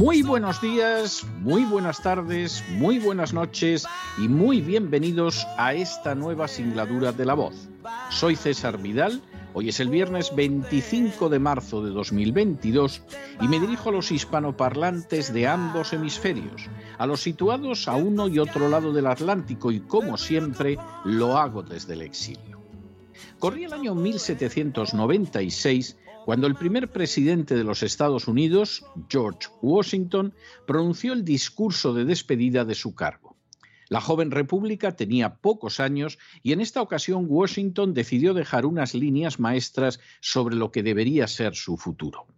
Muy buenos días, muy buenas tardes, muy buenas noches y muy bienvenidos a esta nueva singladura de la voz. Soy César Vidal, hoy es el viernes 25 de marzo de 2022 y me dirijo a los hispanoparlantes de ambos hemisferios, a los situados a uno y otro lado del Atlántico y como siempre lo hago desde el exilio. Corría el año 1796 cuando el primer presidente de los Estados Unidos, George Washington, pronunció el discurso de despedida de su cargo. La joven república tenía pocos años y en esta ocasión Washington decidió dejar unas líneas maestras sobre lo que debería ser su futuro.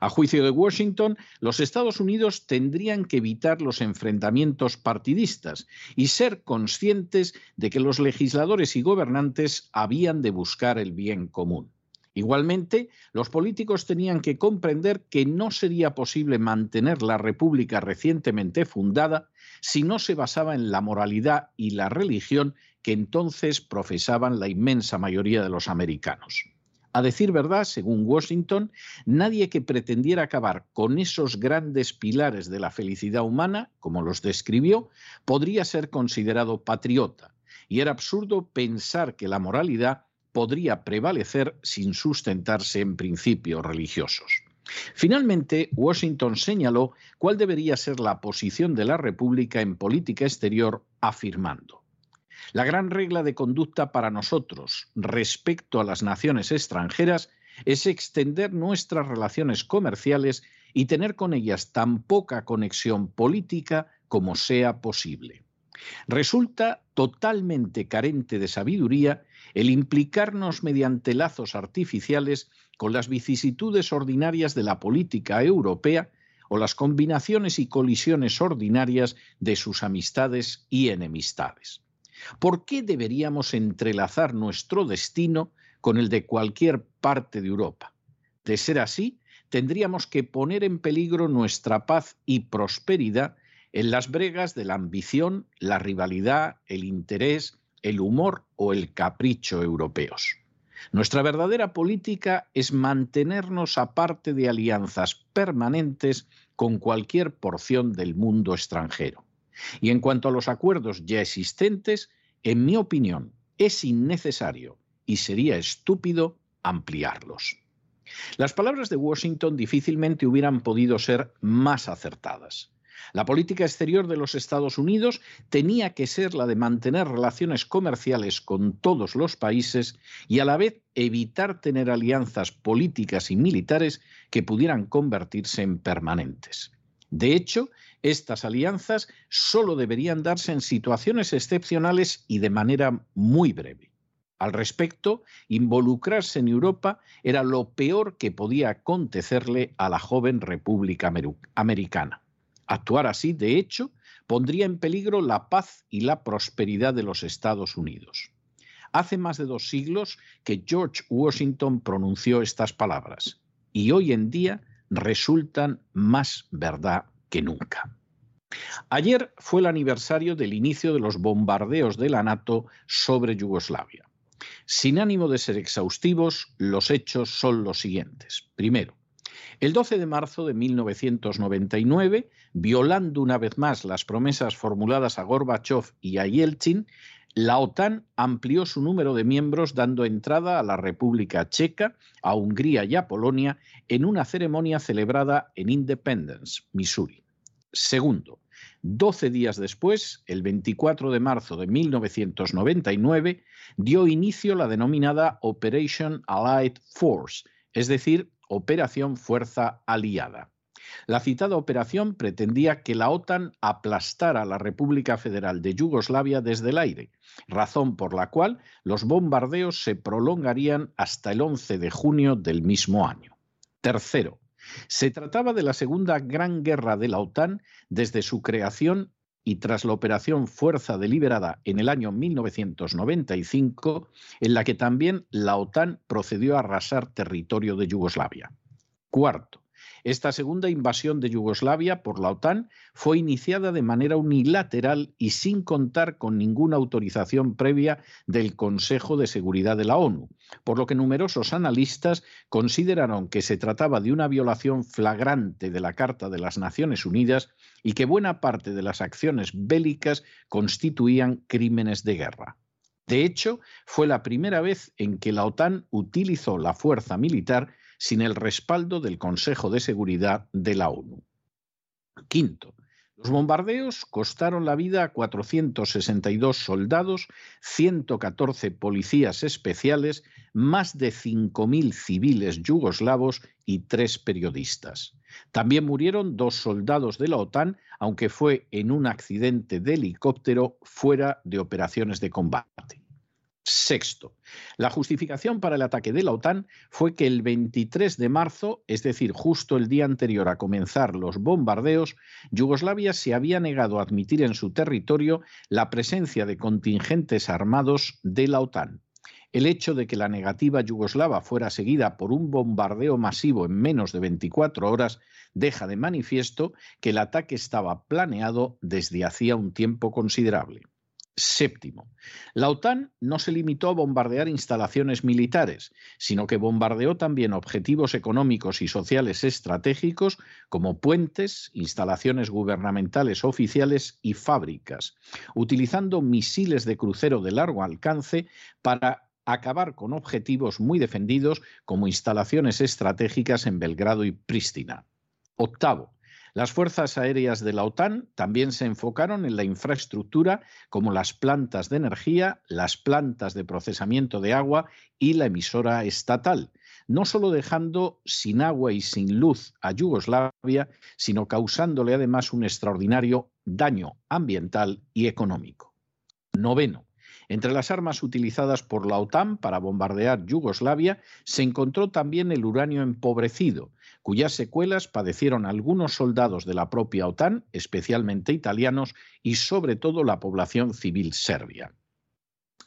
A juicio de Washington, los Estados Unidos tendrían que evitar los enfrentamientos partidistas y ser conscientes de que los legisladores y gobernantes habían de buscar el bien común. Igualmente, los políticos tenían que comprender que no sería posible mantener la República recientemente fundada si no se basaba en la moralidad y la religión que entonces profesaban la inmensa mayoría de los americanos. A decir verdad, según Washington, nadie que pretendiera acabar con esos grandes pilares de la felicidad humana, como los describió, podría ser considerado patriota, y era absurdo pensar que la moralidad podría prevalecer sin sustentarse en principios religiosos. Finalmente, Washington señaló cuál debería ser la posición de la República en política exterior, afirmando la gran regla de conducta para nosotros respecto a las naciones extranjeras es extender nuestras relaciones comerciales y tener con ellas tan poca conexión política como sea posible. Resulta totalmente carente de sabiduría el implicarnos mediante lazos artificiales con las vicisitudes ordinarias de la política europea o las combinaciones y colisiones ordinarias de sus amistades y enemistades. ¿Por qué deberíamos entrelazar nuestro destino con el de cualquier parte de Europa? De ser así, tendríamos que poner en peligro nuestra paz y prosperidad en las bregas de la ambición, la rivalidad, el interés, el humor o el capricho europeos. Nuestra verdadera política es mantenernos aparte de alianzas permanentes con cualquier porción del mundo extranjero. Y en cuanto a los acuerdos ya existentes, en mi opinión, es innecesario y sería estúpido ampliarlos. Las palabras de Washington difícilmente hubieran podido ser más acertadas. La política exterior de los Estados Unidos tenía que ser la de mantener relaciones comerciales con todos los países y a la vez evitar tener alianzas políticas y militares que pudieran convertirse en permanentes. De hecho, estas alianzas solo deberían darse en situaciones excepcionales y de manera muy breve. Al respecto, involucrarse en Europa era lo peor que podía acontecerle a la joven República Americana. Actuar así, de hecho, pondría en peligro la paz y la prosperidad de los Estados Unidos. Hace más de dos siglos que George Washington pronunció estas palabras y hoy en día resultan más verdad que nunca. Ayer fue el aniversario del inicio de los bombardeos de la NATO sobre Yugoslavia. Sin ánimo de ser exhaustivos, los hechos son los siguientes. Primero, el 12 de marzo de 1999, violando una vez más las promesas formuladas a Gorbachev y a Yeltsin, la OTAN amplió su número de miembros dando entrada a la República Checa, a Hungría y a Polonia en una ceremonia celebrada en Independence, Missouri. Segundo, Doce días después, el 24 de marzo de 1999, dio inicio la denominada Operation Allied Force, es decir, Operación Fuerza Aliada. La citada operación pretendía que la OTAN aplastara a la República Federal de Yugoslavia desde el aire, razón por la cual los bombardeos se prolongarían hasta el 11 de junio del mismo año. Tercero, se trataba de la segunda gran guerra de la OTAN desde su creación y tras la operación Fuerza Deliberada en el año 1995, en la que también la OTAN procedió a arrasar territorio de Yugoslavia. Cuarto, esta segunda invasión de Yugoslavia por la OTAN fue iniciada de manera unilateral y sin contar con ninguna autorización previa del Consejo de Seguridad de la ONU, por lo que numerosos analistas consideraron que se trataba de una violación flagrante de la Carta de las Naciones Unidas y que buena parte de las acciones bélicas constituían crímenes de guerra. De hecho, fue la primera vez en que la OTAN utilizó la fuerza militar sin el respaldo del Consejo de Seguridad de la ONU. Quinto, los bombardeos costaron la vida a 462 soldados, 114 policías especiales, más de 5.000 civiles yugoslavos y tres periodistas. También murieron dos soldados de la OTAN, aunque fue en un accidente de helicóptero fuera de operaciones de combate. Sexto, la justificación para el ataque de la OTAN fue que el 23 de marzo, es decir, justo el día anterior a comenzar los bombardeos, Yugoslavia se había negado a admitir en su territorio la presencia de contingentes armados de la OTAN. El hecho de que la negativa yugoslava fuera seguida por un bombardeo masivo en menos de 24 horas deja de manifiesto que el ataque estaba planeado desde hacía un tiempo considerable. Séptimo, la OTAN no se limitó a bombardear instalaciones militares, sino que bombardeó también objetivos económicos y sociales estratégicos como puentes, instalaciones gubernamentales oficiales y fábricas, utilizando misiles de crucero de largo alcance para acabar con objetivos muy defendidos como instalaciones estratégicas en Belgrado y Prístina. Octavo, las fuerzas aéreas de la OTAN también se enfocaron en la infraestructura como las plantas de energía, las plantas de procesamiento de agua y la emisora estatal, no solo dejando sin agua y sin luz a Yugoslavia, sino causándole además un extraordinario daño ambiental y económico. Noveno. Entre las armas utilizadas por la OTAN para bombardear Yugoslavia se encontró también el uranio empobrecido, cuyas secuelas padecieron algunos soldados de la propia OTAN, especialmente italianos, y sobre todo la población civil serbia.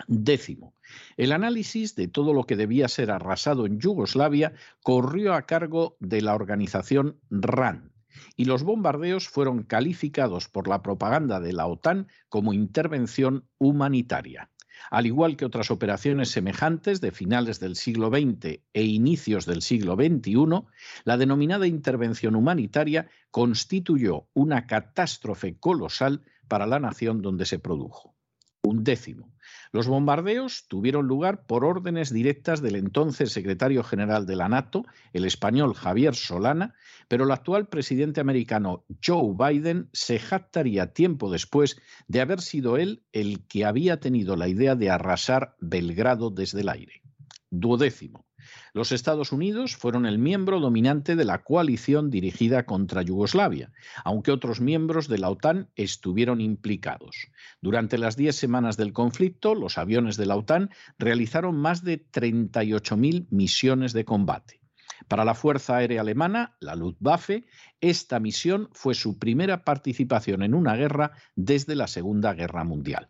Décimo, el análisis de todo lo que debía ser arrasado en Yugoslavia corrió a cargo de la organización RAN, y los bombardeos fueron calificados por la propaganda de la OTAN como intervención humanitaria. Al igual que otras operaciones semejantes de finales del siglo XX e inicios del siglo XXI, la denominada intervención humanitaria constituyó una catástrofe colosal para la nación donde se produjo. Un décimo. Los bombardeos tuvieron lugar por órdenes directas del entonces secretario general de la NATO, el español Javier Solana, pero el actual presidente americano Joe Biden se jactaría tiempo después de haber sido él el que había tenido la idea de arrasar Belgrado desde el aire. Duodécimo. Los Estados Unidos fueron el miembro dominante de la coalición dirigida contra Yugoslavia, aunque otros miembros de la OTAN estuvieron implicados. Durante las diez semanas del conflicto, los aviones de la OTAN realizaron más de 38.000 misiones de combate. Para la Fuerza Aérea Alemana, la Luftwaffe, esta misión fue su primera participación en una guerra desde la Segunda Guerra Mundial.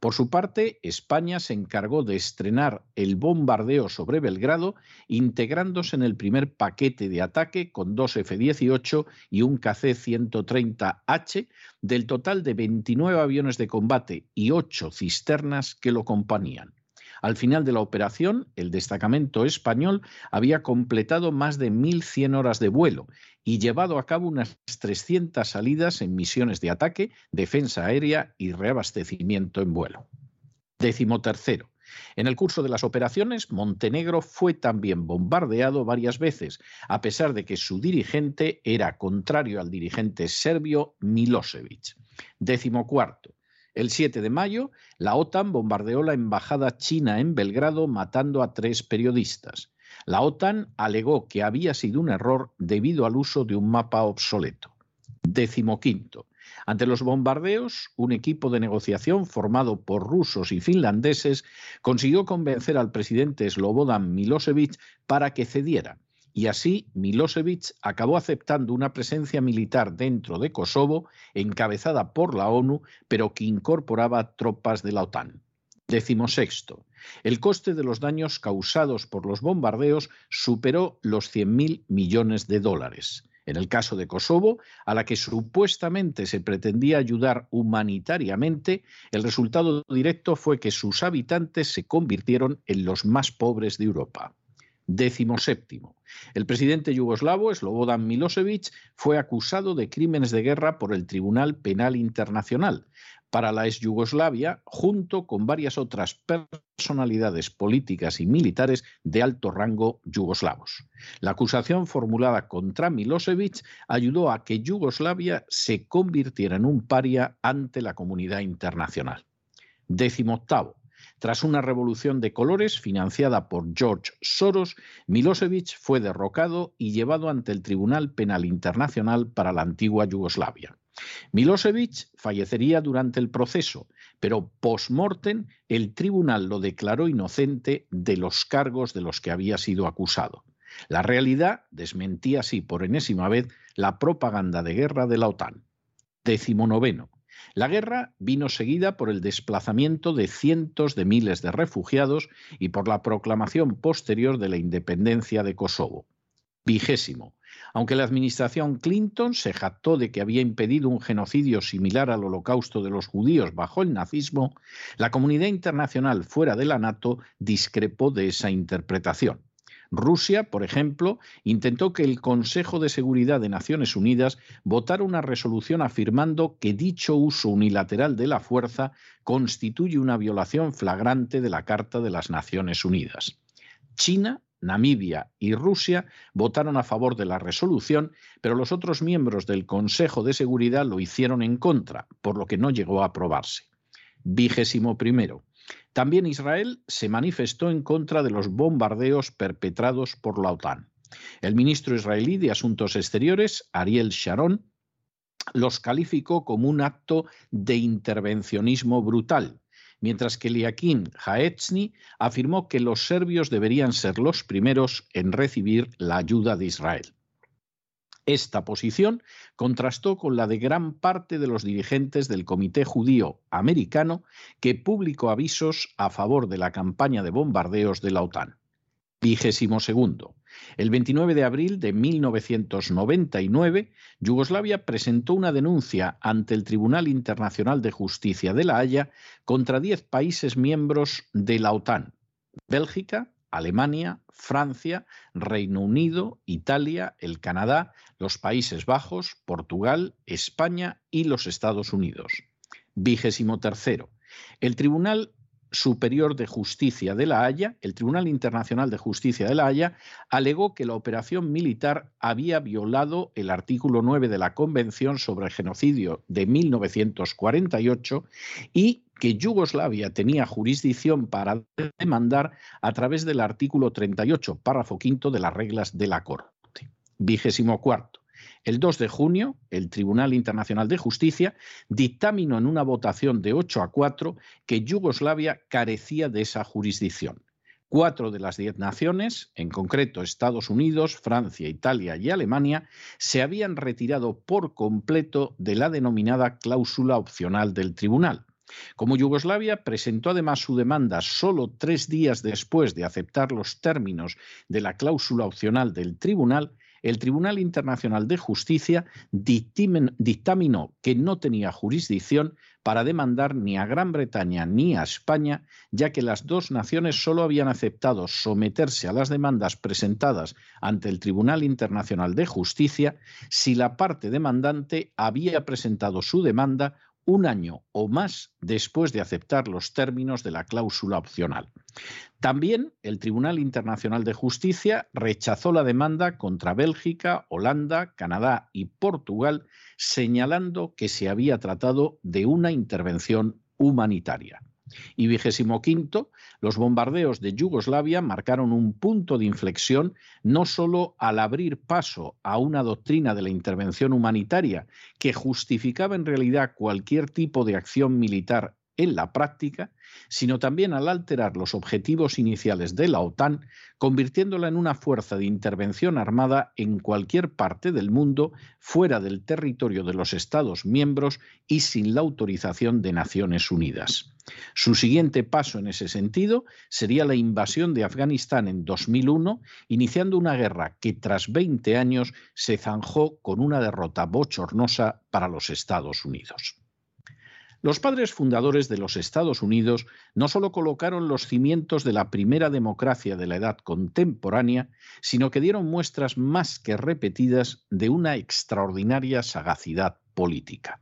Por su parte, España se encargó de estrenar el bombardeo sobre Belgrado, integrándose en el primer paquete de ataque con dos F-18 y un KC-130H, del total de 29 aviones de combate y 8 cisternas que lo componían. Al final de la operación, el destacamento español había completado más de 1.100 horas de vuelo y llevado a cabo unas 300 salidas en misiones de ataque, defensa aérea y reabastecimiento en vuelo. Décimo tercero. En el curso de las operaciones, Montenegro fue también bombardeado varias veces, a pesar de que su dirigente era contrario al dirigente serbio Milosevic. Décimo cuarto. El 7 de mayo, la OTAN bombardeó la embajada china en Belgrado matando a tres periodistas. La OTAN alegó que había sido un error debido al uso de un mapa obsoleto. Décimo quinto. Ante los bombardeos, un equipo de negociación formado por rusos y finlandeses consiguió convencer al presidente Slobodan Milosevic para que cediera y así Milosevic acabó aceptando una presencia militar dentro de Kosovo, encabezada por la ONU, pero que incorporaba tropas de la OTAN. Décimo sexto. El coste de los daños causados por los bombardeos superó los 100.000 millones de dólares. En el caso de Kosovo, a la que supuestamente se pretendía ayudar humanitariamente, el resultado directo fue que sus habitantes se convirtieron en los más pobres de Europa. Décimo séptimo. El presidente yugoslavo Slobodan Milosevic fue acusado de crímenes de guerra por el Tribunal Penal Internacional para la ex Yugoslavia, junto con varias otras personalidades políticas y militares de alto rango yugoslavos. La acusación formulada contra Milosevic ayudó a que Yugoslavia se convirtiera en un paria ante la comunidad internacional. Décimo octavo. Tras una revolución de colores financiada por George Soros, Milosevic fue derrocado y llevado ante el Tribunal Penal Internacional para la antigua Yugoslavia. Milosevic fallecería durante el proceso, pero post-mortem el tribunal lo declaró inocente de los cargos de los que había sido acusado. La realidad desmentía así por enésima vez la propaganda de guerra de la OTAN. Décimo noveno. La guerra vino seguida por el desplazamiento de cientos de miles de refugiados y por la proclamación posterior de la independencia de Kosovo. Vigésimo. Aunque la administración Clinton se jactó de que había impedido un genocidio similar al holocausto de los judíos bajo el nazismo, la comunidad internacional fuera de la NATO discrepó de esa interpretación. Rusia, por ejemplo, intentó que el Consejo de Seguridad de Naciones Unidas votara una resolución afirmando que dicho uso unilateral de la fuerza constituye una violación flagrante de la Carta de las Naciones Unidas. China Namibia y Rusia votaron a favor de la resolución, pero los otros miembros del Consejo de Seguridad lo hicieron en contra, por lo que no llegó a aprobarse. Vigésimo primero. También Israel se manifestó en contra de los bombardeos perpetrados por la OTAN. El ministro israelí de Asuntos Exteriores, Ariel Sharon, los calificó como un acto de intervencionismo brutal, mientras que Liaquín Haetzny afirmó que los serbios deberían ser los primeros en recibir la ayuda de Israel. Esta posición contrastó con la de gran parte de los dirigentes del Comité Judío Americano, que publicó avisos a favor de la campaña de bombardeos de la OTAN. Vigésimo segundo. El 29 de abril de 1999, Yugoslavia presentó una denuncia ante el Tribunal Internacional de Justicia de La Haya contra diez países miembros de la OTAN, Bélgica, Alemania, Francia, Reino Unido, Italia, el Canadá, los Países Bajos, Portugal, España y los Estados Unidos. Vigésimo tercero. El Tribunal Superior de Justicia de La Haya, el Tribunal Internacional de Justicia de La Haya, alegó que la operación militar había violado el artículo 9 de la Convención sobre el Genocidio de 1948 y que Yugoslavia tenía jurisdicción para demandar a través del artículo 38, párrafo quinto de las reglas de la Corte. Vigésimo cuarto. El 2 de junio, el Tribunal Internacional de Justicia dictaminó en una votación de 8 a 4 que Yugoslavia carecía de esa jurisdicción. Cuatro de las diez naciones, en concreto Estados Unidos, Francia, Italia y Alemania, se habían retirado por completo de la denominada cláusula opcional del tribunal. Como Yugoslavia presentó además su demanda solo tres días después de aceptar los términos de la cláusula opcional del tribunal, el Tribunal Internacional de Justicia dictaminó que no tenía jurisdicción para demandar ni a Gran Bretaña ni a España, ya que las dos naciones solo habían aceptado someterse a las demandas presentadas ante el Tribunal Internacional de Justicia si la parte demandante había presentado su demanda un año o más después de aceptar los términos de la cláusula opcional. También el Tribunal Internacional de Justicia rechazó la demanda contra Bélgica, Holanda, Canadá y Portugal, señalando que se había tratado de una intervención humanitaria. Y vigésimo quinto, los bombardeos de Yugoslavia marcaron un punto de inflexión no solo al abrir paso a una doctrina de la intervención humanitaria que justificaba en realidad cualquier tipo de acción militar en la práctica, sino también al alterar los objetivos iniciales de la OTAN, convirtiéndola en una fuerza de intervención armada en cualquier parte del mundo fuera del territorio de los Estados miembros y sin la autorización de Naciones Unidas. Su siguiente paso en ese sentido sería la invasión de Afganistán en 2001, iniciando una guerra que tras 20 años se zanjó con una derrota bochornosa para los Estados Unidos. Los padres fundadores de los Estados Unidos no solo colocaron los cimientos de la primera democracia de la edad contemporánea, sino que dieron muestras más que repetidas de una extraordinaria sagacidad política.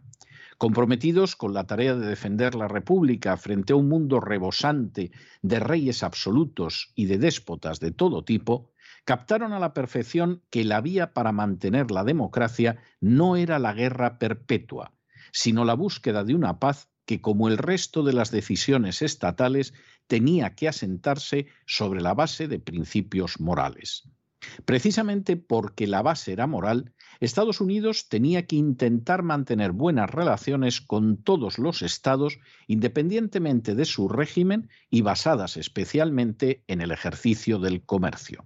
Comprometidos con la tarea de defender la República frente a un mundo rebosante de reyes absolutos y de déspotas de todo tipo, captaron a la perfección que la vía para mantener la democracia no era la guerra perpetua, sino la búsqueda de una paz que, como el resto de las decisiones estatales, tenía que asentarse sobre la base de principios morales. Precisamente porque la base era moral, Estados Unidos tenía que intentar mantener buenas relaciones con todos los estados, independientemente de su régimen y basadas especialmente en el ejercicio del comercio.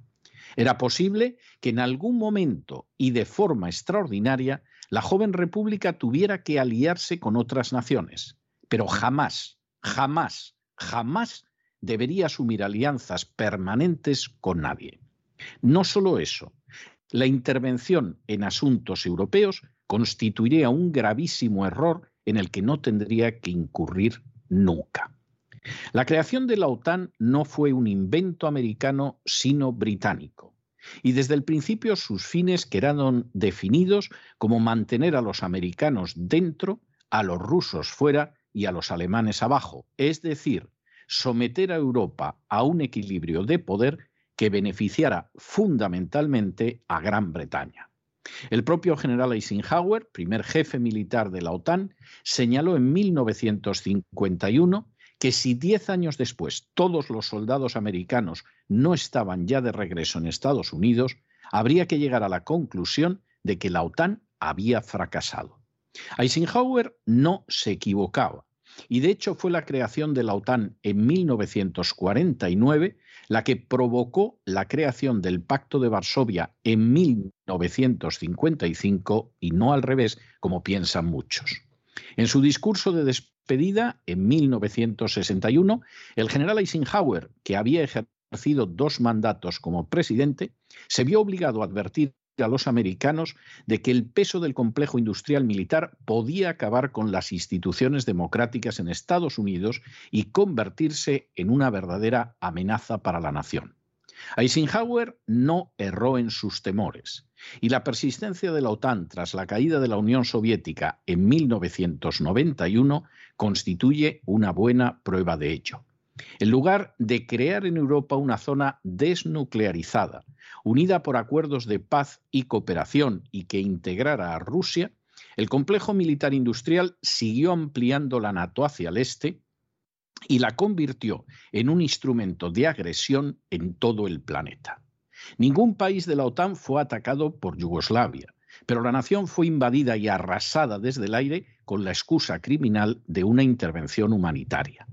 Era posible que en algún momento y de forma extraordinaria la joven república tuviera que aliarse con otras naciones, pero jamás, jamás, jamás debería asumir alianzas permanentes con nadie. No solo eso, la intervención en asuntos europeos constituiría un gravísimo error en el que no tendría que incurrir nunca. La creación de la OTAN no fue un invento americano, sino británico y desde el principio sus fines quedaron definidos como mantener a los americanos dentro, a los rusos fuera y a los alemanes abajo, es decir, someter a Europa a un equilibrio de poder que beneficiara fundamentalmente a Gran Bretaña. El propio general Eisenhower, primer jefe militar de la OTAN, señaló en 1951 que si diez años después todos los soldados americanos no estaban ya de regreso en Estados Unidos, habría que llegar a la conclusión de que la OTAN había fracasado. Eisenhower no se equivocaba, y de hecho fue la creación de la OTAN en 1949 la que provocó la creación del Pacto de Varsovia en 1955 y no al revés, como piensan muchos. En su discurso de despedida, en 1961, el general Eisenhower, que había ejercido dos mandatos como presidente, se vio obligado a advertir a los americanos de que el peso del complejo industrial militar podía acabar con las instituciones democráticas en Estados Unidos y convertirse en una verdadera amenaza para la nación. Eisenhower no erró en sus temores y la persistencia de la OTAN tras la caída de la Unión Soviética en 1991 constituye una buena prueba de ello. En lugar de crear en Europa una zona desnuclearizada, unida por acuerdos de paz y cooperación y que integrara a Rusia, el complejo militar industrial siguió ampliando la NATO hacia el este y la convirtió en un instrumento de agresión en todo el planeta. Ningún país de la OTAN fue atacado por Yugoslavia, pero la nación fue invadida y arrasada desde el aire con la excusa criminal de una intervención humanitaria.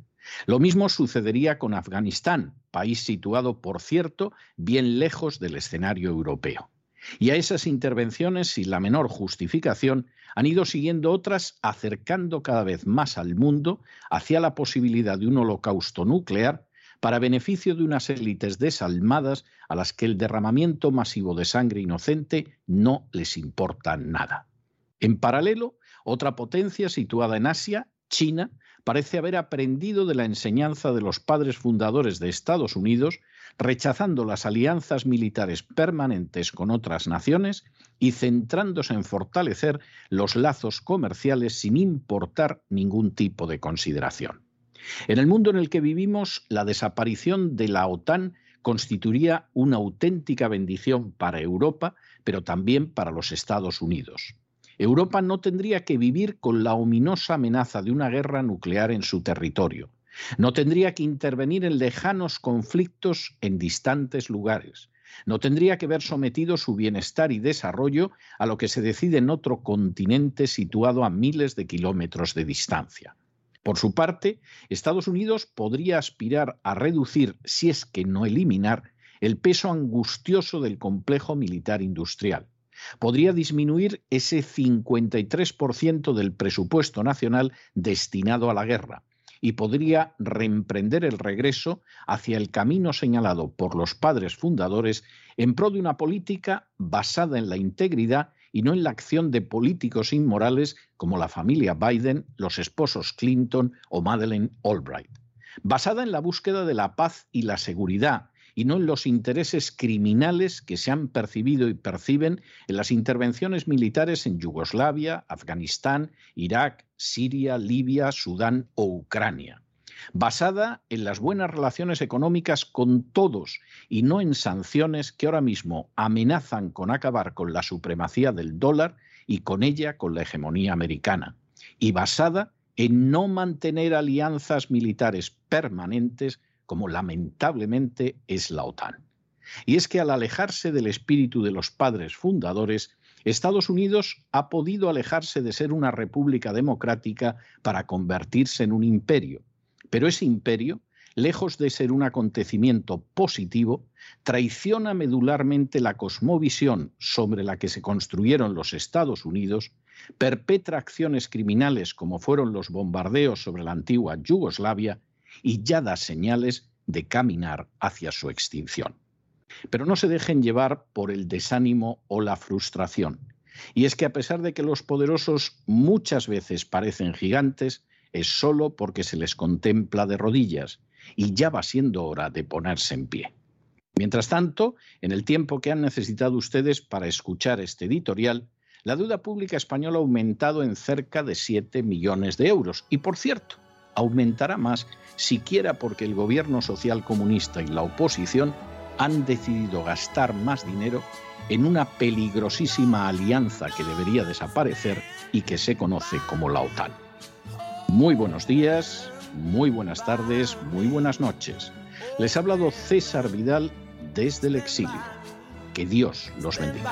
Lo mismo sucedería con Afganistán, país situado, por cierto, bien lejos del escenario europeo. Y a esas intervenciones, sin la menor justificación, han ido siguiendo otras acercando cada vez más al mundo hacia la posibilidad de un holocausto nuclear para beneficio de unas élites desalmadas a las que el derramamiento masivo de sangre inocente no les importa nada. En paralelo, otra potencia situada en Asia, China, parece haber aprendido de la enseñanza de los padres fundadores de Estados Unidos, rechazando las alianzas militares permanentes con otras naciones y centrándose en fortalecer los lazos comerciales sin importar ningún tipo de consideración. En el mundo en el que vivimos, la desaparición de la OTAN constituiría una auténtica bendición para Europa, pero también para los Estados Unidos. Europa no tendría que vivir con la ominosa amenaza de una guerra nuclear en su territorio. No tendría que intervenir en lejanos conflictos en distantes lugares. No tendría que ver sometido su bienestar y desarrollo a lo que se decide en otro continente situado a miles de kilómetros de distancia. Por su parte, Estados Unidos podría aspirar a reducir, si es que no eliminar, el peso angustioso del complejo militar industrial. Podría disminuir ese 53% del presupuesto nacional destinado a la guerra y podría reemprender el regreso hacia el camino señalado por los padres fundadores en pro de una política basada en la integridad y no en la acción de políticos inmorales como la familia Biden, los esposos Clinton o Madeleine Albright, basada en la búsqueda de la paz y la seguridad y no en los intereses criminales que se han percibido y perciben en las intervenciones militares en Yugoslavia, Afganistán, Irak, Siria, Libia, Sudán o Ucrania basada en las buenas relaciones económicas con todos y no en sanciones que ahora mismo amenazan con acabar con la supremacía del dólar y con ella con la hegemonía americana, y basada en no mantener alianzas militares permanentes como lamentablemente es la OTAN. Y es que al alejarse del espíritu de los padres fundadores, Estados Unidos ha podido alejarse de ser una república democrática para convertirse en un imperio, pero ese imperio, lejos de ser un acontecimiento positivo, traiciona medularmente la cosmovisión sobre la que se construyeron los Estados Unidos, perpetra acciones criminales como fueron los bombardeos sobre la antigua Yugoslavia y ya da señales de caminar hacia su extinción. Pero no se dejen llevar por el desánimo o la frustración. Y es que a pesar de que los poderosos muchas veces parecen gigantes, es solo porque se les contempla de rodillas y ya va siendo hora de ponerse en pie. Mientras tanto, en el tiempo que han necesitado ustedes para escuchar este editorial, la deuda pública española ha aumentado en cerca de 7 millones de euros. Y por cierto, aumentará más siquiera porque el gobierno social comunista y la oposición han decidido gastar más dinero en una peligrosísima alianza que debería desaparecer y que se conoce como la OTAN. Muy buenos días, muy buenas tardes, muy buenas noches. Les ha hablado César Vidal desde el exilio. Que Dios los bendiga.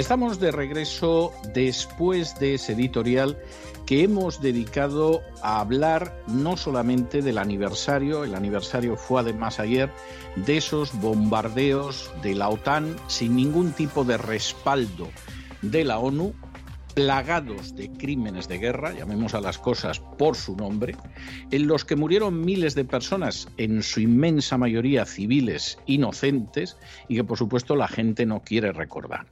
Estamos de regreso después de ese editorial que hemos dedicado a hablar no solamente del aniversario, el aniversario fue además ayer, de esos bombardeos de la OTAN sin ningún tipo de respaldo de la ONU, plagados de crímenes de guerra, llamemos a las cosas por su nombre, en los que murieron miles de personas, en su inmensa mayoría civiles inocentes, y que por supuesto la gente no quiere recordar.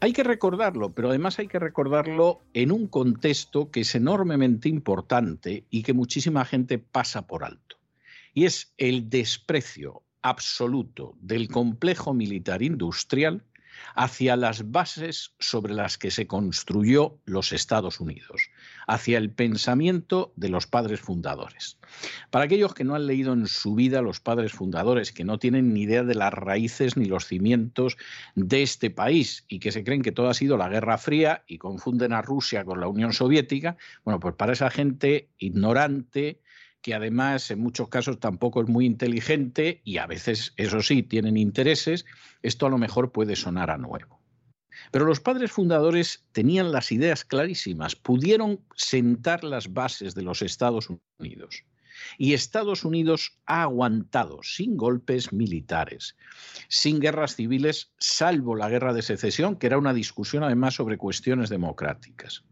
Hay que recordarlo, pero además hay que recordarlo en un contexto que es enormemente importante y que muchísima gente pasa por alto. Y es el desprecio absoluto del complejo militar industrial hacia las bases sobre las que se construyó los Estados Unidos, hacia el pensamiento de los padres fundadores. Para aquellos que no han leído en su vida los padres fundadores, que no tienen ni idea de las raíces ni los cimientos de este país y que se creen que todo ha sido la Guerra Fría y confunden a Rusia con la Unión Soviética, bueno, pues para esa gente ignorante, que además en muchos casos tampoco es muy inteligente y a veces, eso sí, tienen intereses, esto a lo mejor puede sonar a nuevo. Pero los padres fundadores tenían las ideas clarísimas, pudieron sentar las bases de los Estados Unidos. Y Estados Unidos ha aguantado sin golpes militares, sin guerras civiles, salvo la guerra de secesión, que era una discusión además sobre cuestiones democráticas,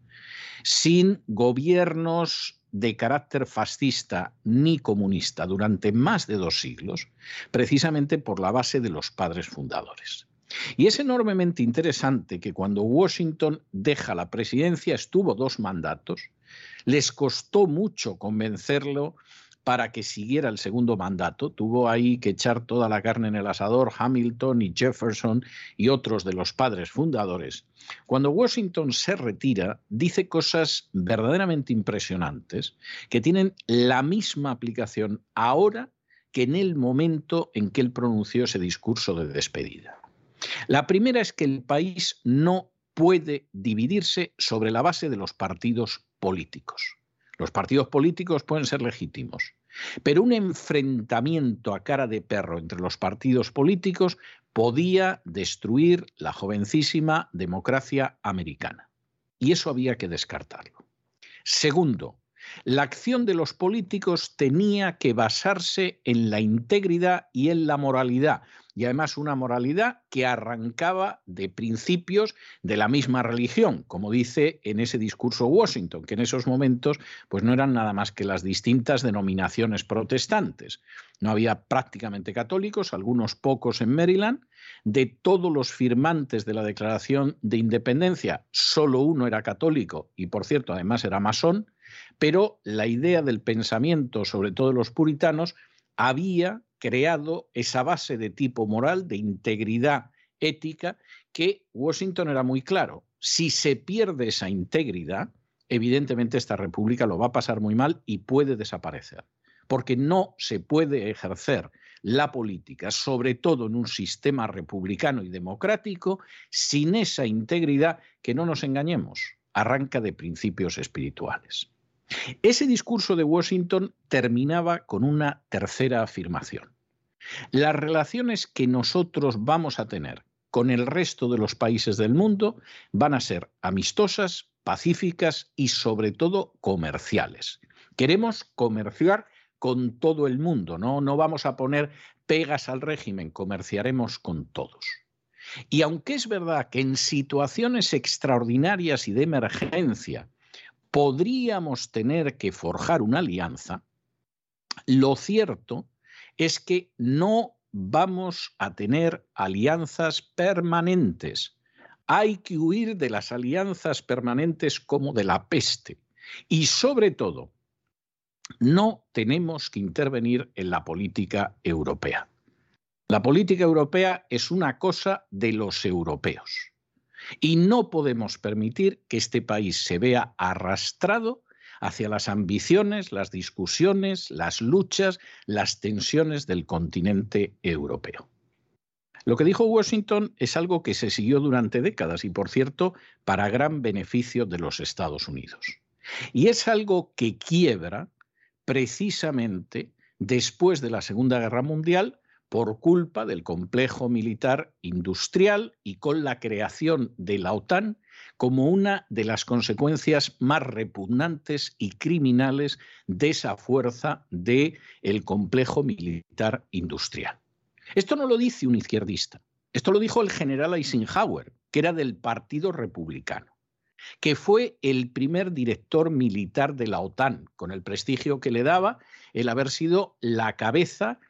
sin gobiernos de carácter fascista ni comunista durante más de dos siglos, precisamente por la base de los padres fundadores. Y es enormemente interesante que cuando Washington deja la presidencia, estuvo dos mandatos, les costó mucho convencerlo para que siguiera el segundo mandato. Tuvo ahí que echar toda la carne en el asador Hamilton y Jefferson y otros de los padres fundadores. Cuando Washington se retira, dice cosas verdaderamente impresionantes que tienen la misma aplicación ahora que en el momento en que él pronunció ese discurso de despedida. La primera es que el país no puede dividirse sobre la base de los partidos políticos. Los partidos políticos pueden ser legítimos, pero un enfrentamiento a cara de perro entre los partidos políticos podía destruir la jovencísima democracia americana. Y eso había que descartarlo. Segundo, la acción de los políticos tenía que basarse en la integridad y en la moralidad, y además una moralidad que arrancaba de principios de la misma religión, como dice en ese discurso Washington, que en esos momentos pues no eran nada más que las distintas denominaciones protestantes. No había prácticamente católicos, algunos pocos en Maryland. De todos los firmantes de la Declaración de Independencia, solo uno era católico y, por cierto, además era masón, pero la idea del pensamiento, sobre todo los puritanos, había creado esa base de tipo moral, de integridad ética, que Washington era muy claro. Si se pierde esa integridad, evidentemente esta república lo va a pasar muy mal y puede desaparecer, porque no se puede ejercer la política, sobre todo en un sistema republicano y democrático, sin esa integridad que no nos engañemos, arranca de principios espirituales. Ese discurso de Washington terminaba con una tercera afirmación. Las relaciones que nosotros vamos a tener con el resto de los países del mundo van a ser amistosas, pacíficas y sobre todo comerciales. Queremos comerciar con todo el mundo, ¿no? No vamos a poner pegas al régimen, comerciaremos con todos. Y aunque es verdad que en situaciones extraordinarias y de emergencia podríamos tener que forjar una alianza, lo cierto es que no vamos a tener alianzas permanentes. Hay que huir de las alianzas permanentes como de la peste. Y sobre todo, no tenemos que intervenir en la política europea. La política europea es una cosa de los europeos. Y no podemos permitir que este país se vea arrastrado hacia las ambiciones, las discusiones, las luchas, las tensiones del continente europeo. Lo que dijo Washington es algo que se siguió durante décadas y, por cierto, para gran beneficio de los Estados Unidos. Y es algo que quiebra precisamente después de la Segunda Guerra Mundial por culpa del complejo militar industrial y con la creación de la OTAN como una de las consecuencias más repugnantes y criminales de esa fuerza del el complejo militar industrial. Esto no lo dice un izquierdista, esto lo dijo el general Eisenhower, que era del Partido Republicano, que fue el primer director militar de la OTAN, con el prestigio que le daba el haber sido la cabeza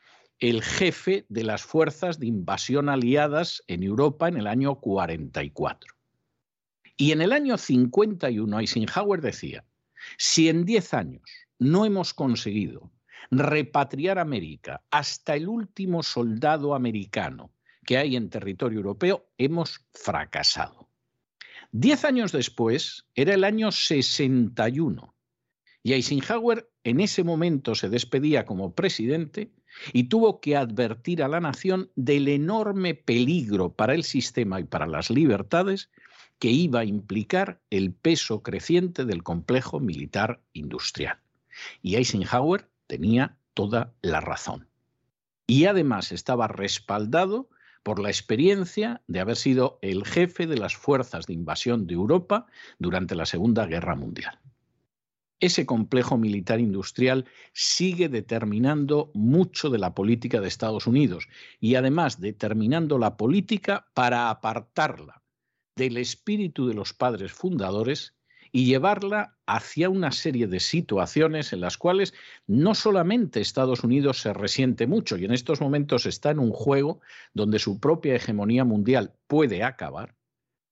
el jefe de las fuerzas de invasión aliadas en Europa en el año 44. Y en el año 51 Eisenhower decía, si en 10 años no hemos conseguido repatriar América hasta el último soldado americano que hay en territorio europeo, hemos fracasado. Diez años después, era el año 61, y Eisenhower en ese momento se despedía como presidente y tuvo que advertir a la nación del enorme peligro para el sistema y para las libertades que iba a implicar el peso creciente del complejo militar industrial. Y Eisenhower tenía toda la razón. Y además estaba respaldado por la experiencia de haber sido el jefe de las fuerzas de invasión de Europa durante la Segunda Guerra Mundial. Ese complejo militar industrial sigue determinando mucho de la política de Estados Unidos y además determinando la política para apartarla del espíritu de los padres fundadores y llevarla hacia una serie de situaciones en las cuales no solamente Estados Unidos se resiente mucho y en estos momentos está en un juego donde su propia hegemonía mundial puede acabar,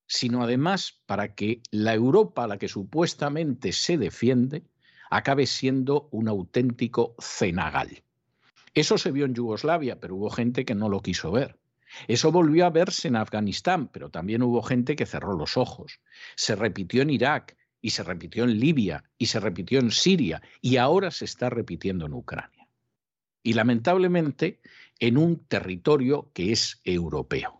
sino además para que la Europa a la que supuestamente se defiende acabe siendo un auténtico cenagal. Eso se vio en Yugoslavia, pero hubo gente que no lo quiso ver. Eso volvió a verse en Afganistán, pero también hubo gente que cerró los ojos. Se repitió en Irak, y se repitió en Libia y se repitió en Siria y ahora se está repitiendo en Ucrania. Y lamentablemente en un territorio que es europeo.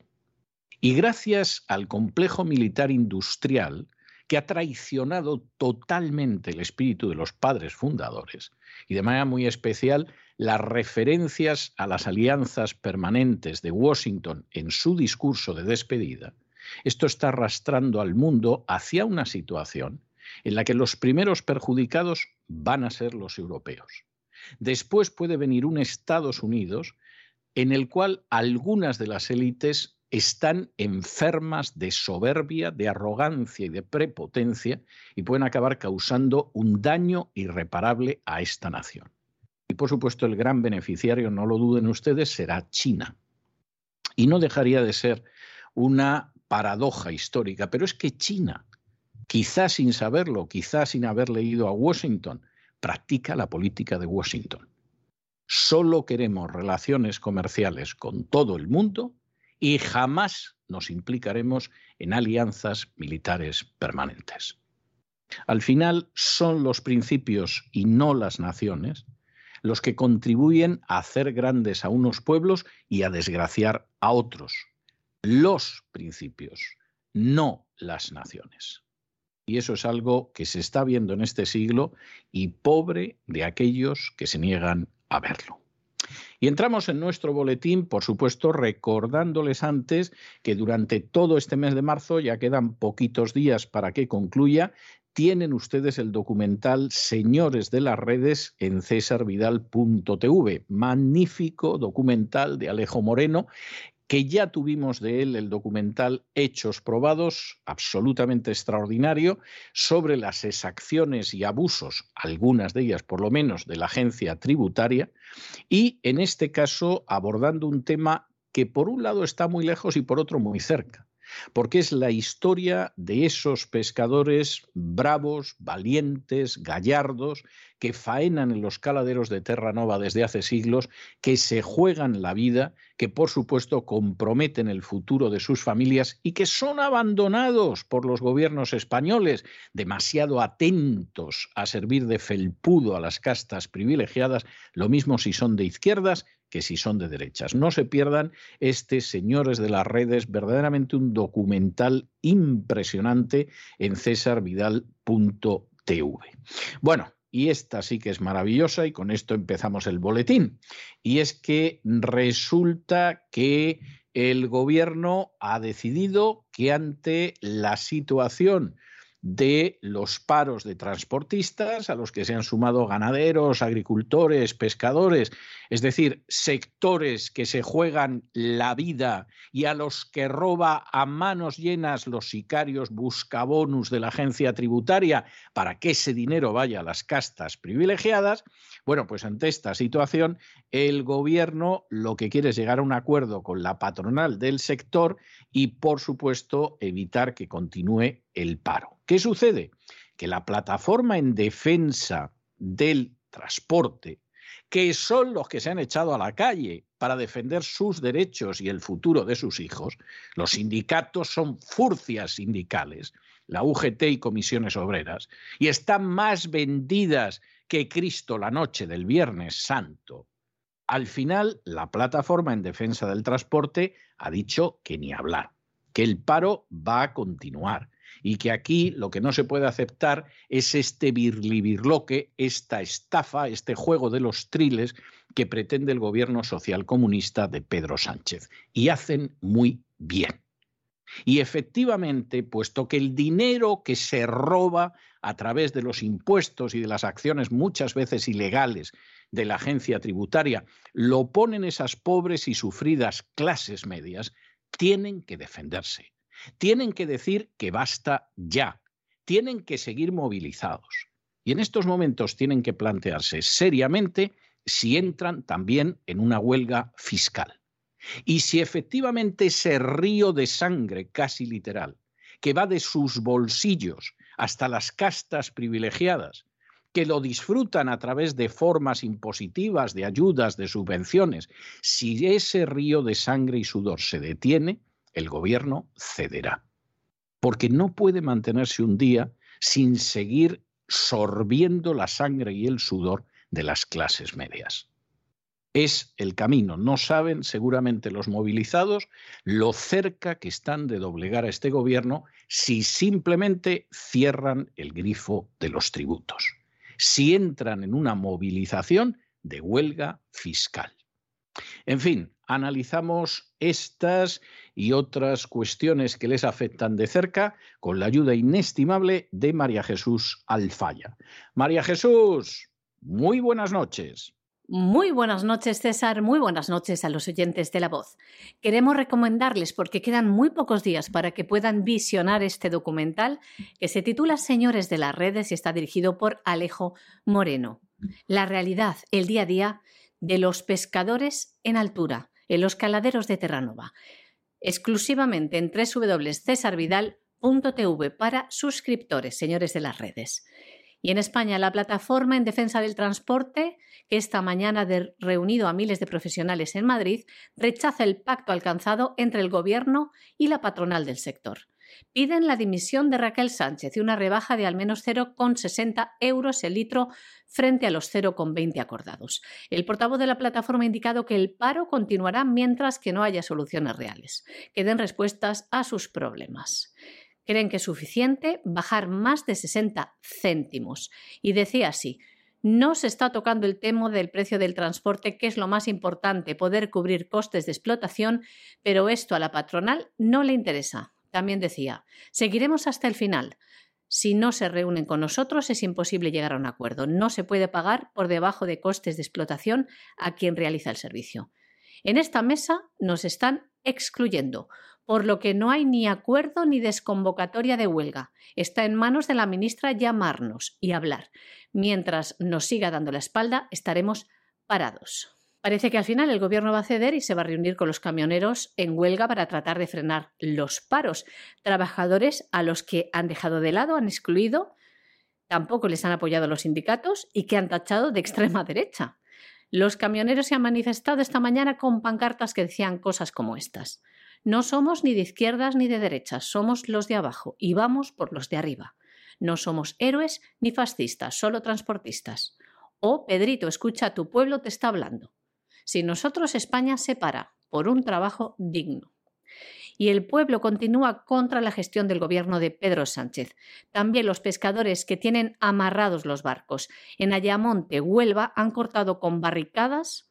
Y gracias al complejo militar industrial que ha traicionado totalmente el espíritu de los padres fundadores y de manera muy especial las referencias a las alianzas permanentes de Washington en su discurso de despedida, esto está arrastrando al mundo hacia una situación en la que los primeros perjudicados van a ser los europeos. Después puede venir un Estados Unidos en el cual algunas de las élites están enfermas de soberbia, de arrogancia y de prepotencia y pueden acabar causando un daño irreparable a esta nación. Y por supuesto el gran beneficiario, no lo duden ustedes, será China. Y no dejaría de ser una paradoja histórica, pero es que China quizás sin saberlo, quizás sin haber leído a Washington, practica la política de Washington. Solo queremos relaciones comerciales con todo el mundo y jamás nos implicaremos en alianzas militares permanentes. Al final son los principios y no las naciones los que contribuyen a hacer grandes a unos pueblos y a desgraciar a otros. Los principios, no las naciones. Y eso es algo que se está viendo en este siglo y pobre de aquellos que se niegan a verlo. Y entramos en nuestro boletín, por supuesto, recordándoles antes que durante todo este mes de marzo, ya quedan poquitos días para que concluya, tienen ustedes el documental Señores de las Redes en cesarvidal.tv. Magnífico documental de Alejo Moreno que ya tuvimos de él el documental Hechos Probados, absolutamente extraordinario, sobre las exacciones y abusos, algunas de ellas por lo menos, de la agencia tributaria, y en este caso abordando un tema que por un lado está muy lejos y por otro muy cerca porque es la historia de esos pescadores bravos, valientes, gallardos, que faenan en los caladeros de Terranova desde hace siglos, que se juegan la vida, que por supuesto comprometen el futuro de sus familias y que son abandonados por los gobiernos españoles, demasiado atentos a servir de felpudo a las castas privilegiadas, lo mismo si son de izquierdas que si son de derechas. No se pierdan este Señores de las Redes, verdaderamente un documental impresionante en cesarvidal.tv. Bueno, y esta sí que es maravillosa y con esto empezamos el boletín. Y es que resulta que el gobierno ha decidido que ante la situación de los paros de transportistas, a los que se han sumado ganaderos, agricultores, pescadores, es decir, sectores que se juegan la vida y a los que roba a manos llenas los sicarios buscabonus de la agencia tributaria para que ese dinero vaya a las castas privilegiadas. Bueno, pues ante esta situación, el gobierno lo que quiere es llegar a un acuerdo con la patronal del sector y, por supuesto, evitar que continúe el paro. ¿Qué sucede? Que la plataforma en defensa del transporte, que son los que se han echado a la calle para defender sus derechos y el futuro de sus hijos, los sindicatos son furcias sindicales, la UGT y comisiones obreras, y están más vendidas que Cristo la noche del Viernes Santo. Al final, la plataforma en defensa del transporte ha dicho que ni hablar, que el paro va a continuar y que aquí lo que no se puede aceptar es este birlibirloque, esta estafa, este juego de los triles que pretende el gobierno social comunista de Pedro Sánchez. Y hacen muy bien. Y efectivamente, puesto que el dinero que se roba a través de los impuestos y de las acciones muchas veces ilegales de la agencia tributaria lo ponen esas pobres y sufridas clases medias, tienen que defenderse. Tienen que decir que basta ya. Tienen que seguir movilizados. Y en estos momentos tienen que plantearse seriamente si entran también en una huelga fiscal. Y si efectivamente ese río de sangre casi literal, que va de sus bolsillos hasta las castas privilegiadas, que lo disfrutan a través de formas impositivas, de ayudas, de subvenciones, si ese río de sangre y sudor se detiene, el gobierno cederá. Porque no puede mantenerse un día sin seguir sorbiendo la sangre y el sudor de las clases medias. Es el camino. No saben seguramente los movilizados lo cerca que están de doblegar a este gobierno si simplemente cierran el grifo de los tributos, si entran en una movilización de huelga fiscal. En fin, analizamos estas y otras cuestiones que les afectan de cerca con la ayuda inestimable de María Jesús Alfaya. María Jesús, muy buenas noches. Muy buenas noches, César. Muy buenas noches a los oyentes de La Voz. Queremos recomendarles, porque quedan muy pocos días para que puedan visionar este documental, que se titula Señores de las Redes y está dirigido por Alejo Moreno. La realidad, el día a día de los pescadores en altura, en los caladeros de Terranova, exclusivamente en www.cesarvidal.tv para suscriptores, señores de las redes. Y en España, la plataforma en defensa del transporte, que esta mañana ha reunido a miles de profesionales en Madrid, rechaza el pacto alcanzado entre el Gobierno y la patronal del sector piden la dimisión de Raquel Sánchez y una rebaja de al menos 0,60 euros el litro frente a los 0,20 acordados. El portavoz de la plataforma ha indicado que el paro continuará mientras que no haya soluciones reales, que den respuestas a sus problemas. Creen que es suficiente bajar más de 60 céntimos. Y decía así, no se está tocando el tema del precio del transporte, que es lo más importante, poder cubrir costes de explotación, pero esto a la patronal no le interesa. También decía, seguiremos hasta el final. Si no se reúnen con nosotros es imposible llegar a un acuerdo. No se puede pagar por debajo de costes de explotación a quien realiza el servicio. En esta mesa nos están excluyendo, por lo que no hay ni acuerdo ni desconvocatoria de huelga. Está en manos de la ministra llamarnos y hablar. Mientras nos siga dando la espalda, estaremos parados. Parece que al final el gobierno va a ceder y se va a reunir con los camioneros en huelga para tratar de frenar los paros. Trabajadores a los que han dejado de lado, han excluido, tampoco les han apoyado los sindicatos y que han tachado de extrema derecha. Los camioneros se han manifestado esta mañana con pancartas que decían cosas como estas. No somos ni de izquierdas ni de derechas, somos los de abajo y vamos por los de arriba. No somos héroes ni fascistas, solo transportistas. Oh, Pedrito, escucha, tu pueblo te está hablando. Si nosotros España se para por un trabajo digno. Y el pueblo continúa contra la gestión del gobierno de Pedro Sánchez. También los pescadores que tienen amarrados los barcos en Ayamonte, Huelva, han cortado con barricadas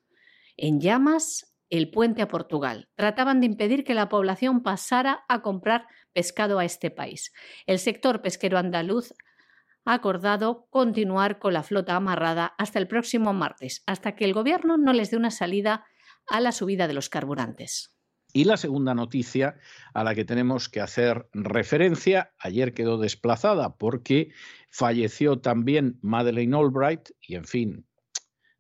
en llamas el puente a Portugal. Trataban de impedir que la población pasara a comprar pescado a este país. El sector pesquero andaluz ha acordado continuar con la flota amarrada hasta el próximo martes, hasta que el Gobierno no les dé una salida a la subida de los carburantes. Y la segunda noticia a la que tenemos que hacer referencia, ayer quedó desplazada porque falleció también Madeleine Albright y, en fin,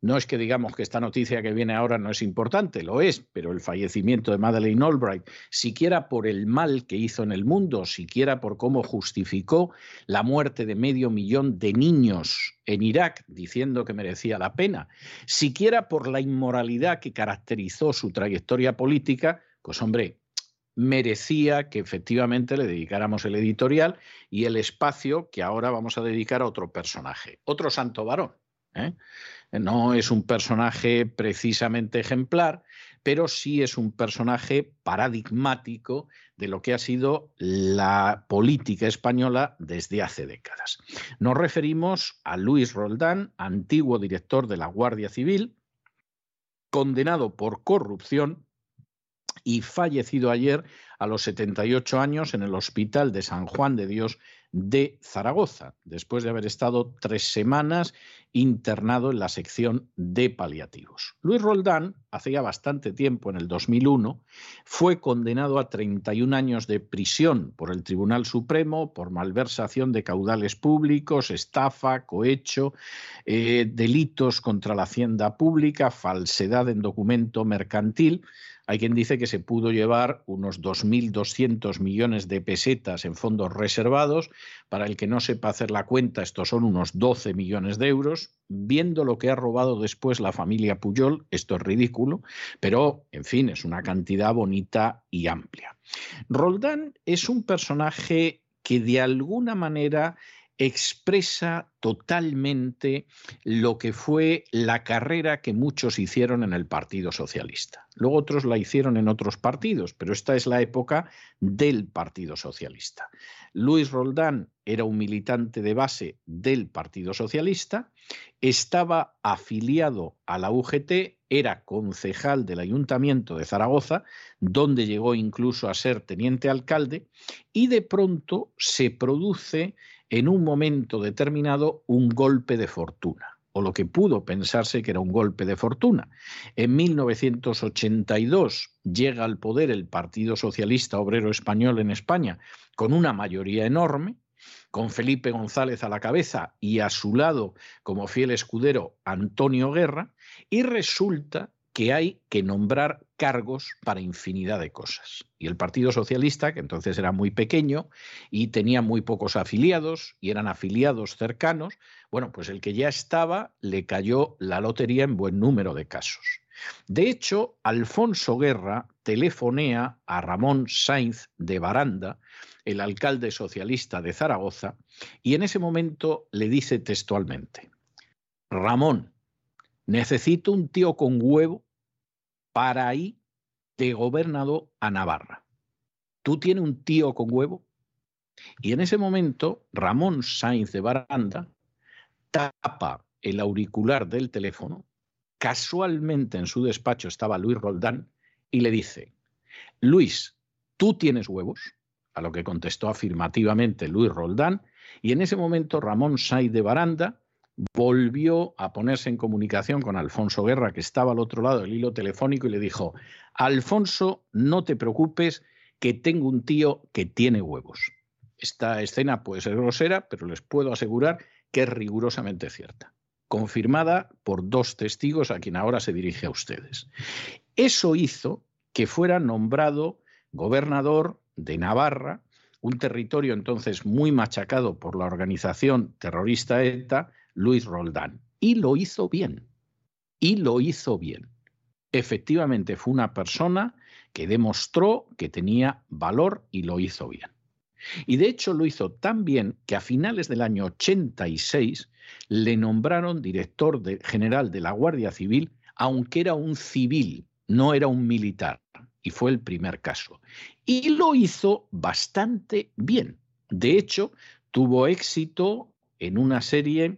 no es que digamos que esta noticia que viene ahora no es importante, lo es, pero el fallecimiento de Madeleine Albright, siquiera por el mal que hizo en el mundo, siquiera por cómo justificó la muerte de medio millón de niños en Irak, diciendo que merecía la pena, siquiera por la inmoralidad que caracterizó su trayectoria política, pues hombre, merecía que efectivamente le dedicáramos el editorial y el espacio que ahora vamos a dedicar a otro personaje, otro santo varón. ¿eh? No es un personaje precisamente ejemplar, pero sí es un personaje paradigmático de lo que ha sido la política española desde hace décadas. Nos referimos a Luis Roldán, antiguo director de la Guardia Civil, condenado por corrupción y fallecido ayer a los 78 años en el Hospital de San Juan de Dios de Zaragoza, después de haber estado tres semanas internado en la sección de paliativos. Luis Roldán, hace ya bastante tiempo, en el 2001, fue condenado a 31 años de prisión por el Tribunal Supremo por malversación de caudales públicos, estafa, cohecho, eh, delitos contra la hacienda pública, falsedad en documento mercantil, hay quien dice que se pudo llevar unos 2.200 millones de pesetas en fondos reservados. Para el que no sepa hacer la cuenta, estos son unos 12 millones de euros. Viendo lo que ha robado después la familia Puyol, esto es ridículo, pero en fin, es una cantidad bonita y amplia. Roldán es un personaje que de alguna manera expresa totalmente lo que fue la carrera que muchos hicieron en el Partido Socialista. Luego otros la hicieron en otros partidos, pero esta es la época del Partido Socialista. Luis Roldán era un militante de base del Partido Socialista, estaba afiliado a la UGT, era concejal del Ayuntamiento de Zaragoza, donde llegó incluso a ser teniente alcalde, y de pronto se produce en un momento determinado un golpe de fortuna, o lo que pudo pensarse que era un golpe de fortuna. En 1982 llega al poder el Partido Socialista Obrero Español en España con una mayoría enorme, con Felipe González a la cabeza y a su lado como fiel escudero Antonio Guerra, y resulta que hay que nombrar cargos para infinidad de cosas. Y el Partido Socialista, que entonces era muy pequeño y tenía muy pocos afiliados y eran afiliados cercanos, bueno, pues el que ya estaba le cayó la lotería en buen número de casos. De hecho, Alfonso Guerra telefonea a Ramón Sainz de Baranda, el alcalde socialista de Zaragoza, y en ese momento le dice textualmente, Ramón, necesito un tío con huevo para ir de gobernador a Navarra. ¿Tú tienes un tío con huevo? Y en ese momento, Ramón Sainz de Baranda tapa el auricular del teléfono. Casualmente en su despacho estaba Luis Roldán y le dice, Luis, ¿tú tienes huevos? A lo que contestó afirmativamente Luis Roldán. Y en ese momento Ramón Sainz de Baranda volvió a ponerse en comunicación con Alfonso Guerra, que estaba al otro lado del hilo telefónico, y le dijo, Alfonso, no te preocupes, que tengo un tío que tiene huevos. Esta escena puede ser grosera, pero les puedo asegurar que es rigurosamente cierta, confirmada por dos testigos a quien ahora se dirige a ustedes. Eso hizo que fuera nombrado gobernador de Navarra, un territorio entonces muy machacado por la organización terrorista ETA, Luis Roldán. Y lo hizo bien. Y lo hizo bien. Efectivamente fue una persona que demostró que tenía valor y lo hizo bien. Y de hecho lo hizo tan bien que a finales del año 86 le nombraron director general de la Guardia Civil, aunque era un civil, no era un militar. Y fue el primer caso. Y lo hizo bastante bien. De hecho, tuvo éxito en una serie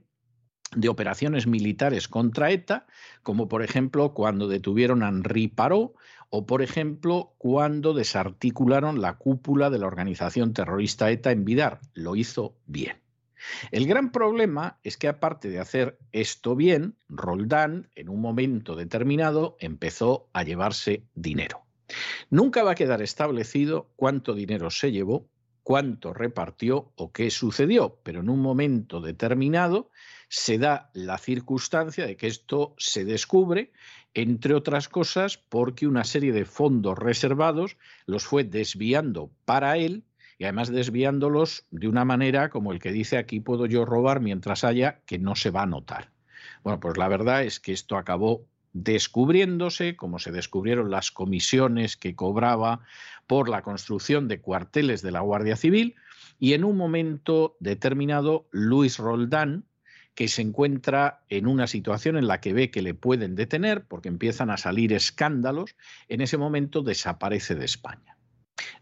de operaciones militares contra ETA, como por ejemplo cuando detuvieron a Henri Parot o por ejemplo cuando desarticularon la cúpula de la organización terrorista ETA en Vidar. Lo hizo bien. El gran problema es que aparte de hacer esto bien, Roldán en un momento determinado empezó a llevarse dinero. Nunca va a quedar establecido cuánto dinero se llevó, cuánto repartió o qué sucedió, pero en un momento determinado se da la circunstancia de que esto se descubre, entre otras cosas, porque una serie de fondos reservados los fue desviando para él y además desviándolos de una manera como el que dice aquí puedo yo robar mientras haya que no se va a notar. Bueno, pues la verdad es que esto acabó descubriéndose, como se descubrieron las comisiones que cobraba por la construcción de cuarteles de la Guardia Civil, y en un momento determinado Luis Roldán, que se encuentra en una situación en la que ve que le pueden detener porque empiezan a salir escándalos, en ese momento desaparece de España.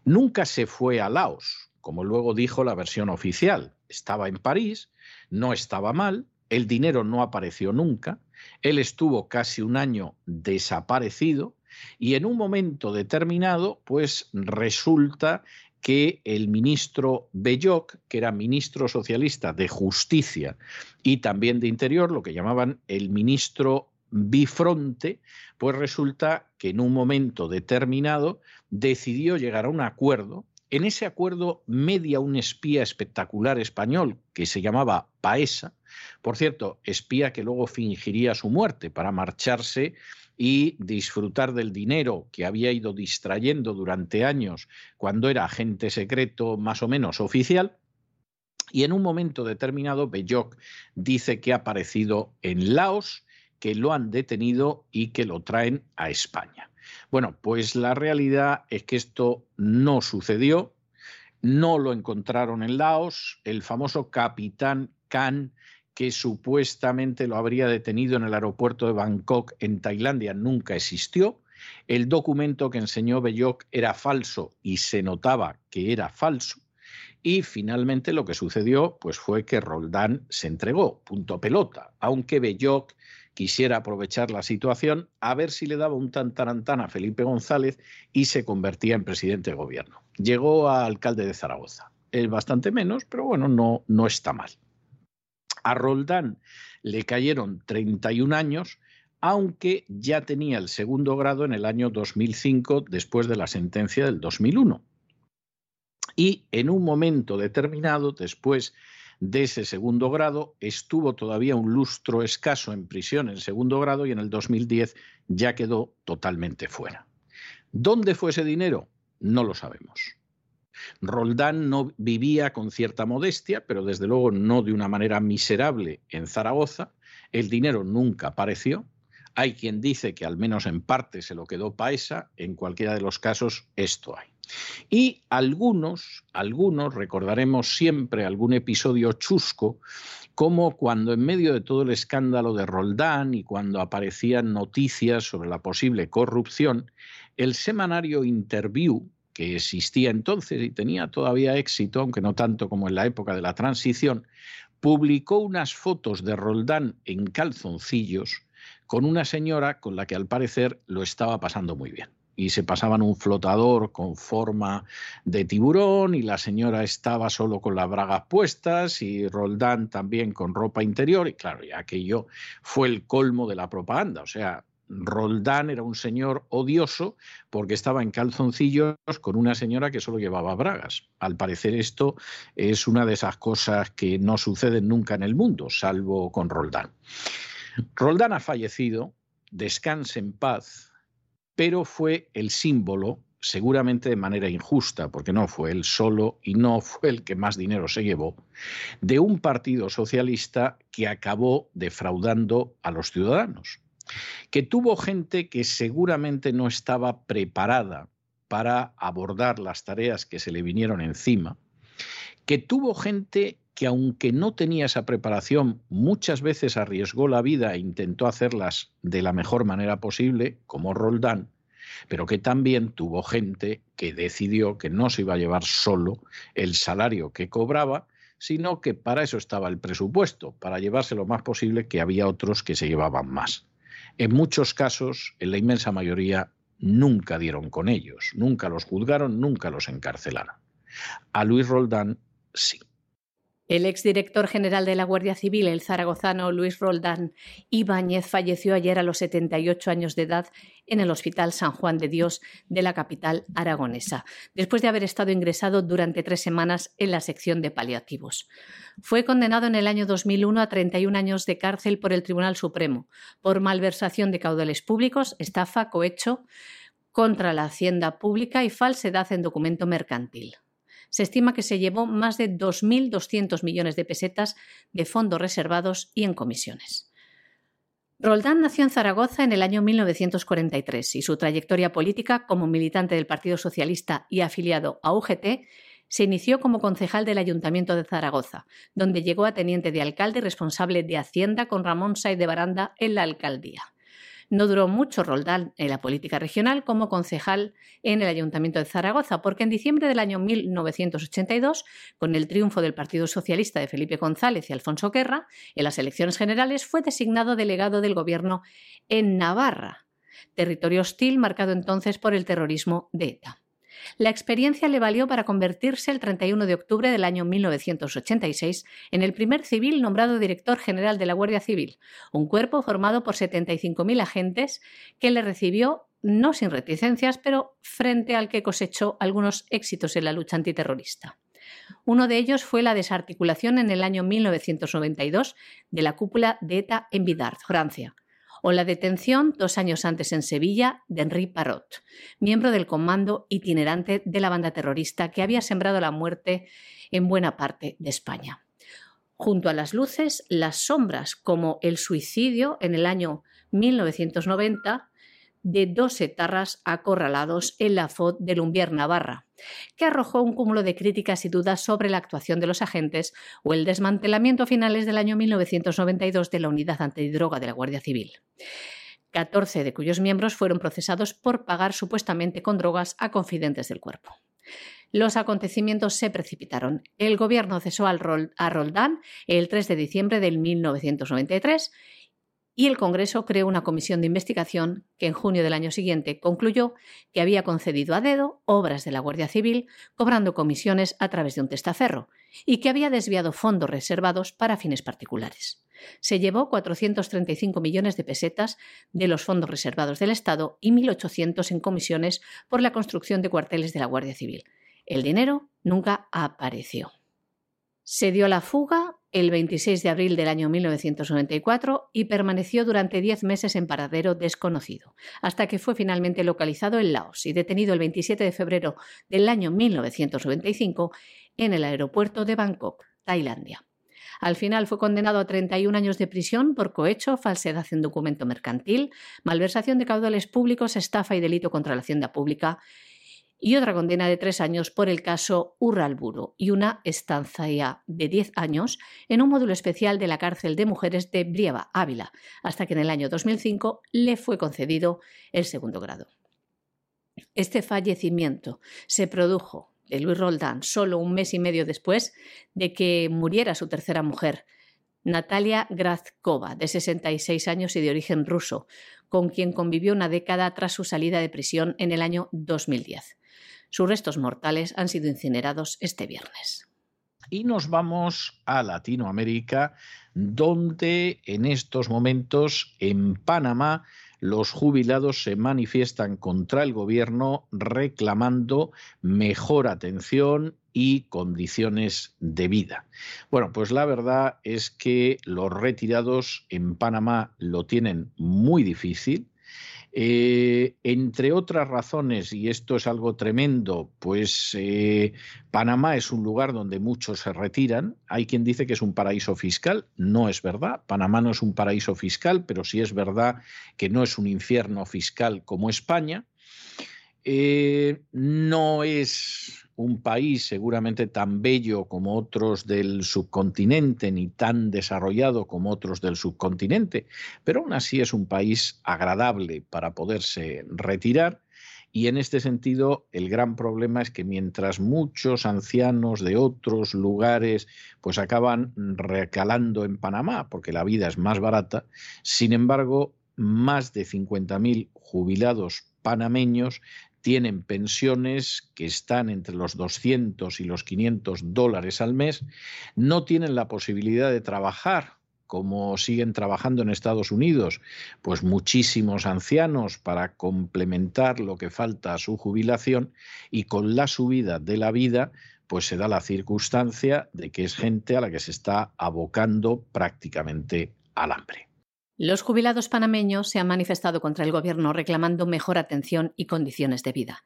Nunca se fue a Laos, como luego dijo la versión oficial. Estaba en París, no estaba mal, el dinero no apareció nunca, él estuvo casi un año desaparecido y en un momento determinado, pues resulta que el ministro Belloc, que era ministro socialista de Justicia y también de Interior, lo que llamaban el ministro bifronte, pues resulta que en un momento determinado decidió llegar a un acuerdo. En ese acuerdo media un espía espectacular español que se llamaba Paesa, por cierto, espía que luego fingiría su muerte para marcharse y disfrutar del dinero que había ido distrayendo durante años cuando era agente secreto más o menos oficial. Y en un momento determinado, Belloc dice que ha aparecido en Laos, que lo han detenido y que lo traen a España. Bueno, pues la realidad es que esto no sucedió, no lo encontraron en Laos, el famoso capitán Khan que supuestamente lo habría detenido en el aeropuerto de Bangkok en Tailandia nunca existió. El documento que enseñó Belloc era falso y se notaba que era falso. Y finalmente lo que sucedió pues fue que Roldán se entregó, punto pelota, aunque Belloc quisiera aprovechar la situación a ver si le daba un tantarantán a Felipe González y se convertía en presidente de gobierno. Llegó a alcalde de Zaragoza. Es bastante menos, pero bueno, no, no está mal. A Roldán le cayeron 31 años, aunque ya tenía el segundo grado en el año 2005, después de la sentencia del 2001. Y en un momento determinado, después de ese segundo grado, estuvo todavía un lustro escaso en prisión en segundo grado y en el 2010 ya quedó totalmente fuera. ¿Dónde fue ese dinero? No lo sabemos. Roldán no vivía con cierta modestia, pero desde luego no de una manera miserable en Zaragoza. El dinero nunca apareció. Hay quien dice que al menos en parte se lo quedó Paesa. En cualquiera de los casos, esto hay. Y algunos, algunos recordaremos siempre algún episodio chusco, como cuando en medio de todo el escándalo de Roldán y cuando aparecían noticias sobre la posible corrupción, el semanario Interview, que existía entonces y tenía todavía éxito, aunque no tanto como en la época de la transición, publicó unas fotos de Roldán en calzoncillos con una señora con la que al parecer lo estaba pasando muy bien. Y se pasaban un flotador con forma de tiburón y la señora estaba solo con las bragas puestas y Roldán también con ropa interior. Y claro, ya aquello fue el colmo de la propaganda. O sea, Roldán era un señor odioso porque estaba en calzoncillos con una señora que solo llevaba bragas. Al parecer esto es una de esas cosas que no suceden nunca en el mundo, salvo con Roldán. Roldán ha fallecido, descanse en paz, pero fue el símbolo, seguramente de manera injusta, porque no fue él solo y no fue el que más dinero se llevó, de un partido socialista que acabó defraudando a los ciudadanos que tuvo gente que seguramente no estaba preparada para abordar las tareas que se le vinieron encima, que tuvo gente que aunque no tenía esa preparación, muchas veces arriesgó la vida e intentó hacerlas de la mejor manera posible, como Roldán, pero que también tuvo gente que decidió que no se iba a llevar solo el salario que cobraba, sino que para eso estaba el presupuesto, para llevarse lo más posible, que había otros que se llevaban más. En muchos casos, en la inmensa mayoría, nunca dieron con ellos, nunca los juzgaron, nunca los encarcelaron. A Luis Roldán sí. El exdirector general de la Guardia Civil, el zaragozano Luis Roldán Ibáñez, falleció ayer a los 78 años de edad en el Hospital San Juan de Dios de la capital aragonesa, después de haber estado ingresado durante tres semanas en la sección de paliativos. Fue condenado en el año 2001 a 31 años de cárcel por el Tribunal Supremo por malversación de caudales públicos, estafa, cohecho contra la hacienda pública y falsedad en documento mercantil se estima que se llevó más de 2.200 millones de pesetas de fondos reservados y en comisiones. Roldán nació en Zaragoza en el año 1943 y su trayectoria política como militante del Partido Socialista y afiliado a UGT se inició como concejal del Ayuntamiento de Zaragoza, donde llegó a teniente de alcalde y responsable de Hacienda con Ramón Saiz de Baranda en la alcaldía. No duró mucho Roldán en la política regional como concejal en el Ayuntamiento de Zaragoza, porque en diciembre del año 1982, con el triunfo del Partido Socialista de Felipe González y Alfonso Guerra, en las elecciones generales fue designado delegado del Gobierno en Navarra, territorio hostil marcado entonces por el terrorismo de ETA. La experiencia le valió para convertirse el 31 de octubre del año 1986 en el primer civil nombrado director general de la Guardia Civil, un cuerpo formado por 75.000 agentes que le recibió no sin reticencias, pero frente al que cosechó algunos éxitos en la lucha antiterrorista. Uno de ellos fue la desarticulación en el año 1992 de la cúpula de ETA en Bidart, Francia, o la detención dos años antes en Sevilla de Henri Parot, miembro del comando itinerante de la banda terrorista que había sembrado la muerte en buena parte de España. Junto a las luces, las sombras, como el suicidio en el año 1990 de dos etarras acorralados en la FOD de Lumbier, Navarra, que arrojó un cúmulo de críticas y dudas sobre la actuación de los agentes o el desmantelamiento a finales del año 1992 de la unidad antidroga de la Guardia Civil. 14 de cuyos miembros fueron procesados por pagar supuestamente con drogas a confidentes del cuerpo. Los acontecimientos se precipitaron. El gobierno cesó a Roldán el 3 de diciembre de 1993 y el Congreso creó una comisión de investigación que en junio del año siguiente concluyó que había concedido a dedo obras de la Guardia Civil cobrando comisiones a través de un testaferro y que había desviado fondos reservados para fines particulares. Se llevó 435 millones de pesetas de los fondos reservados del Estado y 1.800 en comisiones por la construcción de cuarteles de la Guardia Civil. El dinero nunca apareció. Se dio la fuga el 26 de abril del año 1994 y permaneció durante 10 meses en paradero desconocido, hasta que fue finalmente localizado en Laos y detenido el 27 de febrero del año 1995 en el aeropuerto de Bangkok, Tailandia. Al final fue condenado a 31 años de prisión por cohecho, falsedad en documento mercantil, malversación de caudales públicos, estafa y delito contra la hacienda pública y otra condena de tres años por el caso Urralburo y una estancia de diez años en un módulo especial de la cárcel de mujeres de Brieva, Ávila, hasta que en el año 2005 le fue concedido el segundo grado. Este fallecimiento se produjo de Luis Roldán solo un mes y medio después de que muriera su tercera mujer, Natalia Grazkova, de 66 años y de origen ruso, con quien convivió una década tras su salida de prisión en el año 2010. Sus restos mortales han sido incinerados este viernes. Y nos vamos a Latinoamérica, donde en estos momentos en Panamá los jubilados se manifiestan contra el gobierno reclamando mejor atención y condiciones de vida. Bueno, pues la verdad es que los retirados en Panamá lo tienen muy difícil eh, entre otras razones, y esto es algo tremendo, pues eh, Panamá es un lugar donde muchos se retiran. Hay quien dice que es un paraíso fiscal. No es verdad. Panamá no es un paraíso fiscal, pero sí es verdad que no es un infierno fiscal como España. Eh, no es un país seguramente tan bello como otros del subcontinente, ni tan desarrollado como otros del subcontinente, pero aún así es un país agradable para poderse retirar. Y en este sentido, el gran problema es que mientras muchos ancianos de otros lugares pues acaban recalando en Panamá, porque la vida es más barata, sin embargo, más de 50.000 jubilados panameños tienen pensiones que están entre los 200 y los 500 dólares al mes, no tienen la posibilidad de trabajar como siguen trabajando en Estados Unidos, pues muchísimos ancianos para complementar lo que falta a su jubilación y con la subida de la vida, pues se da la circunstancia de que es gente a la que se está abocando prácticamente al hambre. Los jubilados panameños se han manifestado contra el Gobierno reclamando mejor atención y condiciones de vida.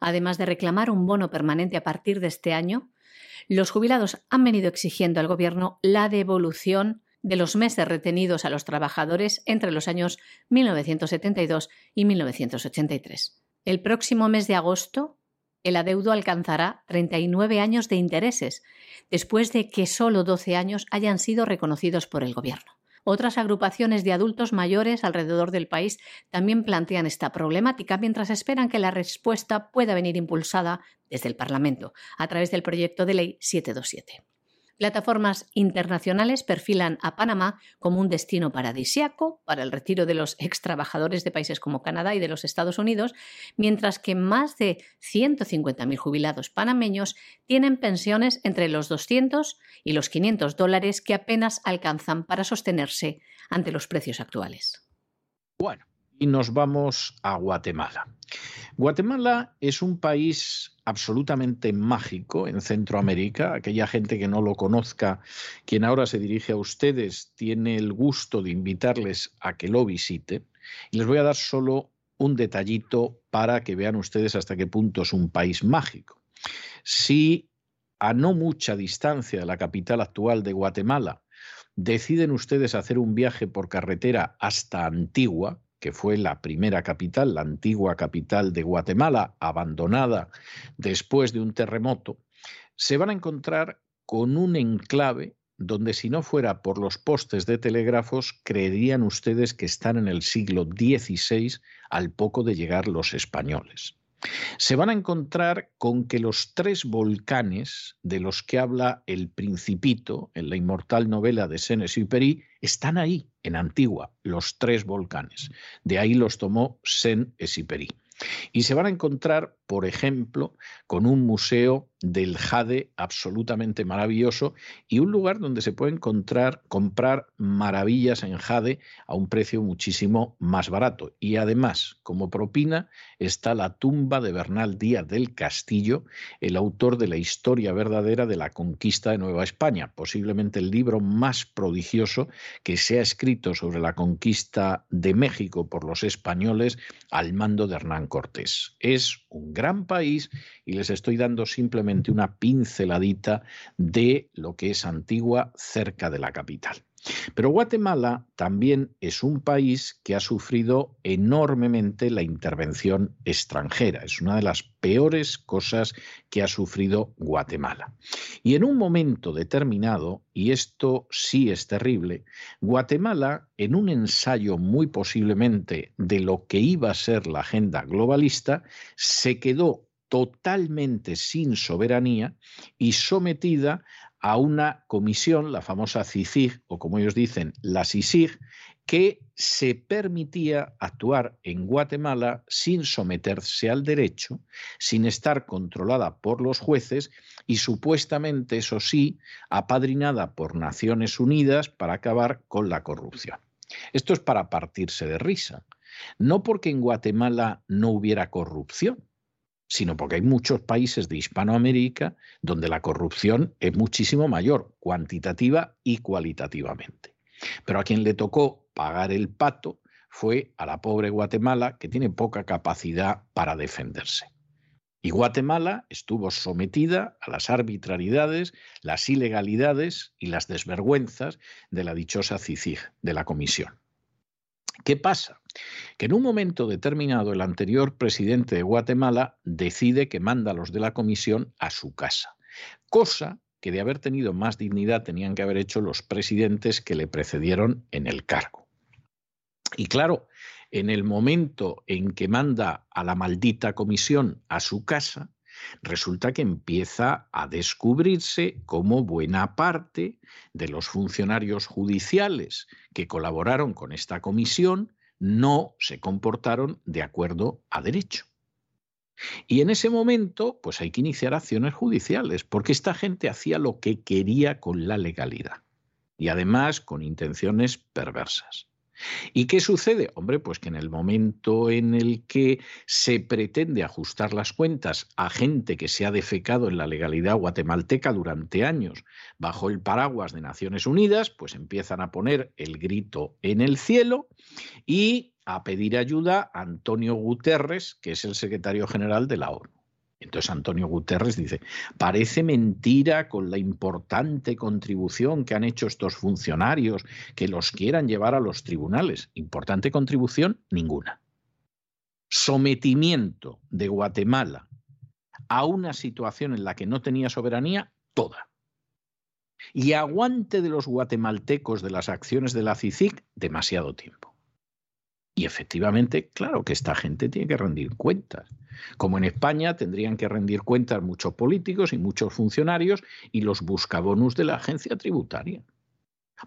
Además de reclamar un bono permanente a partir de este año, los jubilados han venido exigiendo al Gobierno la devolución de los meses retenidos a los trabajadores entre los años 1972 y 1983. El próximo mes de agosto, el adeudo alcanzará 39 años de intereses, después de que solo 12 años hayan sido reconocidos por el Gobierno. Otras agrupaciones de adultos mayores alrededor del país también plantean esta problemática mientras esperan que la respuesta pueda venir impulsada desde el Parlamento a través del proyecto de ley 727. Plataformas internacionales perfilan a Panamá como un destino paradisiaco para el retiro de los ex trabajadores de países como Canadá y de los Estados Unidos, mientras que más de 150.000 jubilados panameños tienen pensiones entre los 200 y los 500 dólares que apenas alcanzan para sostenerse ante los precios actuales. Bueno, y nos vamos a Guatemala. Guatemala es un país absolutamente mágico en Centroamérica. Aquella gente que no lo conozca, quien ahora se dirige a ustedes, tiene el gusto de invitarles a que lo visite. Y les voy a dar solo un detallito para que vean ustedes hasta qué punto es un país mágico. Si a no mucha distancia de la capital actual de Guatemala deciden ustedes hacer un viaje por carretera hasta Antigua, que fue la primera capital, la antigua capital de Guatemala, abandonada después de un terremoto, se van a encontrar con un enclave donde si no fuera por los postes de telégrafos, creerían ustedes que están en el siglo XVI al poco de llegar los españoles se van a encontrar con que los tres volcanes de los que habla el Principito en la inmortal novela de Saint-Exupéry están ahí, en Antigua, los tres volcanes. De ahí los tomó Saint-Exupéry. Y se van a encontrar, por ejemplo, con un museo del jade absolutamente maravilloso y un lugar donde se puede encontrar, comprar maravillas en jade a un precio muchísimo más barato. Y además, como propina, está la tumba de Bernal Díaz del Castillo, el autor de la historia verdadera de la conquista de Nueva España, posiblemente el libro más prodigioso que se ha escrito sobre la conquista de México por los españoles al mando de Hernán Cortés. Es un gran país y les estoy dando simplemente una pinceladita de lo que es Antigua cerca de la capital. Pero Guatemala también es un país que ha sufrido enormemente la intervención extranjera. Es una de las peores cosas que ha sufrido Guatemala. Y en un momento determinado, y esto sí es terrible, Guatemala, en un ensayo muy posiblemente de lo que iba a ser la agenda globalista, se quedó totalmente sin soberanía y sometida a una comisión, la famosa CICIG, o como ellos dicen, la CICIG, que se permitía actuar en Guatemala sin someterse al derecho, sin estar controlada por los jueces y supuestamente, eso sí, apadrinada por Naciones Unidas para acabar con la corrupción. Esto es para partirse de risa. No porque en Guatemala no hubiera corrupción, sino porque hay muchos países de Hispanoamérica donde la corrupción es muchísimo mayor, cuantitativa y cualitativamente. Pero a quien le tocó pagar el pato fue a la pobre Guatemala, que tiene poca capacidad para defenderse. Y Guatemala estuvo sometida a las arbitrariedades, las ilegalidades y las desvergüenzas de la dichosa CICIG, de la Comisión. ¿Qué pasa? Que en un momento determinado el anterior presidente de Guatemala decide que manda a los de la comisión a su casa, cosa que de haber tenido más dignidad tenían que haber hecho los presidentes que le precedieron en el cargo. Y claro, en el momento en que manda a la maldita comisión a su casa, resulta que empieza a descubrirse cómo buena parte de los funcionarios judiciales que colaboraron con esta comisión no se comportaron de acuerdo a derecho. Y en ese momento, pues hay que iniciar acciones judiciales, porque esta gente hacía lo que quería con la legalidad y además con intenciones perversas. ¿Y qué sucede? Hombre, pues que en el momento en el que se pretende ajustar las cuentas a gente que se ha defecado en la legalidad guatemalteca durante años bajo el paraguas de Naciones Unidas, pues empiezan a poner el grito en el cielo y a pedir ayuda a Antonio Guterres, que es el secretario general de la ONU. Entonces Antonio Guterres dice, parece mentira con la importante contribución que han hecho estos funcionarios que los quieran llevar a los tribunales. Importante contribución, ninguna. Sometimiento de Guatemala a una situación en la que no tenía soberanía toda. Y aguante de los guatemaltecos de las acciones de la CICIC demasiado tiempo. Y efectivamente, claro que esta gente tiene que rendir cuentas. Como en España tendrían que rendir cuentas muchos políticos y muchos funcionarios y los buscabonus de la agencia tributaria.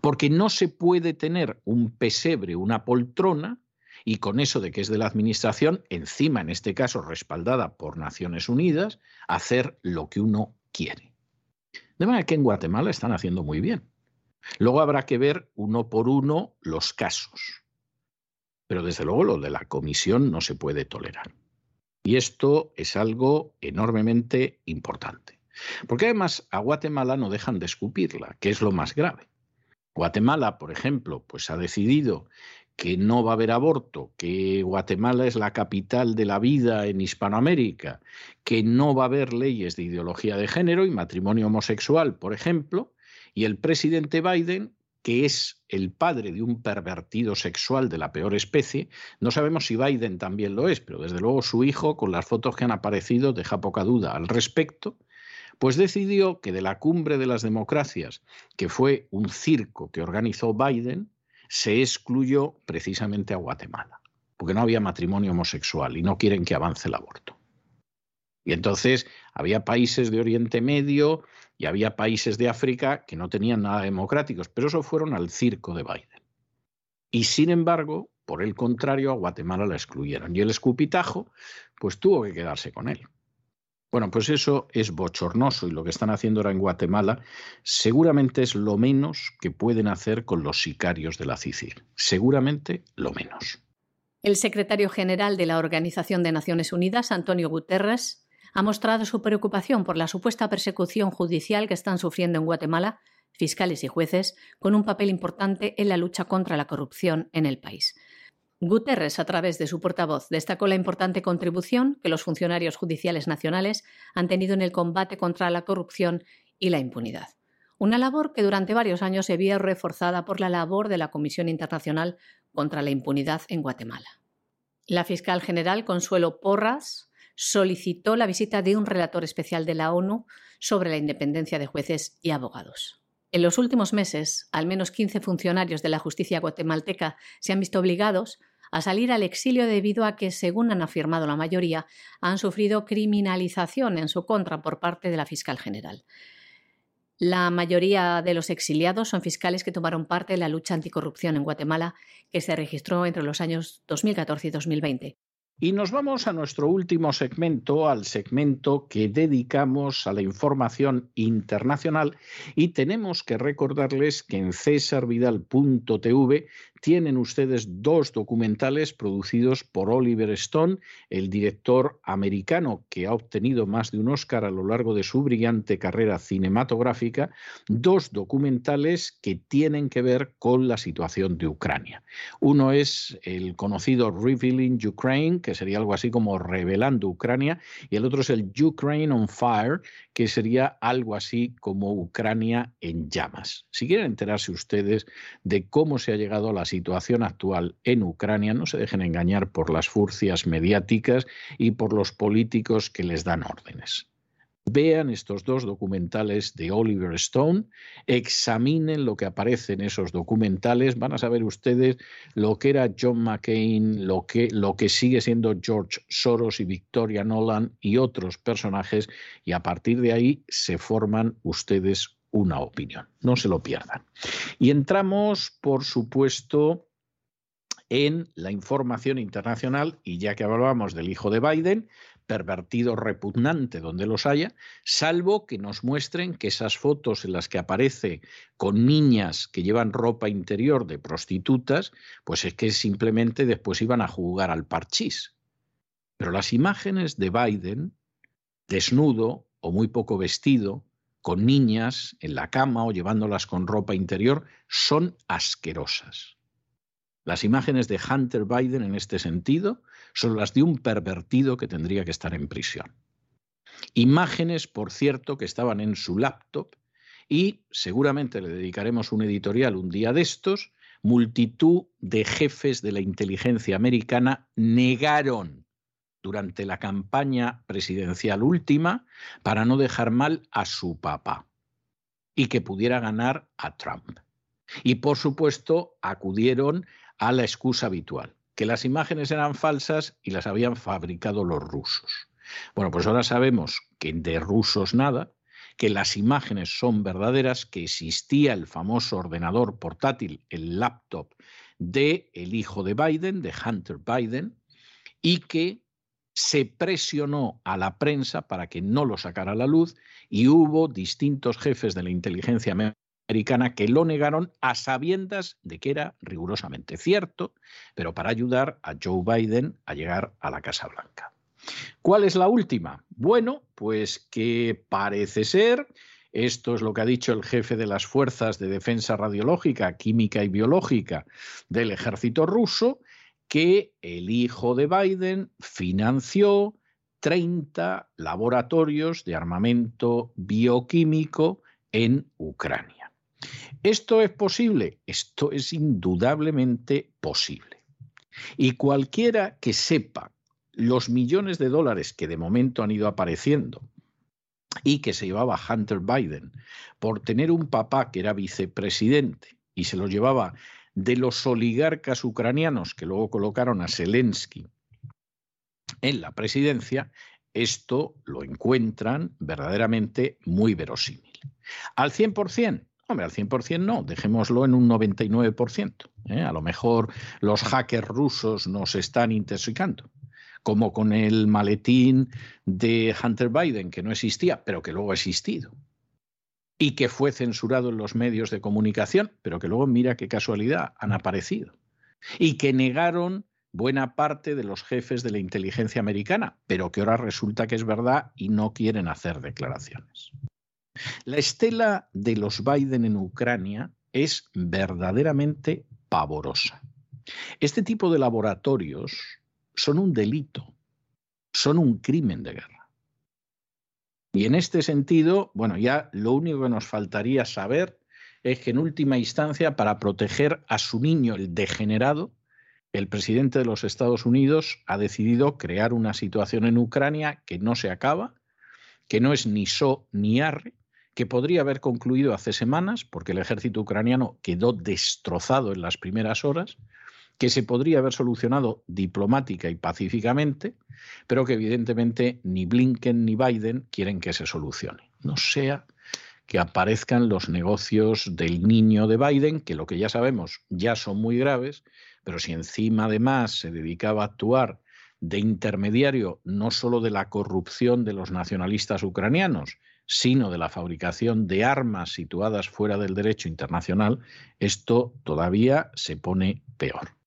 Porque no se puede tener un pesebre, una poltrona, y con eso de que es de la Administración, encima en este caso respaldada por Naciones Unidas, hacer lo que uno quiere. De manera que en Guatemala están haciendo muy bien. Luego habrá que ver uno por uno los casos. Pero desde luego lo de la comisión no se puede tolerar. Y esto es algo enormemente importante. Porque además a Guatemala no dejan de escupirla, que es lo más grave. Guatemala, por ejemplo, pues ha decidido que no va a haber aborto, que Guatemala es la capital de la vida en Hispanoamérica, que no va a haber leyes de ideología de género y matrimonio homosexual, por ejemplo, y el presidente Biden, que es el padre de un pervertido sexual de la peor especie, no sabemos si Biden también lo es, pero desde luego su hijo, con las fotos que han aparecido, deja poca duda al respecto, pues decidió que de la cumbre de las democracias, que fue un circo que organizó Biden, se excluyó precisamente a Guatemala, porque no había matrimonio homosexual y no quieren que avance el aborto. Y entonces había países de Oriente Medio y había países de África que no tenían nada democráticos, pero eso fueron al circo de Biden. Y sin embargo, por el contrario, a Guatemala la excluyeron. Y el escupitajo, pues tuvo que quedarse con él. Bueno, pues eso es bochornoso y lo que están haciendo ahora en Guatemala seguramente es lo menos que pueden hacer con los sicarios de la CICIR. Seguramente lo menos. El secretario general de la Organización de Naciones Unidas, Antonio Guterres, ha mostrado su preocupación por la supuesta persecución judicial que están sufriendo en Guatemala fiscales y jueces, con un papel importante en la lucha contra la corrupción en el país. Guterres, a través de su portavoz, destacó la importante contribución que los funcionarios judiciales nacionales han tenido en el combate contra la corrupción y la impunidad. Una labor que durante varios años se vio reforzada por la labor de la Comisión Internacional contra la Impunidad en Guatemala. La fiscal general Consuelo Porras solicitó la visita de un relator especial de la ONU sobre la independencia de jueces y abogados. En los últimos meses, al menos 15 funcionarios de la justicia guatemalteca se han visto obligados a salir al exilio debido a que, según han afirmado la mayoría, han sufrido criminalización en su contra por parte de la fiscal general. La mayoría de los exiliados son fiscales que tomaron parte en la lucha anticorrupción en Guatemala, que se registró entre los años 2014 y 2020. Y nos vamos a nuestro último segmento, al segmento que dedicamos a la información internacional. Y tenemos que recordarles que en cesarvidal.tv tienen ustedes dos documentales producidos por Oliver Stone, el director americano que ha obtenido más de un Oscar a lo largo de su brillante carrera cinematográfica, dos documentales que tienen que ver con la situación de Ucrania. Uno es el conocido Revealing Ukraine, que sería algo así como Revelando Ucrania, y el otro es el Ukraine on Fire, que sería algo así como Ucrania en llamas. Si quieren enterarse ustedes de cómo se ha llegado a la situación actual en Ucrania, no se dejen engañar por las furcias mediáticas y por los políticos que les dan órdenes. Vean estos dos documentales de Oliver Stone, examinen lo que aparece en esos documentales, van a saber ustedes lo que era John McCain, lo que, lo que sigue siendo George Soros y Victoria Nolan y otros personajes, y a partir de ahí se forman ustedes una opinión. No se lo pierdan. Y entramos, por supuesto, en la información internacional, y ya que hablábamos del hijo de Biden, pervertido repugnante donde los haya, salvo que nos muestren que esas fotos en las que aparece con niñas que llevan ropa interior de prostitutas, pues es que simplemente después iban a jugar al parchís. Pero las imágenes de Biden, desnudo o muy poco vestido, con niñas en la cama o llevándolas con ropa interior, son asquerosas. Las imágenes de Hunter Biden en este sentido son las de un pervertido que tendría que estar en prisión. Imágenes, por cierto, que estaban en su laptop y seguramente le dedicaremos un editorial un día de estos, multitud de jefes de la inteligencia americana negaron durante la campaña presidencial última para no dejar mal a su papá y que pudiera ganar a Trump. Y por supuesto acudieron a la excusa habitual, que las imágenes eran falsas y las habían fabricado los rusos. Bueno, pues ahora sabemos que de rusos nada, que las imágenes son verdaderas, que existía el famoso ordenador portátil, el laptop de el hijo de Biden, de Hunter Biden, y que se presionó a la prensa para que no lo sacara a la luz y hubo distintos jefes de la inteligencia americana que lo negaron a sabiendas de que era rigurosamente cierto, pero para ayudar a Joe Biden a llegar a la Casa Blanca. ¿Cuál es la última? Bueno, pues que parece ser, esto es lo que ha dicho el jefe de las Fuerzas de Defensa Radiológica, Química y Biológica del ejército ruso, que el hijo de Biden financió 30 laboratorios de armamento bioquímico en Ucrania. ¿Esto es posible? Esto es indudablemente posible. Y cualquiera que sepa los millones de dólares que de momento han ido apareciendo y que se llevaba Hunter Biden por tener un papá que era vicepresidente y se los llevaba de los oligarcas ucranianos que luego colocaron a Zelensky en la presidencia, esto lo encuentran verdaderamente muy verosímil. Al 100%, hombre, al 100% no, dejémoslo en un 99%. ¿eh? A lo mejor los hackers rusos nos están intoxicando como con el maletín de Hunter Biden, que no existía, pero que luego ha existido, y que fue censurado en los medios de comunicación, pero que luego, mira qué casualidad, han aparecido, y que negaron buena parte de los jefes de la inteligencia americana, pero que ahora resulta que es verdad y no quieren hacer declaraciones. La estela de los Biden en Ucrania es verdaderamente pavorosa. Este tipo de laboratorios son un delito, son un crimen de guerra. Y en este sentido, bueno, ya lo único que nos faltaría saber es que en última instancia, para proteger a su niño, el degenerado, el presidente de los Estados Unidos ha decidido crear una situación en Ucrania que no se acaba, que no es ni so ni arre, que podría haber concluido hace semanas, porque el ejército ucraniano quedó destrozado en las primeras horas, que se podría haber solucionado diplomática y pacíficamente, pero que evidentemente ni Blinken ni Biden quieren que se solucione. No sea que aparezcan los negocios del niño de Biden, que lo que ya sabemos ya son muy graves, pero si encima además se dedicaba a actuar de intermediario no solo de la corrupción de los nacionalistas ucranianos, sino de la fabricación de armas situadas fuera del derecho internacional, esto todavía se pone peor.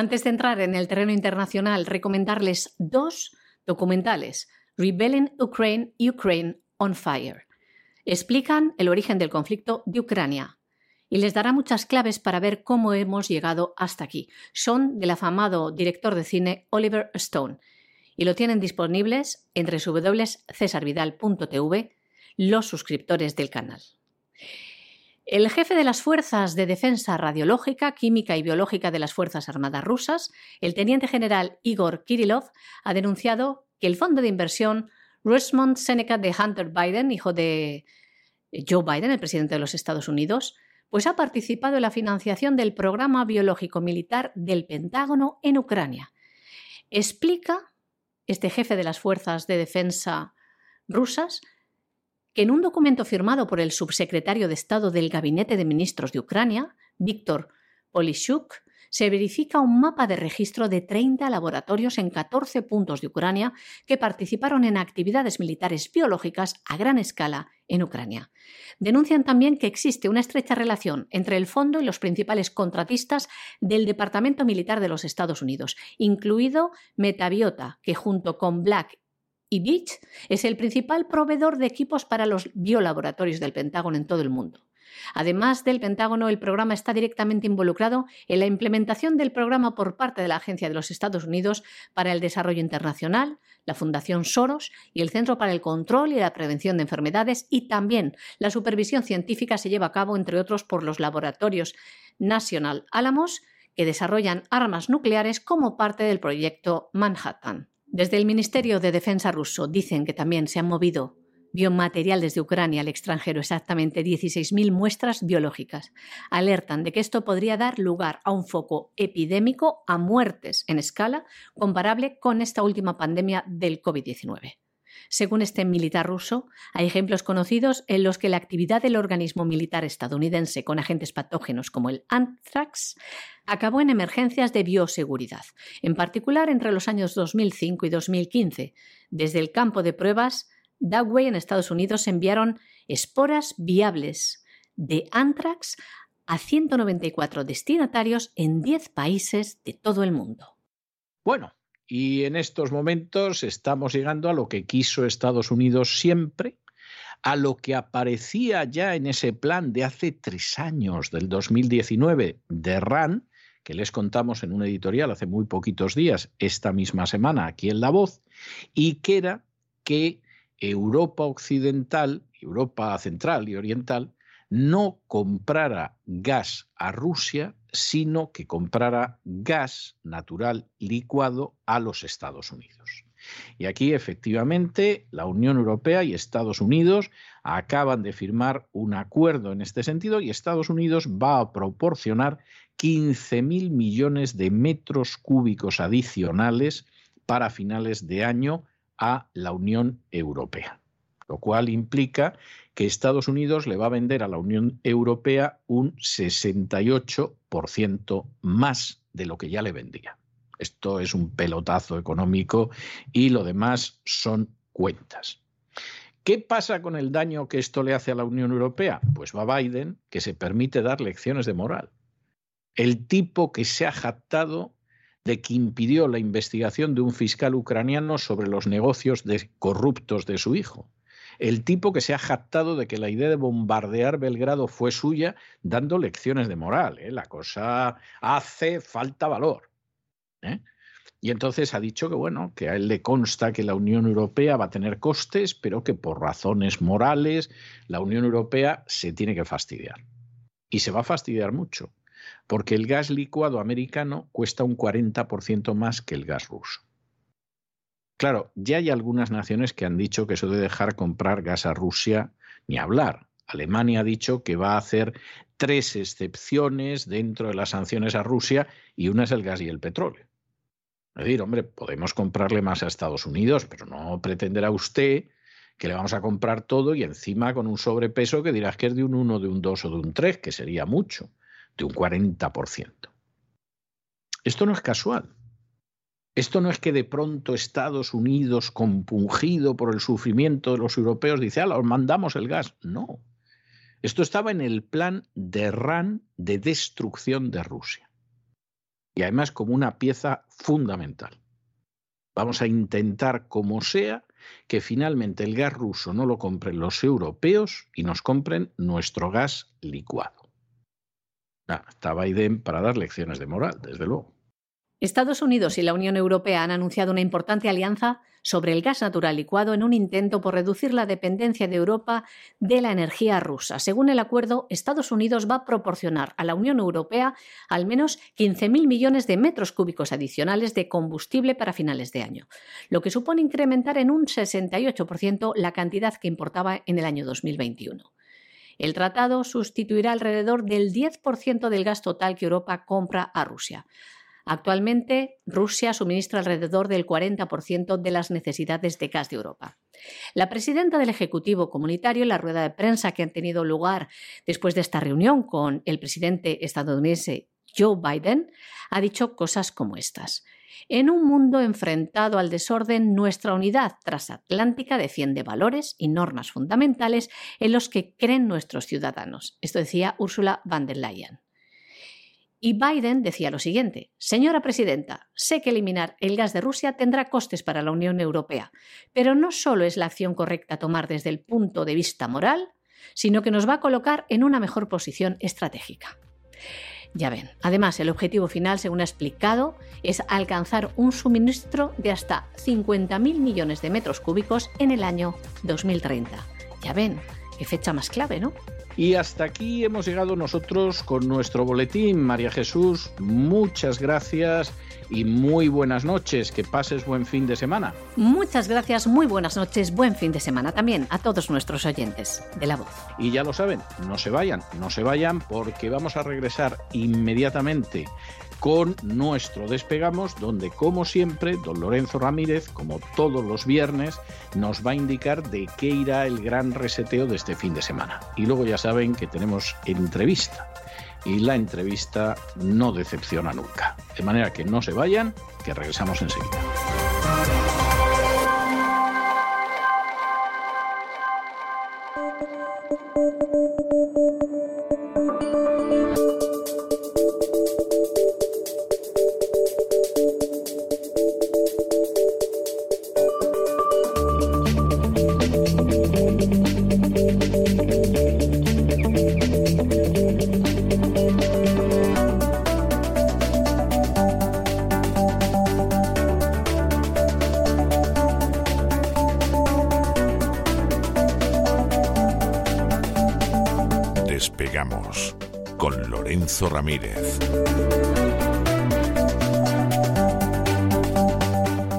Antes de entrar en el terreno internacional, recomendarles dos documentales, Rebelling Ukraine y Ukraine on Fire. Explican el origen del conflicto de Ucrania y les dará muchas claves para ver cómo hemos llegado hasta aquí. Son del afamado director de cine Oliver Stone y lo tienen disponibles en www.cesarvidal.tv los suscriptores del canal. El jefe de las Fuerzas de Defensa Radiológica, Química y Biológica de las Fuerzas Armadas rusas, el teniente general Igor Kirillov, ha denunciado que el fondo de inversión Rosemont Seneca de Hunter Biden, hijo de Joe Biden, el presidente de los Estados Unidos, pues ha participado en la financiación del programa biológico militar del Pentágono en Ucrania. Explica este jefe de las fuerzas de defensa rusas que en un documento firmado por el subsecretario de Estado del Gabinete de Ministros de Ucrania, Víctor Polishuk, se verifica un mapa de registro de 30 laboratorios en 14 puntos de Ucrania que participaron en actividades militares biológicas a gran escala en Ucrania. Denuncian también que existe una estrecha relación entre el fondo y los principales contratistas del Departamento Militar de los Estados Unidos, incluido Metabiota, que junto con Black y Beach es el principal proveedor de equipos para los biolaboratorios del Pentágono en todo el mundo. Además del Pentágono, el programa está directamente involucrado en la implementación del programa por parte de la Agencia de los Estados Unidos para el Desarrollo Internacional, la Fundación Soros y el Centro para el Control y la Prevención de Enfermedades y también la supervisión científica se lleva a cabo, entre otros, por los laboratorios National Alamos, que desarrollan armas nucleares como parte del proyecto Manhattan Desde el Ministerio de Defensa ruso dicen que también se han movido biomaterial desde Ucrania al extranjero, exactamente 16.000 muestras biológicas. Alertan de que esto podría dar lugar a un foco epidémico, a muertes en escala comparable con esta última pandemia del COVID-19. Según este militar ruso, hay ejemplos conocidos en los que la actividad del organismo militar estadounidense con agentes patógenos como el anthrax acabó en emergencias de bioseguridad, en particular entre los años 2005 y 2015. Desde el campo de pruebas, Dagway en Estados Unidos enviaron esporas viables de anthrax a 194 destinatarios en 10 países de todo el mundo. Bueno, y en estos momentos estamos llegando a lo que quiso Estados Unidos siempre, a lo que aparecía ya en ese plan de hace tres años, del 2019, de RAN, que les contamos en un editorial hace muy poquitos días, esta misma semana, aquí en La Voz, y que era que Europa Occidental, Europa Central y Oriental, no comprara gas a Rusia, sino que comprara gas natural licuado a los Estados Unidos. Y aquí efectivamente la Unión Europea y Estados Unidos acaban de firmar un acuerdo en este sentido y Estados Unidos va a proporcionar 15.000 millones de metros cúbicos adicionales para finales de año a la Unión Europea, lo cual implica que Estados Unidos le va a vender a la Unión Europea un 68% más de lo que ya le vendía. Esto es un pelotazo económico y lo demás son cuentas. ¿Qué pasa con el daño que esto le hace a la Unión Europea? Pues va Biden, que se permite dar lecciones de moral. El tipo que se ha jactado de que impidió la investigación de un fiscal ucraniano sobre los negocios corruptos de su hijo el tipo que se ha jactado de que la idea de bombardear Belgrado fue suya, dando lecciones de moral. ¿eh? La cosa hace falta valor. ¿eh? Y entonces ha dicho que, bueno, que a él le consta que la Unión Europea va a tener costes, pero que por razones morales la Unión Europea se tiene que fastidiar. Y se va a fastidiar mucho, porque el gas licuado americano cuesta un 40% más que el gas ruso. Claro, ya hay algunas naciones que han dicho que eso de dejar comprar gas a Rusia, ni hablar. Alemania ha dicho que va a hacer tres excepciones dentro de las sanciones a Rusia y una es el gas y el petróleo. Es decir, hombre, podemos comprarle más a Estados Unidos, pero no pretenderá usted que le vamos a comprar todo y encima con un sobrepeso que dirás que es de un 1, de un 2 o de un 3, que sería mucho, de un 40%. Esto no es casual. Esto no es que de pronto Estados Unidos, compungido por el sufrimiento de los europeos, dice, ah, os mandamos el gas. No. Esto estaba en el plan de RAN de destrucción de Rusia. Y además como una pieza fundamental. Vamos a intentar, como sea, que finalmente el gas ruso no lo compren los europeos y nos compren nuestro gas licuado. Ah, está Biden para dar lecciones de moral, desde luego. Estados Unidos y la Unión Europea han anunciado una importante alianza sobre el gas natural licuado en un intento por reducir la dependencia de Europa de la energía rusa. Según el acuerdo, Estados Unidos va a proporcionar a la Unión Europea al menos 15.000 millones de metros cúbicos adicionales de combustible para finales de año, lo que supone incrementar en un 68% la cantidad que importaba en el año 2021. El tratado sustituirá alrededor del 10% del gas total que Europa compra a Rusia. Actualmente, Rusia suministra alrededor del 40% de las necesidades de gas de Europa. La presidenta del Ejecutivo Comunitario, en la rueda de prensa que ha tenido lugar después de esta reunión con el presidente estadounidense Joe Biden, ha dicho cosas como estas. En un mundo enfrentado al desorden, nuestra unidad transatlántica defiende valores y normas fundamentales en los que creen nuestros ciudadanos. Esto decía Ursula von der Leyen. Y Biden decía lo siguiente, Señora Presidenta, sé que eliminar el gas de Rusia tendrá costes para la Unión Europea, pero no solo es la acción correcta a tomar desde el punto de vista moral, sino que nos va a colocar en una mejor posición estratégica. Ya ven, además el objetivo final, según ha explicado, es alcanzar un suministro de hasta 50.000 millones de metros cúbicos en el año 2030. Ya ven, qué fecha más clave, ¿no? Y hasta aquí hemos llegado nosotros con nuestro boletín. María Jesús, muchas gracias y muy buenas noches. Que pases buen fin de semana. Muchas gracias, muy buenas noches, buen fin de semana también a todos nuestros oyentes de la voz. Y ya lo saben, no se vayan, no se vayan porque vamos a regresar inmediatamente con nuestro Despegamos, donde como siempre, don Lorenzo Ramírez, como todos los viernes, nos va a indicar de qué irá el gran reseteo de este fin de semana. Y luego ya saben que tenemos entrevista. Y la entrevista no decepciona nunca. De manera que no se vayan, que regresamos enseguida. Ramírez.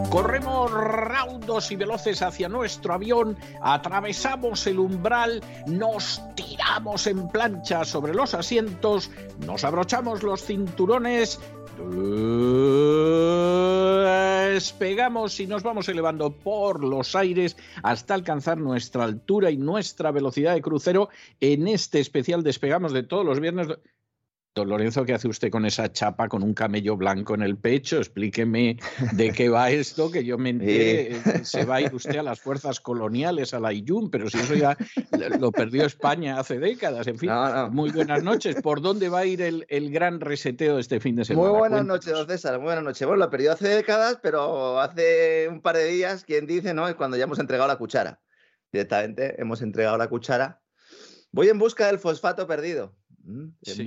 Corremos raudos y veloces hacia nuestro avión, atravesamos el umbral, nos tiramos en plancha sobre los asientos, nos abrochamos los cinturones, despegamos y nos vamos elevando por los aires hasta alcanzar nuestra altura y nuestra velocidad de crucero en este especial despegamos de todos los viernes. Don Lorenzo, ¿qué hace usted con esa chapa con un camello blanco en el pecho? Explíqueme de qué va esto, que yo me enteré. Eh, Se va a ir usted a las fuerzas coloniales, a la IUM, pero si eso ya lo perdió España hace décadas. En fin, No, no. muy buenas noches. ¿Por dónde va a ir el, el gran reseteo de este fin de semana? Muy buenas Cuéntanos. noches, don César. Muy buenas noches. Bueno, lo perdió hace décadas, pero hace un par de días, quien dice, ¿no? Es cuando ya hemos entregado la cuchara. Directamente hemos entregado la cuchara. Voy en busca del fosfato perdido. ¿Mm? Sí,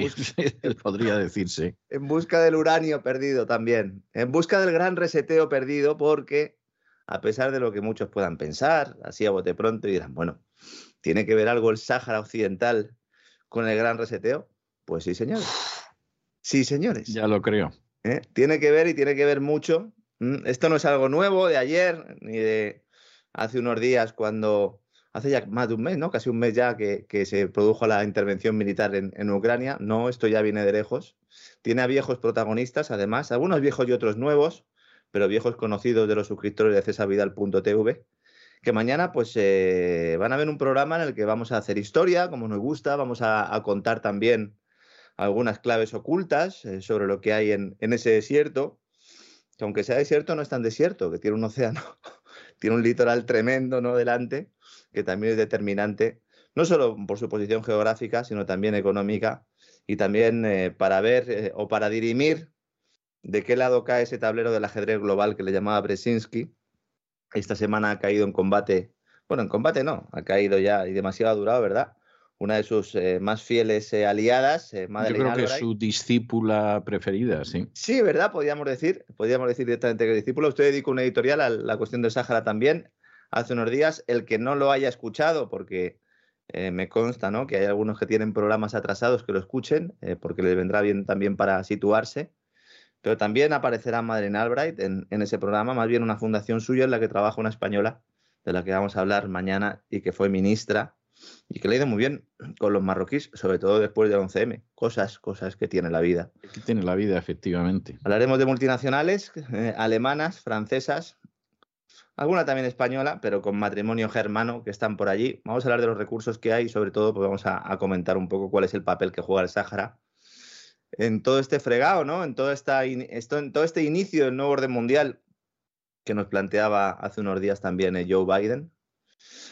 podría decirse. en busca del uranio perdido también. En busca del gran reseteo perdido, porque a pesar de lo que muchos puedan pensar, así a bote pronto, y dirán, bueno, ¿tiene que ver algo el Sáhara Occidental con el gran reseteo? Pues sí, señores. Sí, señores. Ya lo creo. ¿eh? Tiene que ver y tiene que ver mucho. ¿m? Esto no es algo nuevo de ayer ni de hace unos días cuando, hace ya más de un mes, ¿no? Casi un mes ya que, que se produjo la intervención militar en, en Ucrania. No, esto ya viene de lejos. Tiene a viejos protagonistas, además, algunos viejos y otros nuevos, pero viejos conocidos de los suscriptores de cesarvidal.tv, que mañana pues eh, van a ver un programa en el que vamos a hacer historia, como nos gusta, vamos a, a contar también algunas claves ocultas eh, sobre lo que hay en, en ese desierto, que aunque sea desierto no es tan desierto, que tiene un océano, tiene un litoral tremendo ¿no? delante, que también es determinante, no solo por su posición geográfica, sino también económica, y también eh, para ver eh, o para dirimir de qué lado cae ese tablero del ajedrez global que le llamaba Brzezinski. Esta semana ha caído en combate, bueno, en combate no, ha caído ya y demasiado ha durado, ¿verdad? Una de sus eh, más fieles aliadas, eh, Yo Madeleine creo que es su discípula preferida, sí. Sí, ¿verdad? Podríamos decir, podríamos decir directamente que el discípulo. Usted dedicó una editorial a la cuestión del Sáhara también hace unos días. El que no lo haya escuchado, porque eh, me consta ¿no? que hay algunos que tienen programas atrasados que lo escuchen, eh, porque les vendrá bien también para situarse. Pero también aparecerá Madeleine Albright en, en ese programa, más bien una fundación suya en la que trabaja una española, de la que vamos a hablar mañana y que fue ministra y que le ha ido muy bien con los marroquíes, sobre todo después del 11M. Cosas, cosas que tiene la vida. Aquí tiene la vida, efectivamente. Hablaremos de multinacionales, eh, alemanas, francesas, alguna también española, pero con matrimonio germano que están por allí. Vamos a hablar de los recursos que hay y sobre todo pues vamos a, comentar un poco cuál es el papel que juega el Sáhara en todo este fregado, ¿no? En todo, esta, esto, en todo este inicio del nuevo orden mundial que nos planteaba hace unos días también eh, Joe Biden.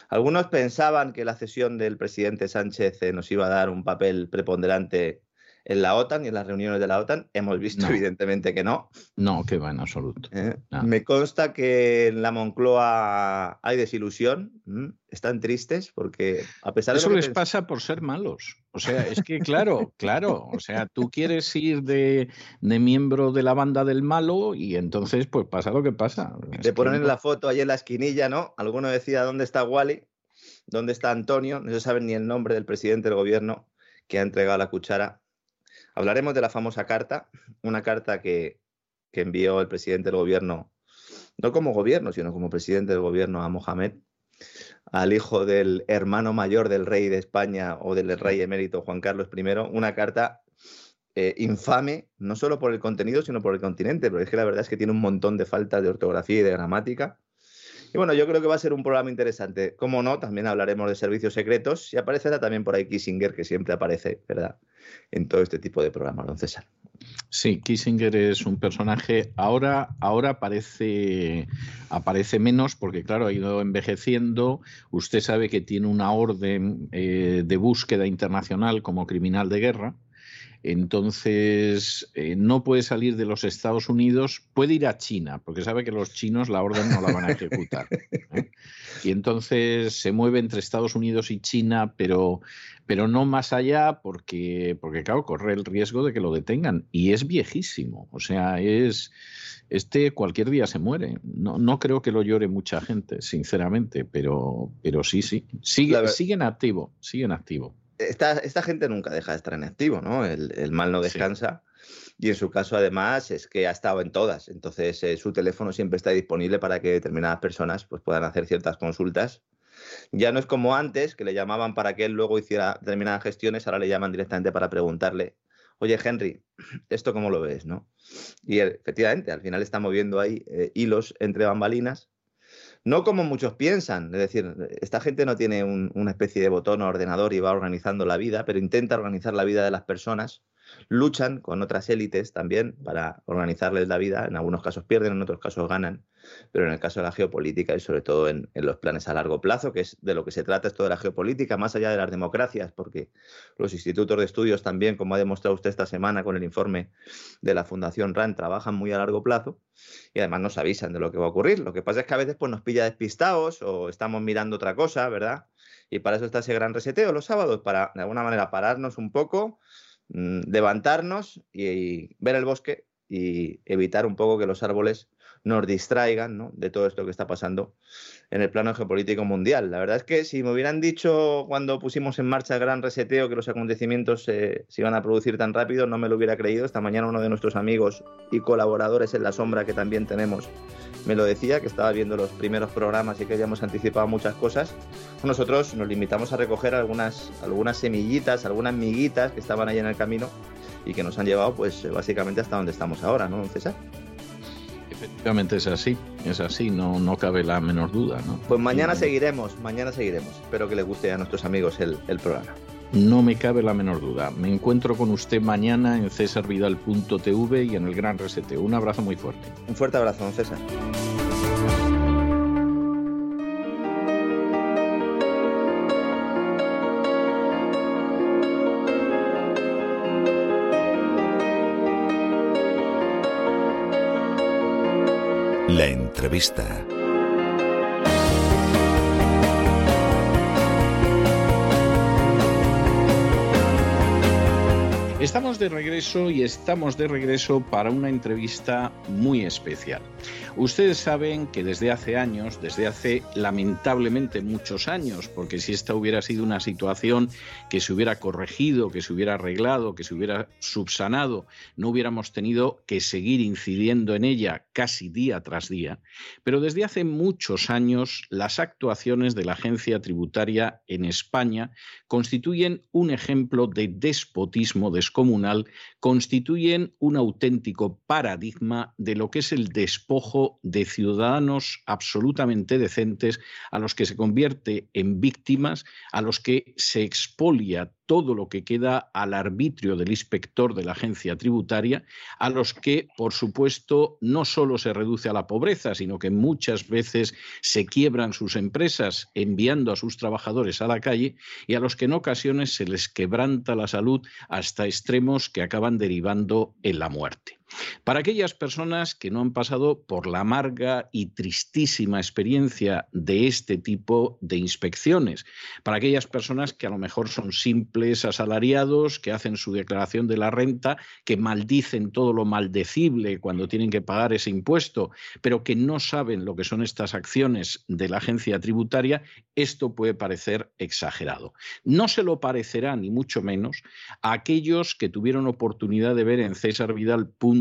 Algunos pensaban que la cesión del presidente Sánchez eh, nos iba a dar un papel preponderante en la OTAN y en las reuniones de la OTAN. Hemos visto No. evidentemente que no. No, que va en absoluto. ¿eh? No. Me consta que en la Moncloa hay desilusión. Están tristes porque a pesar de Eso lo que les pasa por ser malos. O sea, es que claro, claro. O sea, tú quieres ir de, de miembro de la banda del malo y entonces pues pasa lo que pasa. Es Te ponen la foto ahí en la esquinilla, ¿no? Alguno decía, ¿dónde está Wally? dónde está Antonio, no se sabe ni el nombre del presidente del gobierno que ha entregado la cuchara. Hablaremos de la famosa carta, una carta que, envió el presidente del gobierno, no como gobierno, sino como presidente del gobierno a Mohamed, al hijo del hermano mayor del rey de España o del rey emérito Juan Carlos I, una carta eh, infame, no solo por el contenido, sino por el continente, porque es que la verdad es que tiene un montón de faltas de ortografía y de gramática. Y bueno, yo creo que va a ser un programa interesante. Como no, también hablaremos de servicios secretos y aparecerá también por ahí Kissinger, que siempre aparece, ¿verdad? En todo este tipo de programas, don César. Sí, Kissinger es un personaje. Ahora, ahora aparece, aparece menos porque, claro, ha ido envejeciendo. Usted sabe que tiene una orden eh, de búsqueda internacional como criminal de guerra entonces, eh, no puede salir de los Estados Unidos, puede ir a China, porque sabe que los chinos la orden no la van a ejecutar. ¿eh? Y entonces se mueve entre Estados Unidos y China, pero, pero no más allá, porque, porque, claro, corre el riesgo de que lo detengan. Y es viejísimo, o sea, es. Este cualquier día se muere. No, no creo que lo llore mucha gente, sinceramente, pero, pero sí, sí. Sigue, siguen activo, siguen activo esta, esta, gente nunca deja de estar en activo, ¿no? El, mal no descansa. Y en su caso, además, es que ha estado en todas. Entonces, eh, su teléfono siempre está disponible para que determinadas personas pues, puedan hacer ciertas consultas. Ya no es como antes, que le llamaban para que él luego hiciera determinadas gestiones, ahora le llaman directamente para preguntarle, oye, Henry, ¿esto cómo lo ves? ¿no? Y efectivamente, al final está moviendo ahí eh, hilos entre bambalinas no como muchos piensan, es decir, esta gente no tiene una especie de botón o ordenador y va organizando la vida, pero intenta organizar la vida de las personas luchan con otras élites también para organizarles la vida. En algunos casos pierden, en otros casos ganan. Pero en el caso de la geopolítica y sobre todo en, los planes a largo plazo, que es de lo que se trata esto de la geopolítica, más allá de las democracias, porque los institutos de estudios también, como ha demostrado usted esta semana con el informe de la Fundación RAND, trabajan muy a largo plazo y además nos avisan de lo que va a ocurrir. Lo que pasa es que a veces pues, nos pilla despistados o estamos mirando otra cosa, ¿verdad? Y para eso está ese gran reseteo los sábados, para de alguna manera pararnos un poco, levantarnos y, ver el bosque y evitar un poco que los árboles nos distraigan de todo esto que está pasando en el plano geopolítico mundial. La verdad es que si me hubieran dicho cuando pusimos en marcha el gran reseteo que los acontecimientos se iban a producir tan rápido, no me lo hubiera creído. Esta mañana uno de nuestros amigos y colaboradores en la sombra que también tenemos me lo decía, que estaba viendo los primeros programas y que habíamos anticipado muchas cosas. Nosotros nos limitamos a recoger algunas, algunas semillitas, algunas miguitas que estaban ahí en el camino y que nos han llevado pues básicamente hasta donde estamos ahora, ¿no, César? Efectivamente es así, es así, no, no cabe la menor duda. ¿no? Pues mañana seguiremos, mañana seguiremos. Espero que les guste a nuestros amigos el, el programa. No me cabe la menor duda. Me encuentro con usted mañana en cesarvidal.tv y en el Gran Reseteo. Un abrazo muy fuerte. Un fuerte abrazo, don César. Estamos de regreso y estamos de regreso para una entrevista muy especial. Ustedes saben que desde hace años, desde hace lamentablemente muchos años, porque si esta hubiera sido una situación que se hubiera corregido, que se hubiera arreglado, que se hubiera subsanado, no hubiéramos tenido que seguir incidiendo en ella casi día tras día. Pero desde hace muchos años las actuaciones de la agencia tributaria en España constituyen un ejemplo de despotismo descomunal, constituyen un auténtico paradigma de lo que es el despojo de ciudadanos absolutamente decentes a los que se convierte en víctimas, a los que se expolia todo lo que queda al arbitrio del inspector de la agencia tributaria, a los que, por supuesto, no solo se reduce a la pobreza, sino que muchas veces se quiebran sus empresas enviando a sus trabajadores a la calle y a los que en ocasiones se les quebranta la salud hasta extremos que acaban derivando en la muerte. Para aquellas personas que no han pasado por la amarga y tristísima experiencia de este tipo de inspecciones, para aquellas personas que a lo mejor son simples asalariados, que hacen su declaración de la renta, que maldicen todo lo maldecible cuando tienen que pagar ese impuesto, pero que no saben lo que son estas acciones de la agencia tributaria, esto puede parecer exagerado. No se lo parecerá, ni mucho menos, a aquellos que tuvieron oportunidad de ver en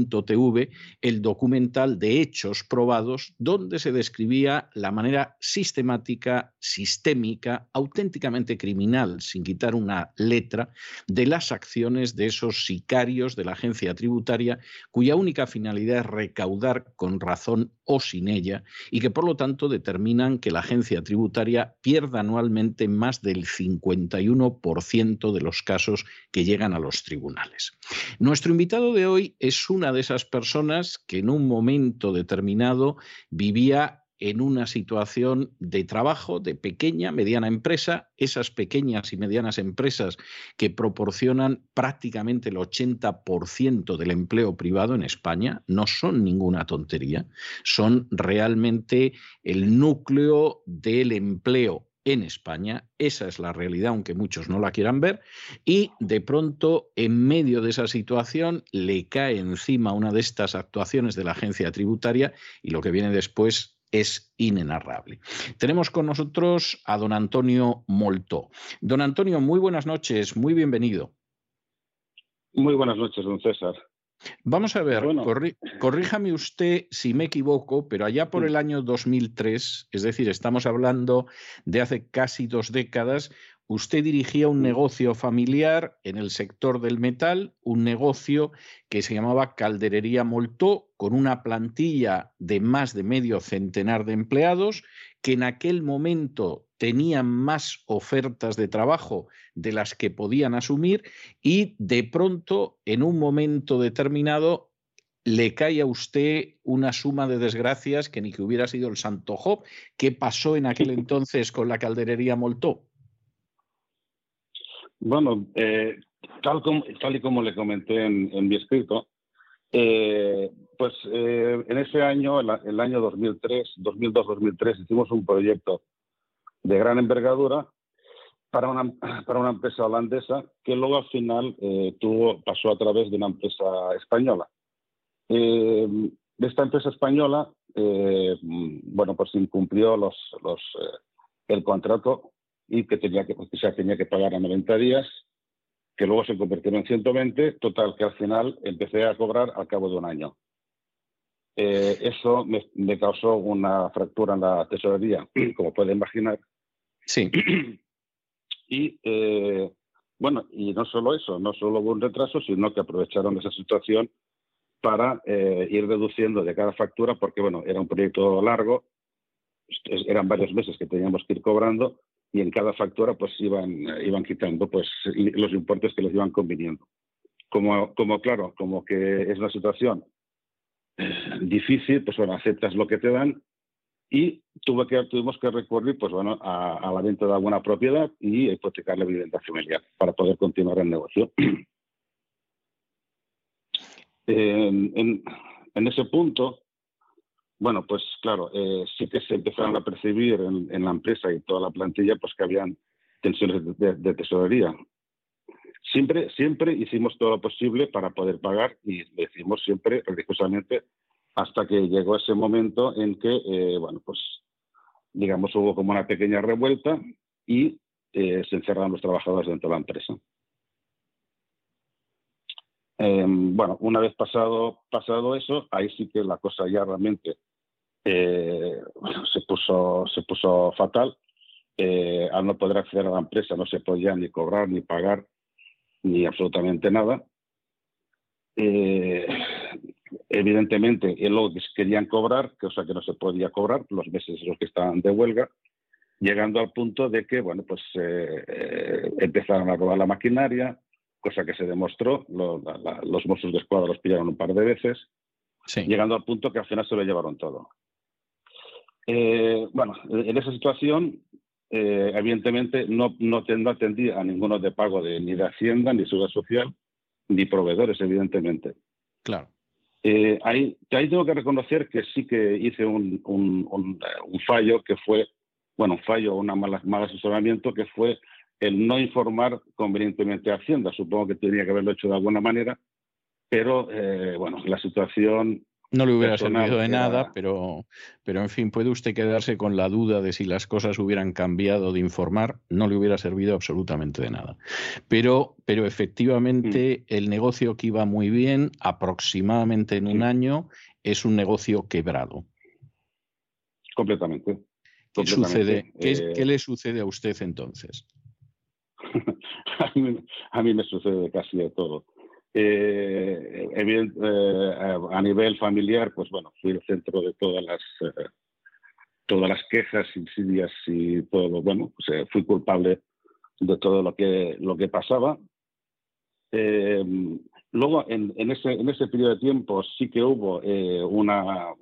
cesarvidal.tv el documental de hechos probados donde se describía la manera sistemática, sistémica, auténticamente criminal, sin quitar una letra, de las acciones de esos sicarios de la agencia tributaria cuya única finalidad es recaudar con razón o sin ella y que por lo tanto determinan que la agencia tributaria pierda anualmente más del 51% de los casos que llegan a los tribunales. Nuestro invitado de hoy es una de esas personas que en un momento determinado vivía en una situación de trabajo de pequeña, mediana empresa, esas pequeñas y medianas empresas que proporcionan prácticamente el 80% del empleo privado en España, no son ninguna tontería, son realmente el núcleo del empleo en España, esa es la realidad, aunque muchos no la quieran ver, y de pronto, en medio de esa situación, le cae encima una de estas actuaciones de la agencia tributaria y lo que viene después es inenarrable. Tenemos con nosotros a don Antonio Molto. Don Antonio, muy buenas noches, muy bienvenido. Muy buenas noches, don César. Vamos a ver, corríjame usted si me equivoco, pero allá por el año 2003, es decir, estamos hablando de hace casi dos décadas, Usted dirigía un negocio familiar en el sector del metal, un negocio que se llamaba Calderería Moltó, con una plantilla de más de medio centenar de empleados, que en aquel momento tenían más ofertas de trabajo de las que podían asumir y de pronto, en un momento determinado, le cae a usted una suma de desgracias que ni que hubiera sido el Santo Job. ¿Qué pasó en aquel entonces con la calderería Moltó? Bueno, eh, tal, como, tal y como le comenté en, mi escrito, eh, pues eh, en ese año, el, el año 2003, 2002-2003, hicimos un proyecto de gran envergadura para una, para una empresa holandesa que luego al final tuvo, pasó a través de una empresa española. de esta empresa española, bueno, pues incumplió los, los, el contrato y que tenía que, se tenía que pagar a 90 días, que luego se convirtieron en 120, total que al final empecé a cobrar al cabo de un año. Eh, eso me, causó una fractura en la tesorería, como puede imaginar. Sí. Y eh, bueno, y no solo eso, no solo hubo un retraso, sino que aprovecharon esa situación para eh, ir reduciendo de cada factura, porque bueno, era un proyecto largo, eran varios meses que teníamos que ir cobrando, y en cada factura pues iban, iban quitando pues los importes que les iban conviniendo. Como, como claro, como que es una situación eh, difícil, pues bueno, aceptas lo que te dan y tuve que, tuvimos que recurrir pues bueno, a, la venta de alguna propiedad y hipotecar la vivienda familiar para poder continuar el negocio. en, en, en ese punto, bueno, pues claro, eh, sí que se empezaron a percibir en, la empresa y toda la plantilla pues que habían tensiones de, tesorería. Siempre, siempre hicimos todo lo posible para poder pagar y lo hicimos siempre religiosamente hasta que llegó ese momento en que, eh, bueno, pues digamos hubo como una pequeña revuelta y eh, se encerraron los trabajadores dentro de la empresa. Em, bueno, una vez pasado, pasado eso, ahí sí que la cosa ya realmente eh, se, puso, se puso fatal. Al no poder acceder a la empresa no se podía ni cobrar, ni pagar, ni absolutamente nada. Evidentemente, es lo que querían cobrar, cosa que no se podía cobrar, los meses en los que estaban de huelga, llegando al punto de que, bueno, pues empezaron a robar la maquinaria, cosa que se demostró, los mozos de escuadra los pillaron un par de veces, llegando al punto que al final se lo llevaron todo. Eh, bueno, en esa situación, eh, evidentemente, no, no, atendía a ninguno de pago de, ni de Hacienda, ni Seguridad Social, ni proveedores, evidentemente. Claro. Eh, ahí, ahí, tengo que reconocer que sí que hice un, un, un, fallo que fue, bueno, un fallo, un mal asesoramiento que fue el no informar convenientemente a Hacienda. Supongo que tenía que haberlo hecho de alguna manera, pero eh, bueno, la situación no le hubiera servido de nada, pero, pero en fin, puede usted quedarse con la duda de si las cosas hubieran cambiado de informar, no le hubiera servido absolutamente de nada. Pero, pero efectivamente mm. el negocio que iba muy bien, aproximadamente en un año, es un negocio quebrado. Completamente. ¿Qué, Sucede? ¿Qué, ¿Qué, le sucede a usted entonces? a mí me sucede casi de todo. Eh, eh, a nivel familiar, pues bueno, fui el centro de todas las eh, todas las quejas, insidias y todo lo bueno, pues, eh, fui culpable de todo lo que lo que pasaba. luego, en, en, ese, en ese periodo de tiempo sí que hubo una,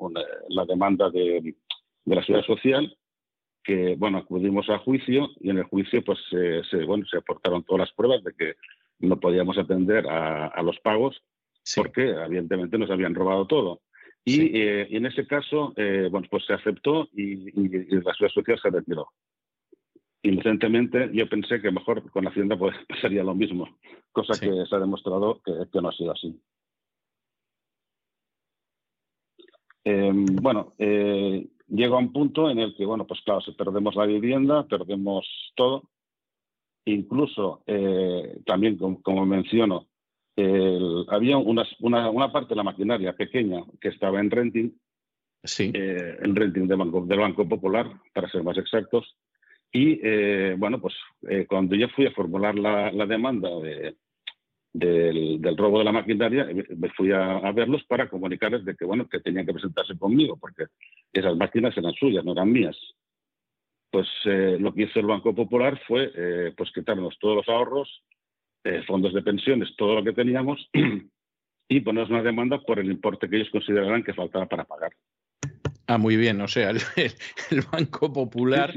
la demanda de, de, la ciudad social, que bueno, acudimos a juicio y en el juicio pues se, bueno, se aportaron todas las pruebas de que no podíamos atender a, los pagos porque evidentemente nos habían robado todo. Y, eh, en ese caso, eh, bueno, pues se aceptó y, la ciudad social se retiró. Inocentemente, yo pensé que mejor con la Hacienda pues, sería lo mismo, cosa que se ha demostrado que, no ha sido así. Em, bueno, eh, llega un punto en el que, bueno, pues claro, si perdemos la vivienda, perdemos todo, Incluso, eh, también como, menciono, había una, una, parte de la maquinaria pequeña que estaba en renting, sí. Eh, en renting del Banco, del Banco Popular, para ser más exactos. Y eh, bueno, pues cuando yo fui a formular la, demanda del, robo de la maquinaria, me fui a, a, verlos para comunicarles de que bueno que tenían que presentarse conmigo, porque esas máquinas eran suyas, no eran mías pues eh, lo que hizo el Banco Popular fue eh, pues quitarnos todos los ahorros, eh, fondos de pensiones, todo lo que teníamos y ponernos una demanda por el importe que ellos consideraran que faltaba para pagar. Ah, muy bien. O sea, el, Banco Popular,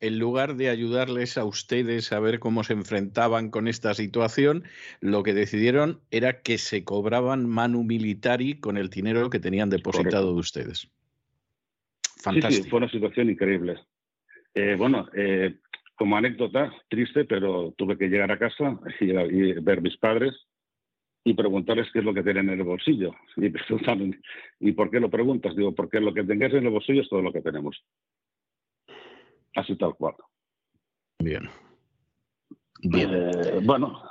en lugar de ayudarles a ustedes a ver cómo se enfrentaban con esta situación, lo que decidieron era que se cobraban manu militari con el dinero que tenían depositado de ustedes. Fantástico. Sí, fue una situación increíble. Eh, bueno, eh, como anécdota, triste, pero tuve que llegar a casa y, ver a mis padres y preguntarles qué es lo que tienen en el bolsillo. Y preguntaron, ¿y por qué lo preguntas? Digo, porque lo que tengáis en el bolsillo es todo lo que tenemos. Así tal cual. Bien. Bien. Eh, bueno.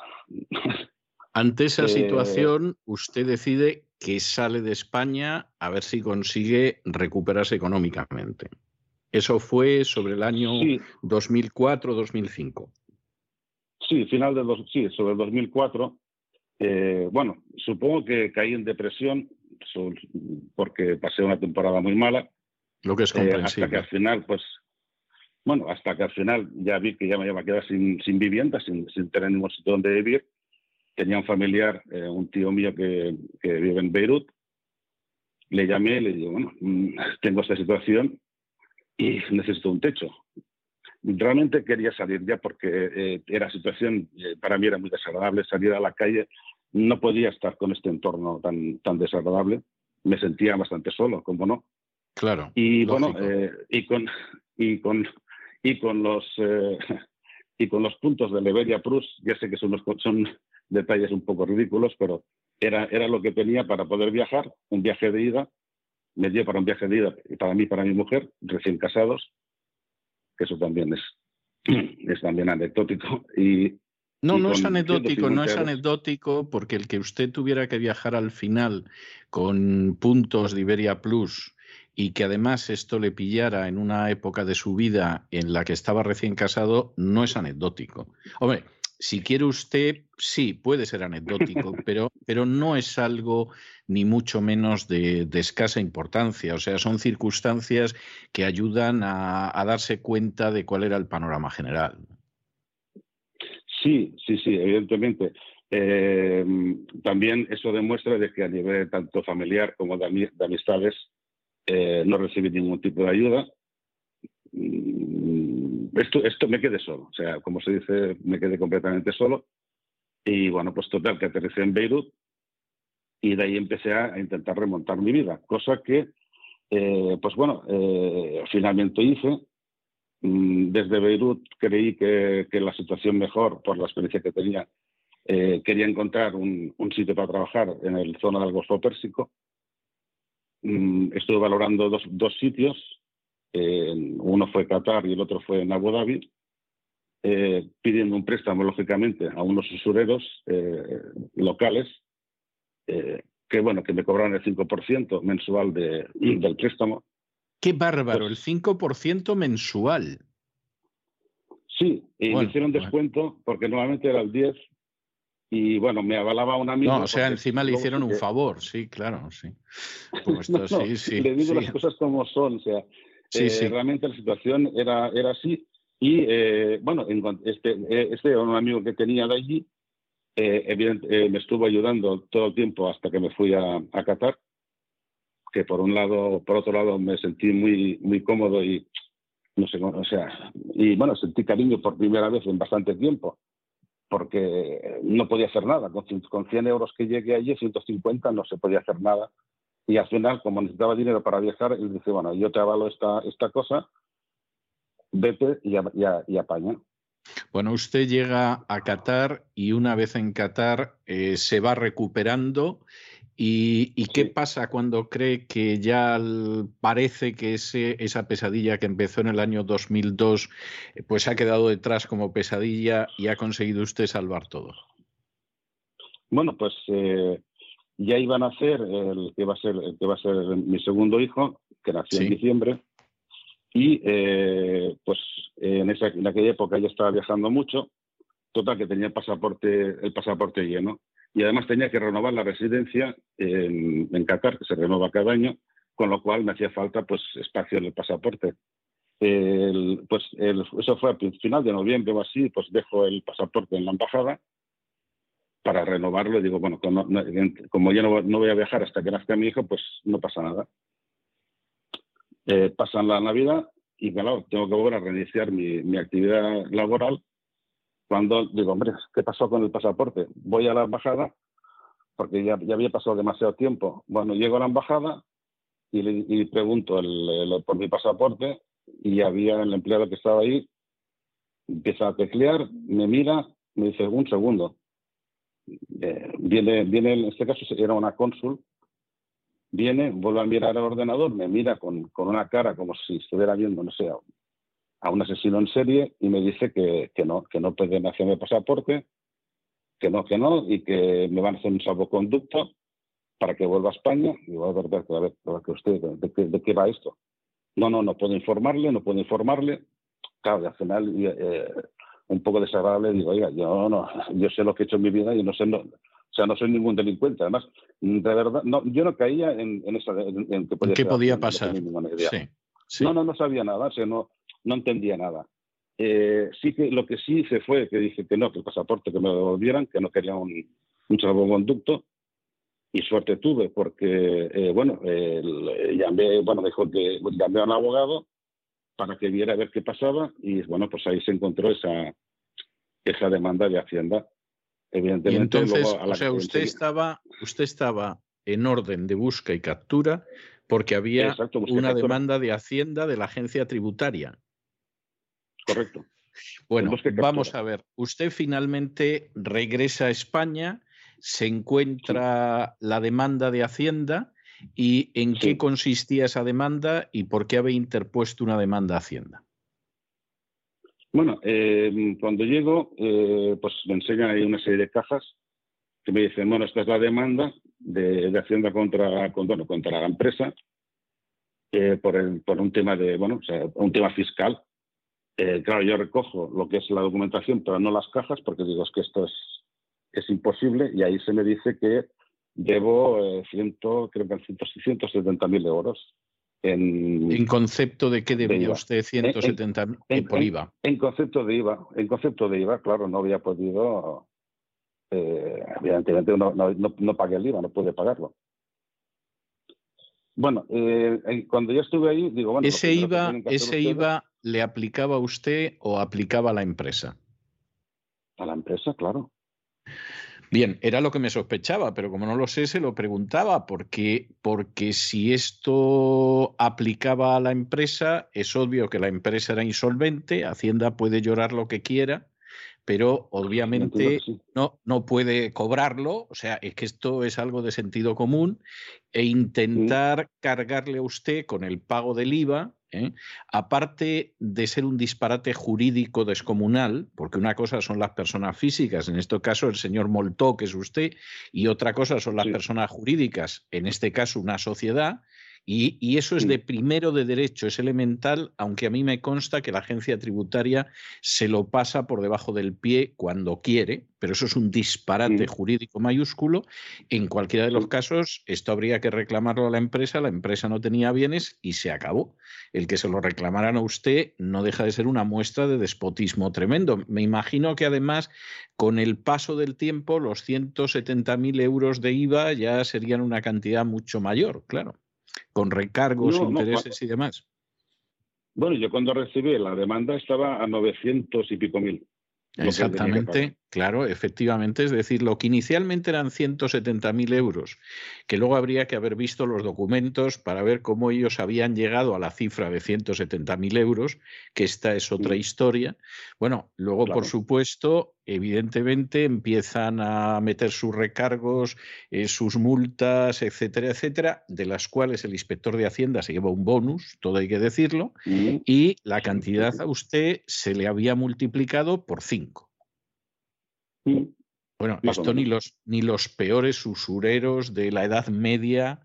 Ante esa situación, usted decide que sale de España a ver si consigue recuperarse económicamente. Eso fue sobre el año 2004-2005. Sí, final del dos, sí, sobre el 2004. Eh, bueno, supongo que caí en depresión porque pasé una temporada muy mala. Lo que es eh, comprensible. hasta que al final, pues, bueno, hasta que al final ya vi que ya me iba a quedar sin, sin vivienda, sin, sin, tener ningún sitio donde vivir. Tenía un familiar, eh, un tío mío que, que, vive en Beirut. Le llamé le digo, bueno, mm, tengo esta situación, y necesito un techo. Realmente quería salir ya porque eh, era situación, eh, para mí era muy desagradable salir a la calle, no podía estar con este entorno tan, tan desagradable, me sentía bastante solo, como no. Claro. Y bueno, eh, y con y con y con los y con los puntos de Leveria Prus, ya sé que son, son detalles un poco ridículos, pero era, era lo que tenía para poder viajar, un viaje de ida me dio para un viaje de ida y para mí, para mi mujer, recién casados, que eso también es, es también anecdótico. Y, no, no es anecdótico, no es anecdótico porque el que usted tuviera que viajar al final con puntos de Iberia Plus y que además esto le pillara en una época de su vida en la que estaba recién casado, no es anecdótico. Hombre, si quiere usted, sí, puede ser anecdótico, pero, pero no es algo ni mucho menos de, escasa importancia. O sea, son circunstancias que ayudan a, darse cuenta de cuál era el panorama general. Sí, sí, sí, evidentemente. Eh, también eso demuestra de que a nivel tanto familiar como de, amistades eh, no recibí ningún tipo de ayuda. Esto, esto me quedé solo, o sea, como se dice, me quedé completamente solo. Y bueno, pues total, que aterricé en Beirut y de ahí empecé a, intentar remontar mi vida, cosa que, eh, pues bueno, eh, finalmente hice. Mm, desde Beirut creí que, la situación mejor, por la experiencia que tenía, eh, quería encontrar un, sitio para trabajar en el zona del Golfo Pérsico. Mm, estuve valorando dos, dos sitios, uno fue Qatar y el otro fue en Abu Dhabi, pidiendo un préstamo, lógicamente, a unos usureros locales eh, que bueno, que me cobraron el 5% mensual de, del préstamo. Qué bárbaro, pues el 5% mensual. Sí, y me hicieron descuento porque normalmente era el 10 y bueno, me avalaba un amigo. No, o sea, encima le hicieron un favor, sí, claro, sí. sí, sí, le digo las cosas como son, o sea, eh, realmente la situación era, era así. Y eh, bueno, este, este era un amigo que tenía de allí eh, eh, me estuvo ayudando todo el tiempo hasta que me fui a, a, Qatar, que por un lado, por otro lado me sentí muy, muy cómodo y no sé, o sea, y bueno, sentí cariño por primera vez en bastante tiempo, porque no podía hacer nada. Con, con 100 euros que llegué allí, 150, no se podía hacer nada. Y al final, como necesitaba dinero para viajar, él dice, bueno, yo te avalo esta, esta cosa, vete y, y apaña. Bueno, usted llega a Qatar y una vez en Qatar eh, se va recuperando. ¿Y, qué pasa cuando cree que ya parece que esa pesadilla que empezó en el año 2002 eh, pues ha quedado detrás como pesadilla y ha conseguido usted salvar todo? Bueno, pues eh, ya iban a ser el que va a ser el que va a ser mi segundo hijo, que nació en diciembre, y eh, pues en, esa, en aquella época ya estaba viajando mucho, total que tenía el pasaporte, el pasaporte lleno. Y además tenía que renovar la residencia en, en Qatar, que se renueva cada año, con lo cual me hacía falta pues espacio en el pasaporte. pues eso fue a final de noviembre o así, pues dejo el pasaporte en la embajada para renovarlo y digo, bueno, como, como ya no, no, voy a viajar hasta que nazca mi hijo, pues no pasa nada. Eh, pasan la Navidad y claro, tengo que volver a reiniciar mi, actividad laboral cuando digo, hombre, ¿qué pasó con el pasaporte? Voy a la embajada porque ya, ya había pasado demasiado tiempo. Bueno, llego a la embajada y, le, pregunto por mi pasaporte y había el empleado que estaba ahí, empieza a teclear, me mira, me dice, un segundo. Eh, viene, viene, en este caso era una cónsul viene, vuelve a mirar al ordenador, me mira con, una cara como si estuviera viendo, no sé, a un asesino en serie y me dice que, no, que no pueden hacerme pasaporte, que no, que no, y que me van a hacer un salvoconducto para que vuelva a España. Y voy a ver, a ver, que usted, ¿de qué, va esto? No, no, no puedo informarle, no puedo informarle. Claro, y al final, eh, un poco desagradable, digo, oiga, yo no, yo sé lo que he hecho en mi vida y no sé, no, o sea, no soy ningún delincuente. Además, de verdad, no, yo no caía en, en eso. En, que podía ¿Qué podía pasar? No, no, no sabía nada, o sea, no, no entendía nada. Eh, sí que lo que sí hice fue que dije que no, que el pasaporte que me lo devolvieran, que no quería un, un salvoconducto. Y suerte tuve, porque, eh, bueno, llamé, bueno, dijo que llamé a un abogado para que viera a ver qué pasaba y, bueno, pues ahí se encontró esa, esa demanda de Hacienda Evidentemente, entonces, o sea, usted estaba, usted estaba en orden de busca y captura porque había una demanda de Hacienda de la agencia tributaria. Correcto. Bueno, vamos a ver. Usted finalmente regresa a España, se encuentra la demanda de Hacienda y en qué consistía esa demanda y por qué había interpuesto una demanda a Hacienda. Bueno, eh, cuando llego, eh, pues me enseñan ahí una serie de cajas que me dicen, bueno, esta es la demanda de, Hacienda contra, contra la empresa eh, por, un tema de, bueno, un tema fiscal. claro, yo recojo lo que es la documentación, pero no las cajas, porque digo, es que esto es, es imposible, y ahí se me dice que debo ciento, creo que 170 mil euros. En, concepto de qué debía usted 170 en, por IVA? En, concepto de IVA, en concepto de IVA, claro, no había podido, eh, evidentemente no, no, pagué el IVA, no pude pagarlo. Bueno, eh, cuando ya estuve ahí, digo, bueno, ese IVA, ese IVA le aplicaba a usted o aplicaba a la empresa. A la empresa, claro. Bien, era lo que me sospechaba, pero como no lo sé, se lo preguntaba, porque, porque si esto aplicaba a la empresa, es obvio que la empresa era insolvente, Hacienda puede llorar lo que quiera, pero obviamente no, no puede cobrarlo, o sea, es que esto es algo de sentido común, e intentar cargarle a usted con el pago del IVA, ¿eh? aparte de ser un disparate jurídico descomunal, porque una cosa son las personas físicas, en este caso el señor Moltó, que es usted, y otra cosa son las personas jurídicas, en este caso una sociedad, y, eso es de primero de derecho, es elemental, aunque a mí me consta que la agencia tributaria se lo pasa por debajo del pie cuando quiere, pero eso es un disparate jurídico mayúsculo. En cualquiera de los casos, esto habría que reclamarlo a la empresa, la empresa no tenía bienes y se acabó. El que se lo reclamaran a usted no deja de ser una muestra de despotismo tremendo. Me imagino que además, con el paso del tiempo, los 170.000 euros de IVA ya serían una cantidad mucho mayor, claro con recargos, intereses y demás. Bueno, yo cuando recibí la demanda estaba a 900 y pico mil. Exactamente, claro, efectivamente. Es decir, lo que inicialmente eran 170.000 euros, que luego habría que haber visto los documentos para ver cómo ellos habían llegado a la cifra de 170.000 euros, que esta es otra historia. Bueno, luego, por supuesto, evidentemente empiezan a meter sus recargos, eh, sus multas, etcétera, etcétera, de las cuales el inspector de Hacienda se lleva un bonus, todo hay que decirlo, mm. y la cantidad a usted se le había multiplicado por 5. Bueno, esto ni los, ni los peores usureros de la Edad Media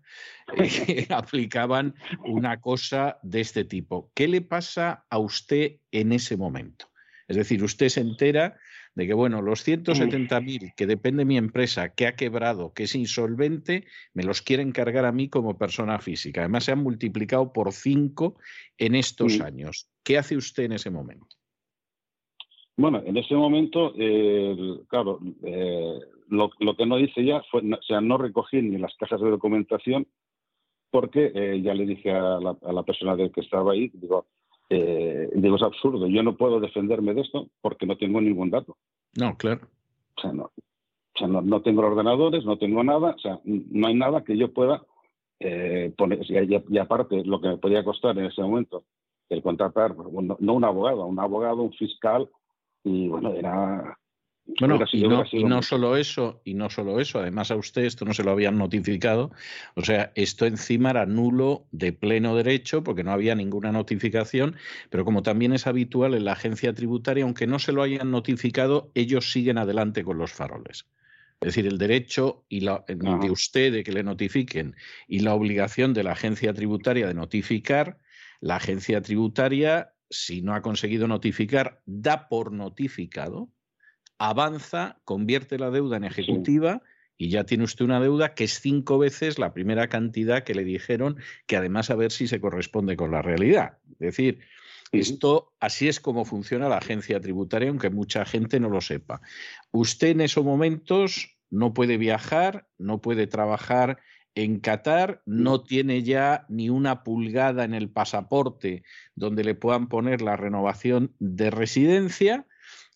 eh, aplicaban una cosa de este tipo. ¿Qué le pasa a usted en ese momento? Es decir, usted se entera de que, bueno, los 170.000 que depende de mi empresa, que ha quebrado, que es insolvente, me los quieren cargar a mí como persona física. Además, se han multiplicado por cinco en estos años. ¿Qué hace usted en ese momento? Bueno, en ese momento, claro, eh, lo, que no hice ya fue, o sea, no recogí ni las cajas de documentación porque eh, ya le dije a la, persona que estaba ahí, digo, eh, digo, es absurdo, yo no puedo defenderme de esto porque no tengo ningún dato. No, claro. O sea, no, o sea, no, tengo ordenadores, no tengo nada, o sea, no hay nada que yo pueda poner. Y, aparte, lo que me podía costar en ese momento, el contratar, no, no un abogado, un abogado, un fiscal, y bueno, era... Bueno, y, no, y no solo eso, y no solo eso, además a usted esto no se lo habían notificado, o sea, esto encima era nulo de pleno derecho porque no había ninguna notificación, pero como también es habitual en la agencia tributaria, aunque no se lo hayan notificado, ellos siguen adelante con los faroles. Es decir, el derecho y la, de usted de que le notifiquen y la obligación de la agencia tributaria de notificar, la agencia tributaria si no ha conseguido notificar, da por notificado, avanza, convierte la deuda en ejecutiva y ya tiene usted una deuda que es cinco veces la primera cantidad que le dijeron, que además a ver si se corresponde con la realidad. Es decir, esto así es como funciona la agencia tributaria, aunque mucha gente no lo sepa. Usted en esos momentos no puede viajar, no puede trabajar en Qatar no tiene ya ni una pulgada en el pasaporte donde le puedan poner la renovación de residencia.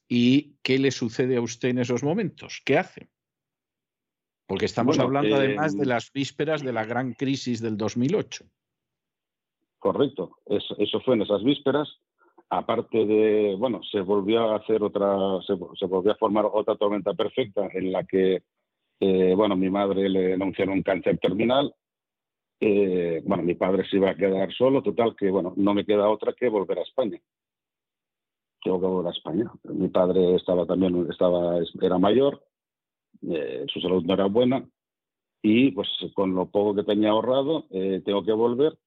¿Y qué le sucede a usted en esos momentos? ¿Qué hace? Porque estamos hablando además de las vísperas de la gran crisis del 2008. Correcto, eso, fue en esas vísperas. Aparte de, bueno, se volvió a hacer otra, se volvió a formar otra tormenta perfecta en la que eh, bueno, mi madre le anunciaron un cáncer terminal. Eh, bueno, mi padre se iba a quedar solo, total, que bueno, no me queda otra que volver a España. Tengo que volver a España. Mi padre estaba también, estaba, era mayor, eh, su salud no era buena, y pues con lo poco que tenía ahorrado, tengo que volver,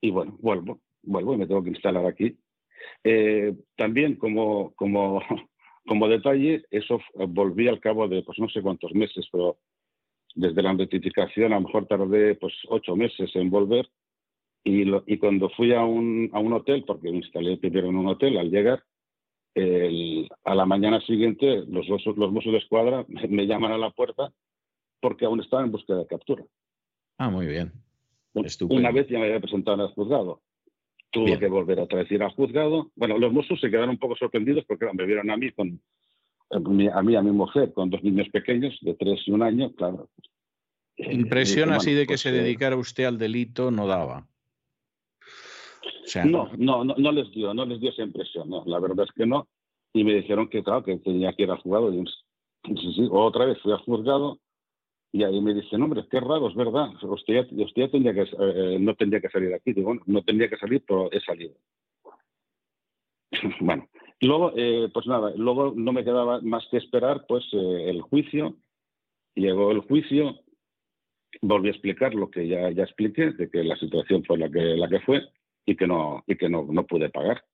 y bueno, vuelvo, vuelvo y me tengo que instalar aquí. también como, como como detalle, eso volví al cabo de pues no sé cuántos meses, pero desde la notificación a lo mejor tardé pues ocho meses en volver y, y cuando fui a un, a un hotel, porque me instalé primero en un hotel, al llegar, a la mañana siguiente los, los, los de escuadra me, llaman a la puerta porque aún estaba en búsqueda de captura. Ah, muy bien. Una vez ya me había presentado en el juzgado. Tuve que volver otra vez ir al juzgado. Bueno, los Mossos se quedaron un poco sorprendidos porque me vieron a mí con, a mí, a mi mujer, con dos niños pequeños, de tres y un año, claro. Eh, Impresión así de que pues, se dedicara usted al delito no daba. No, no, no, no, les dio, no les dio esa impresión, no, la verdad es que no. Y me dijeron que, claro, que tenía que ir al juzgado. Y, sí, sí, otra vez fui al juzgado y ahí me dicen, hombre, qué raro, es verdad, usted ya, usted tendría que, eh, no tendría que salir aquí. Digo, no tendría que salir, pero he salido. bueno, luego, eh, pues nada, luego no me quedaba más que esperar pues eh, el juicio. Llegó el juicio, volví a explicar lo que ya, ya expliqué, de que la situación fue la que, la que fue y que no, y que no, no pude pagar.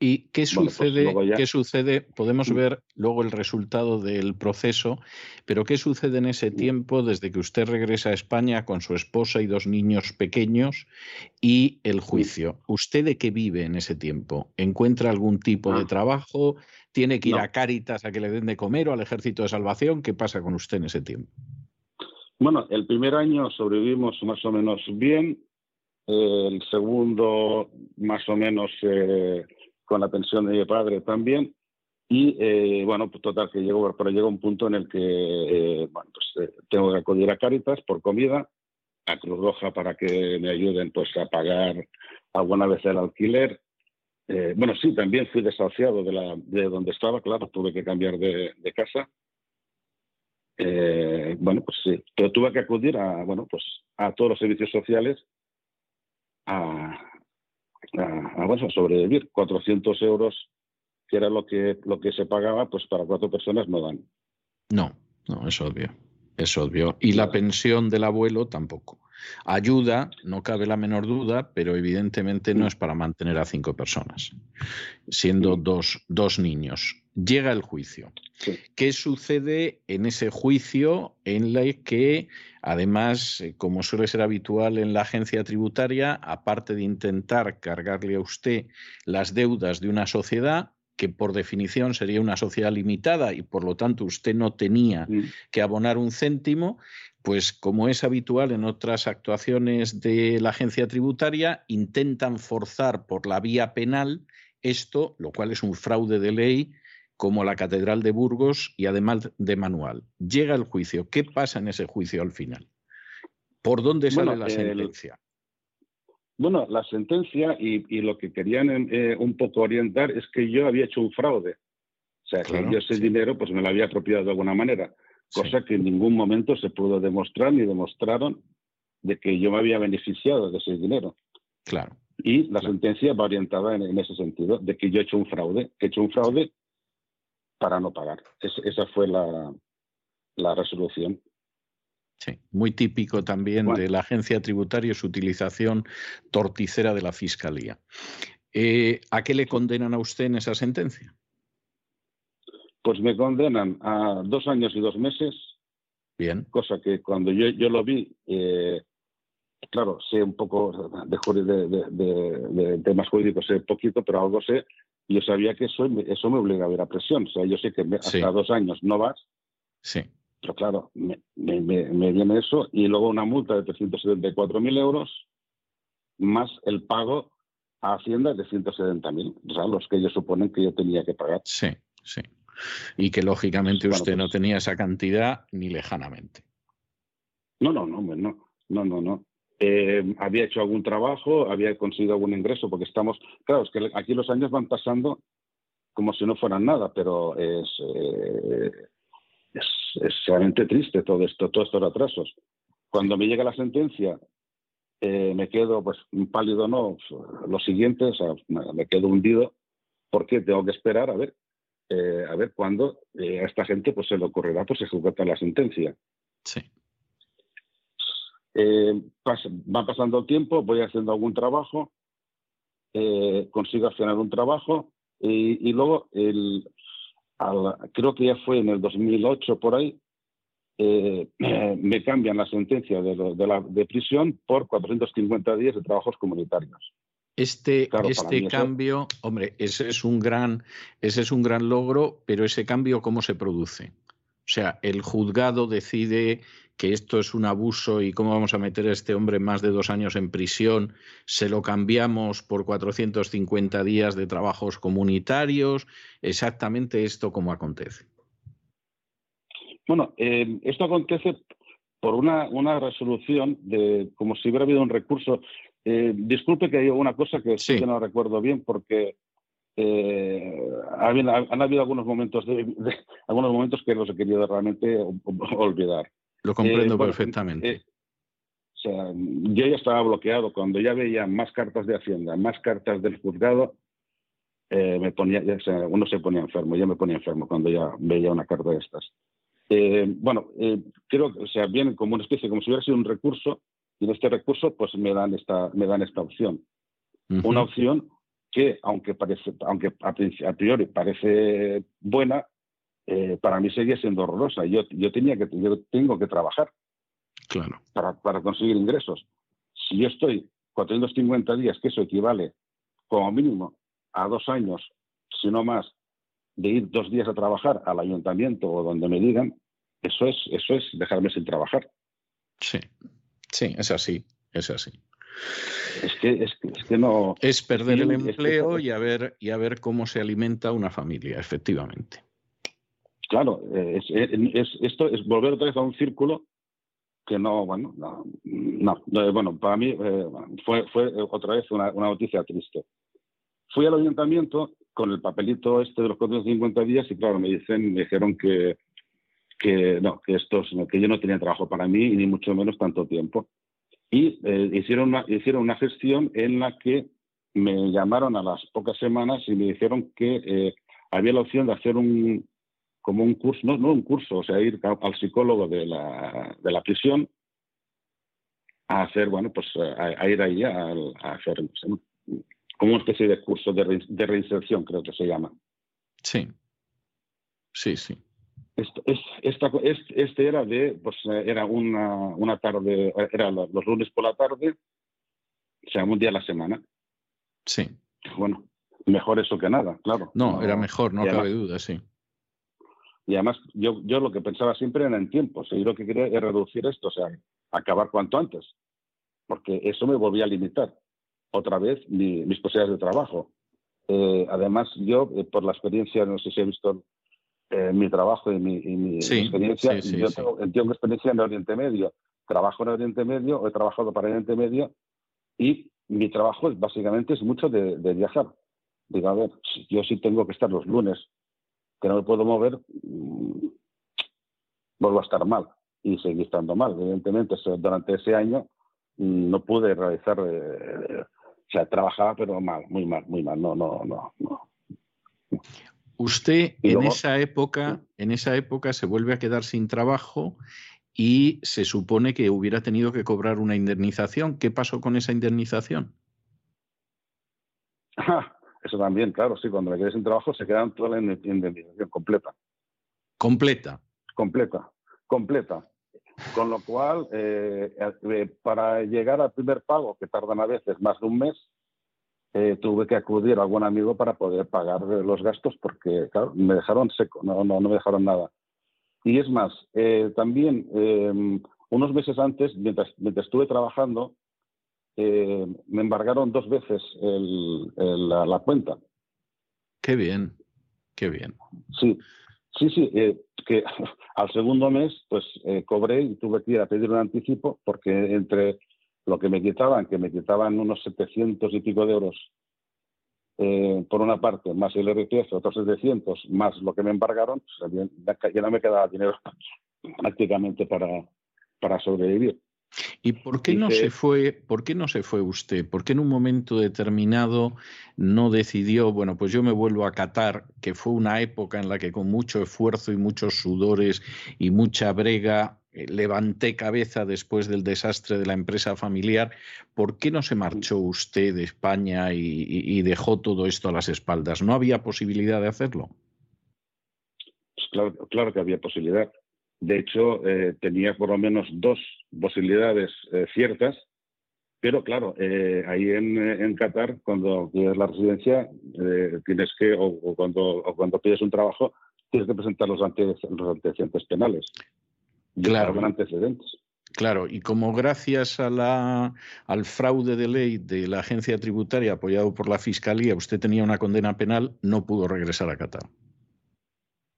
¿Y qué pues sucede? ¿Qué sucede? Podemos mm. ver luego el resultado del proceso, pero ¿qué sucede en ese mm. tiempo desde que usted regresa a España con su esposa y dos niños pequeños y el mm. juicio? ¿Usted de qué vive en ese tiempo? ¿Encuentra algún tipo de ah. trabajo? ¿Tiene que ir a Cáritas a que le den de comer o al Ejército de Salvación? ¿Qué pasa con usted en ese tiempo? Bueno, el primer año sobrevivimos más o menos bien. El segundo, más o menos. Eh, con la pensión de mi padre también. Y eh, bueno, pues total, que llegó, un punto en el que eh, pues, tengo que acudir a Cáritas por comida, a Cruz Roja para que me ayuden pues a pagar alguna vez el alquiler. bueno, sí, también fui desahuciado de, la, de donde estaba, claro, tuve que cambiar de, de casa. bueno, pues sí, pero tuve que acudir a, bueno, pues a todos los servicios sociales a, a, sobrevivir. 400 euros, que era lo que, lo que se pagaba, pues para cuatro personas no dan. No, no, es obvio. Es obvio. Y la pensión del abuelo tampoco. Ayuda, no cabe la menor duda, pero evidentemente no es para mantener a cinco personas, siendo dos, dos niños. Llega el juicio. ¿Qué sucede en ese juicio en el que, además, eh, como suele ser habitual en la agencia tributaria, aparte de intentar cargarle a usted las deudas de una sociedad, que por definición sería una sociedad limitada y por lo tanto usted no tenía que abonar un céntimo, pues como es habitual en otras actuaciones de la agencia tributaria, intentan forzar por la vía penal esto, lo cual es un fraude de ley como la Catedral de Burgos y además de manual. Llega el juicio. ¿Qué pasa en ese juicio al final? ¿Por dónde sale la sentencia? Bueno, la sentencia y, lo que querían eh, un poco orientar es que yo había hecho un fraude. O sea, que yo ese dinero pues me lo había apropiado de alguna manera, cosa que en ningún momento se pudo demostrar ni demostraron de que yo me había beneficiado de ese dinero. Claro. Y la sentencia va orientada en, ese sentido, de que yo he hecho un fraude, he hecho un fraude para no pagar. esa fue la, la resolución. Sí, muy típico también de la agencia tributaria su utilización torticera de la fiscalía. Eh, ¿A qué le condenan a usted en esa sentencia? Pues me condenan a dos años y dos meses. Bien. Cosa que cuando yo, yo lo vi, eh, claro, sé un poco de, de, temas jurídicos, sé poquito, pero algo sé. Yo sabía que eso, eso me obliga a ver a presión. O sea, yo sé que hasta dos años no vas. Sí. Pero claro, me, viene eso y luego una multa de 374.000 euros más el pago a Hacienda de 170.000, o sea, los que ellos suponen que yo tenía que pagar. Sí, sí. Y que lógicamente usted no pues tenía esa cantidad ni lejanamente. No, no, no, no, no, no, no. Eh, había hecho algún trabajo, había conseguido algún ingreso, porque estamos, claro, es que aquí los años van pasando como si no fueran nada, pero es, eh, es, realmente triste todo esto, todos estos atrasos. Cuando me llega la sentencia, eh, me quedo pues pálido, no, lo siguiente, o sea, me quedo hundido, porque tengo que esperar a ver, eh, a ver cuándo eh, a esta gente pues se le ocurrirá pues ejecutar la sentencia. Sí. va pasando el tiempo, voy haciendo algún trabajo, consigo accionar un trabajo y, y luego el, creo que ya fue en el 2008 por ahí, eh, me cambian la sentencia de, la, de prisión por 450 días de trabajos comunitarios. Este, este cambio, hombre, ese es un gran, ese es un gran logro, pero ese cambio cómo se produce. O sea, el juzgado decide que esto es un abuso y cómo vamos a meter a este hombre más de dos años en prisión, se lo cambiamos por 450 días de trabajos comunitarios, exactamente esto cómo acontece. Bueno, eh, esto acontece por una, una resolución de como si hubiera habido un recurso. Eh, disculpe que haya una cosa que sí. que no recuerdo bien porque eh, han, han, habido algunos momentos de, de, algunos momentos que los he querido realmente olvidar. Lo comprendo eh, perfectamente. Eh, o sea, yo ya estaba bloqueado cuando ya veía más cartas de Hacienda, más cartas del juzgado, eh, me ponía, o sea, uno se ponía enfermo, yo me ponía enfermo cuando ya veía una carta de estas. Eh, bueno, eh, creo que o sea, viene como una especie, como si hubiera sido un recurso, y en este recurso pues me dan esta, me dan esta opción. Uh -huh. Una opción que, aunque, parece, aunque a priori parece buena, eh, para mí seguía siendo horrorosa. Yo, yo, tenía que, yo tengo que trabajar claro. para, para conseguir ingresos. Si yo estoy 450 días, que eso equivale como mínimo a dos años, si no más, de ir dos días a trabajar al ayuntamiento o donde me digan, eso es, eso es dejarme sin trabajar. Sí, sí, es así, es así. Es que, es que, es que no. Es perder el empleo que... y, a ver, y a ver cómo se alimenta una familia, efectivamente. Claro, es, es, esto es volver otra vez a un círculo que no, bueno, no, no bueno, para mí eh, fue, fue otra vez una, una noticia triste. Fui al ayuntamiento con el papelito este de los 450 días y claro, me dicen, me dijeron que, que no, que estos, que yo no tenía trabajo para mí y ni mucho menos tanto tiempo. Y eh, hicieron, una, hicieron una gestión en la que me llamaron a las pocas semanas y me dijeron que eh, había la opción de hacer un como un curso, no, no un curso, o sea, ir al psicólogo de la, de la prisión a hacer, bueno, pues a, a ir ahí a, a hacer, no como una especie de curso de, de, reinserción, creo que se llama. Sí, sí, sí. Esto, es, esta, este, este, era de, pues era una, una tarde, era los, lunes por la tarde, o sea, un día a la semana. Sí. Bueno, mejor eso que nada, claro. No, era mejor, no cabe duda, sí. Y además, yo, yo lo que pensaba siempre era en tiempo, o sea, yo lo que quería es reducir esto, o sea, acabar cuanto antes, porque eso me volvía a limitar otra vez mi, mis posibilidades de trabajo. Eh, además, yo, eh, por la experiencia, no sé si he visto eh, mi trabajo y mi, y mi sí, experiencia, sí, sí, yo tengo, tengo, experiencia en Oriente Medio. Trabajo en Oriente Medio, he trabajado para Oriente Medio y mi trabajo es, básicamente es mucho de, de viajar. Digo, a ver, yo sí tengo que estar los lunes, que no me puedo mover, mmm, vuelvo a estar mal y seguir estando mal. Evidentemente, durante ese año mmm, no pude realizar eh, o sea, trabajaba, pero mal, muy mal, muy mal. No, no, no, no. Usted luego, en esa época, en esa época se vuelve a quedar sin trabajo y se supone que hubiera tenido que cobrar una indemnización. ¿Qué pasó con esa indemnización? Ah, eso también, claro, sí, cuando me quedé sin trabajo se quedaron toda la indemnización completa. ¿Completa? Completa, completa. Con lo cual, eh, eh, para llegar al primer pago, que tardan a veces más de un mes, eh, tuve que acudir a algún amigo para poder pagar los gastos porque, claro, me dejaron seco, no, no, no me dejaron nada. Y es más, eh, también eh, unos meses antes, mientras, mientras estuve trabajando, eh, me embargaron dos veces el, el, la, la, cuenta. Qué bien, qué bien. Sí, sí, sí, eh, que al segundo mes pues eh, cobré y tuve que ir a pedir un anticipo porque entre lo que me quitaban, que me quitaban unos 700 y pico de euros eh, por una parte, más el RPF, otros 700, más lo que me embargaron, pues, ya no me quedaba dinero prácticamente para, para sobrevivir. ¿Y por qué no se fue, por qué no se fue usted? ¿Por qué en un momento determinado no decidió, bueno, pues yo me vuelvo a Qatar, que fue una época en la que con mucho esfuerzo y muchos sudores y mucha brega levanté cabeza después del desastre de la empresa familiar? ¿Por qué no se marchó usted de España y, y, y dejó todo esto a las espaldas? ¿No había posibilidad de hacerlo? Pues claro, claro que había posibilidad. De hecho, eh, tenía por lo menos dos posibilidades eh, ciertas, pero claro, eh, ahí en, en, Qatar, cuando pides la residencia, eh, tienes que, o, o, cuando, o, cuando, pides un trabajo, tienes que presentar los antecedentes penales. Claro. antecedentes. Claro, y como gracias a la, al fraude de ley de la agencia tributaria apoyado por la Fiscalía usted tenía una condena penal, no pudo regresar a Qatar.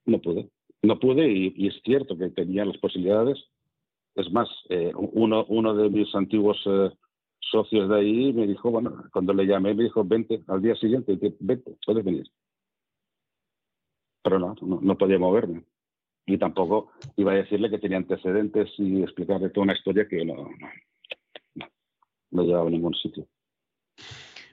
No pudo. no pude y, es cierto que tenía las posibilidades. Es más, eh, uno, uno de mis antiguos eh, socios de ahí me dijo, bueno, cuando le llamé me dijo, vente al día siguiente, vente, puedes venir. Pero no, no, podía moverme. Y tampoco iba a decirle que tenía antecedentes y explicarle toda una historia que no, no, no llevaba a ningún sitio.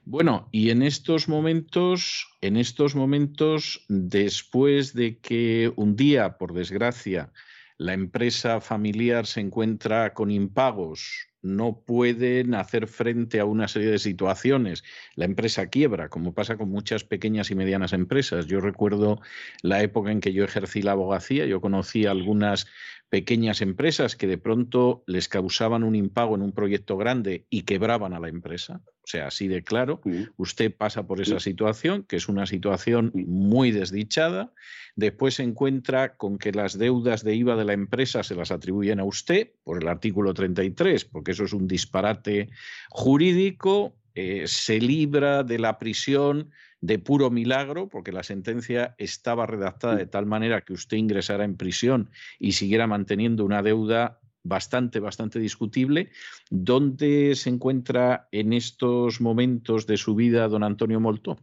Bueno, y en estos momentos, en estos momentos, después de que un día, por desgracia, la empresa familiar se encuentra con impagos, no pueden hacer frente a una serie de situaciones. La empresa quiebra, como pasa con muchas pequeñas y medianas empresas. Yo recuerdo la época en que yo ejercí la abogacía, yo conocí algunas pequeñas empresas que de pronto les causaban un impago en un proyecto grande y quebraban a la empresa. O sea, así de claro, usted pasa por esa situación, que es una situación muy desdichada, después se encuentra con que las deudas de IVA de la empresa se las atribuyen a usted por el artículo 33, porque eso es un disparate jurídico, eh, se libra de la prisión de puro milagro, porque la sentencia estaba redactada de tal manera que usted ingresara en prisión y siguiera manteniendo una deuda bastante, bastante discutible. ¿Dónde se encuentra en estos momentos de su vida don Antonio Molto?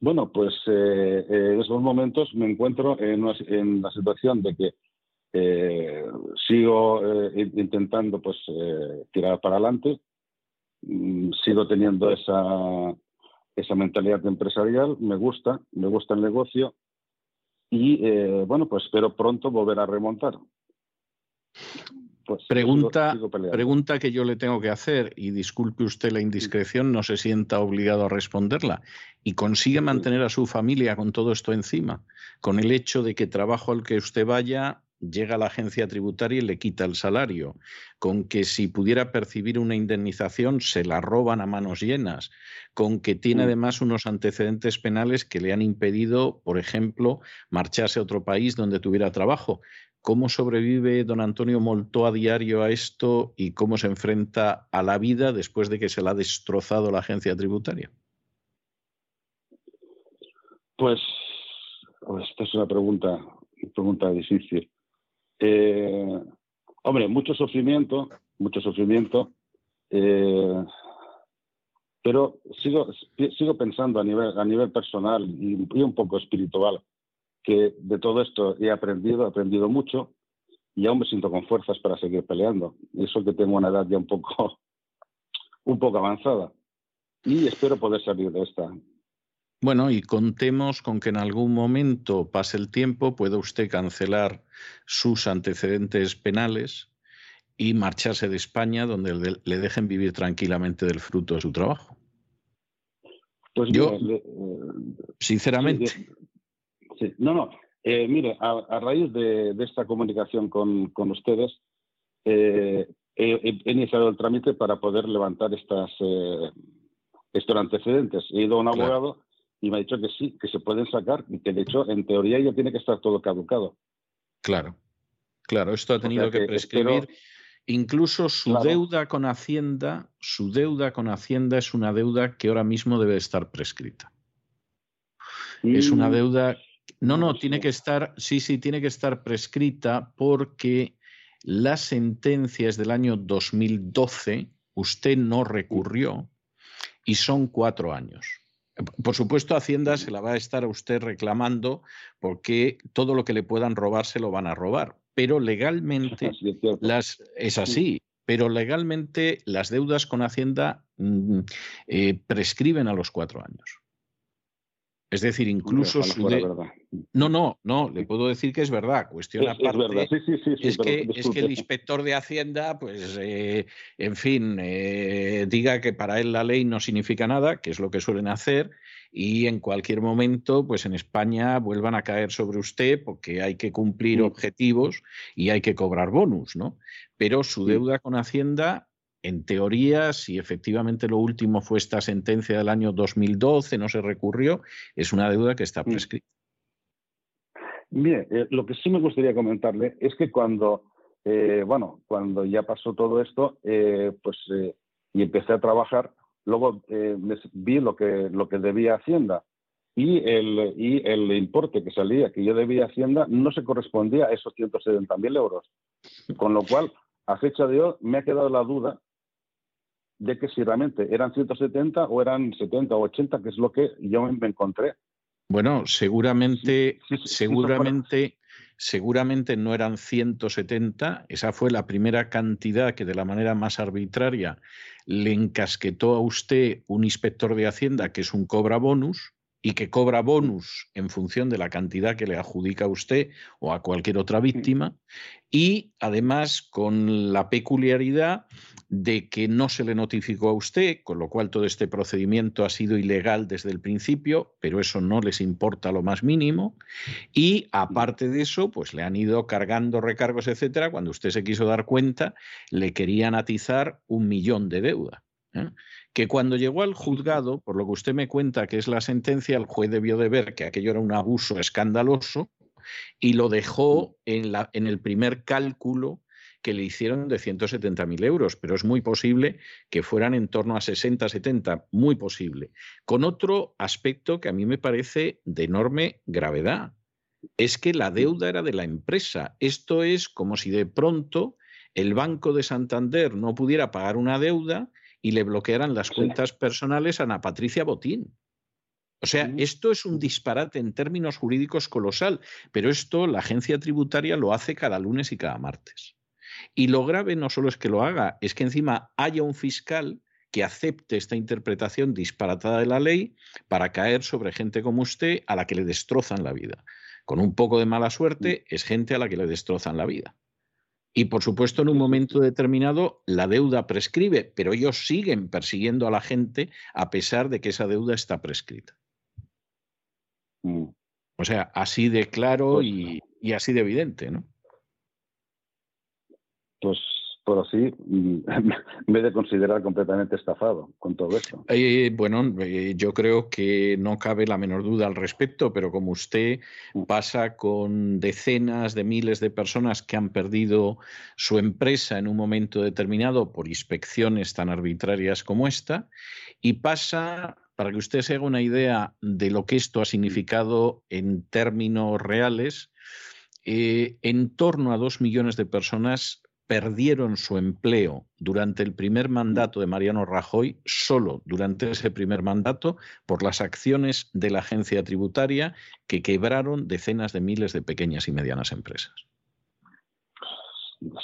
Bueno, pues eh, eh, en esos momentos me encuentro en, la situación de que eh, sigo intentando pues tirar para adelante, sigo teniendo esa, esa mentalidad empresarial, me gusta, me gusta el negocio, y eh, bueno, pues espero pronto volver a remontar. Pues pregunta, pregunta que yo le tengo que hacer, y disculpe usted la indiscreción, no se sienta obligado a responderla, y consigue mantener a su familia con todo esto encima, con el hecho de que trabajo al que usted vaya llega a la agencia tributaria y le quita el salario, con que si pudiera percibir una indemnización se la roban a manos llenas, con que tiene mm. además unos antecedentes penales que le han impedido, por ejemplo, marcharse a otro país donde tuviera trabajo. ¿Cómo sobrevive don Antonio Moltó a diario a esto y cómo se enfrenta a la vida después de que se la ha destrozado la agencia tributaria? Pues, pues esta es una pregunta, una pregunta difícil. Eh, hombre, mucho sufrimiento, mucho sufrimiento, eh, pero sigo, sigo pensando a nivel, a nivel personal y, un poco espiritual que de todo esto he aprendido, he aprendido mucho y aún me siento con fuerzas para seguir peleando. Eso que tengo una edad ya un poco, un poco avanzada y espero poder salir de esta, bueno, y contemos con que en algún momento pase el tiempo, pueda usted cancelar sus antecedentes penales y marcharse de España donde le dejen vivir tranquilamente del fruto de su trabajo. Pues yo, eh, sinceramente. No, no. Eh, mire, a, raíz de, esta comunicación con, ustedes, eh, he, iniciado el trámite para poder levantar estas, estos antecedentes. He ido a un abogado y me ha dicho que sí, que se pueden sacar y que de hecho en teoría ya tiene que estar todo caducado. Claro, claro, esto ha tenido que, prescribir. Incluso su deuda con Hacienda, su deuda con Hacienda es una deuda que ahora mismo debe estar prescrita. Es una mm. deuda. No, no, tiene que estar, sí, sí, tiene que estar prescrita porque la sentencia es del año 2012, usted no recurrió y son cuatro años. Por supuesto, Hacienda se la va a estar a usted reclamando porque todo lo que le puedan robar se lo van a robar. Pero legalmente las es así. Pero legalmente las deudas con Hacienda mm, eh, prescriben a los cuatro años. Es decir, incluso su No, no, no, le puedo decir que es verdad. Cuestión aparte es, que, es que el inspector de Hacienda, pues, eh, en fin, eh, diga que para él la ley no significa nada, que es lo que suelen hacer, y en cualquier momento, pues en España vuelvan a caer sobre usted porque hay que cumplir objetivos y hay que cobrar bonus, ¿no? Pero su deuda con Hacienda en teoría, si efectivamente lo último fue esta sentencia del año 2012, no se recurrió, es una deuda que está prescrita. Mire, eh, lo que sí me gustaría comentarle es que cuando, eh, bueno, cuando ya pasó todo esto, eh, pues y empecé a trabajar, luego vi lo que lo que debía Hacienda y el, y el importe que salía, que yo debía Hacienda, no se correspondía a esos 170.000 euros. Con lo cual, a fecha de hoy, me ha quedado la duda de que si realmente eran 170 o eran 70 o 80, que es lo que yo me encontré. Bueno, seguramente, seguramente, seguramente no eran 170, esa fue la primera cantidad que de la manera más arbitraria le encasquetó a usted un inspector de Hacienda, que es un cobra bonus, y que cobra bonus en función de la cantidad que le adjudica a usted o a cualquier otra víctima, y además con la peculiaridad de que no se le notificó a usted, con lo cual todo este procedimiento ha sido ilegal desde el principio, pero eso no les importa lo más mínimo, y aparte de eso, pues le han ido cargando recargos, etcétera, cuando usted se quiso dar cuenta, le querían atizar un millón de deuda. ¿eh? Que cuando llegó al juzgado, por lo que usted me cuenta que es la sentencia, el juez debió de ver que aquello era un abuso escandaloso y lo dejó en, la, en el primer cálculo que le hicieron de 170.000 euros, pero es muy posible que fueran en torno a 60, 70, muy posible. Con otro aspecto que a mí me parece de enorme gravedad, es que la deuda era de la empresa. Esto es como si de pronto el Banco de Santander no pudiera pagar una deuda y le bloquearan las cuentas personales a Ana Patricia Botín. O sea, esto es un disparate en términos jurídicos colosal, pero esto la agencia tributaria lo hace cada lunes y cada martes. Y lo grave no solo es que lo haga, es que encima haya un fiscal que acepte esta interpretación disparatada de la ley para caer sobre gente como usted a la que le destrozan la vida. Con un poco de mala suerte es gente a la que le destrozan la vida. Y por supuesto, en un momento determinado, la deuda prescribe, pero ellos siguen persiguiendo a la gente a pesar de que esa deuda está prescrita. Mm. O sea, así de claro pues y, y así de evidente, ¿no? Pues por así, me he de considerar completamente estafado con todo esto. Eh, bueno, eh, yo creo que no cabe la menor duda al respecto, pero como usted mm. pasa con decenas de miles de personas que han perdido su empresa en un momento determinado por inspecciones tan arbitrarias como esta, y pasa para que usted se haga una idea de lo que esto ha significado en términos reales, eh, en torno a dos millones de personas perdieron su empleo durante el primer mandato de Mariano Rajoy, solo durante ese primer mandato, por las acciones de la agencia tributaria que quebraron decenas de miles de pequeñas y medianas empresas.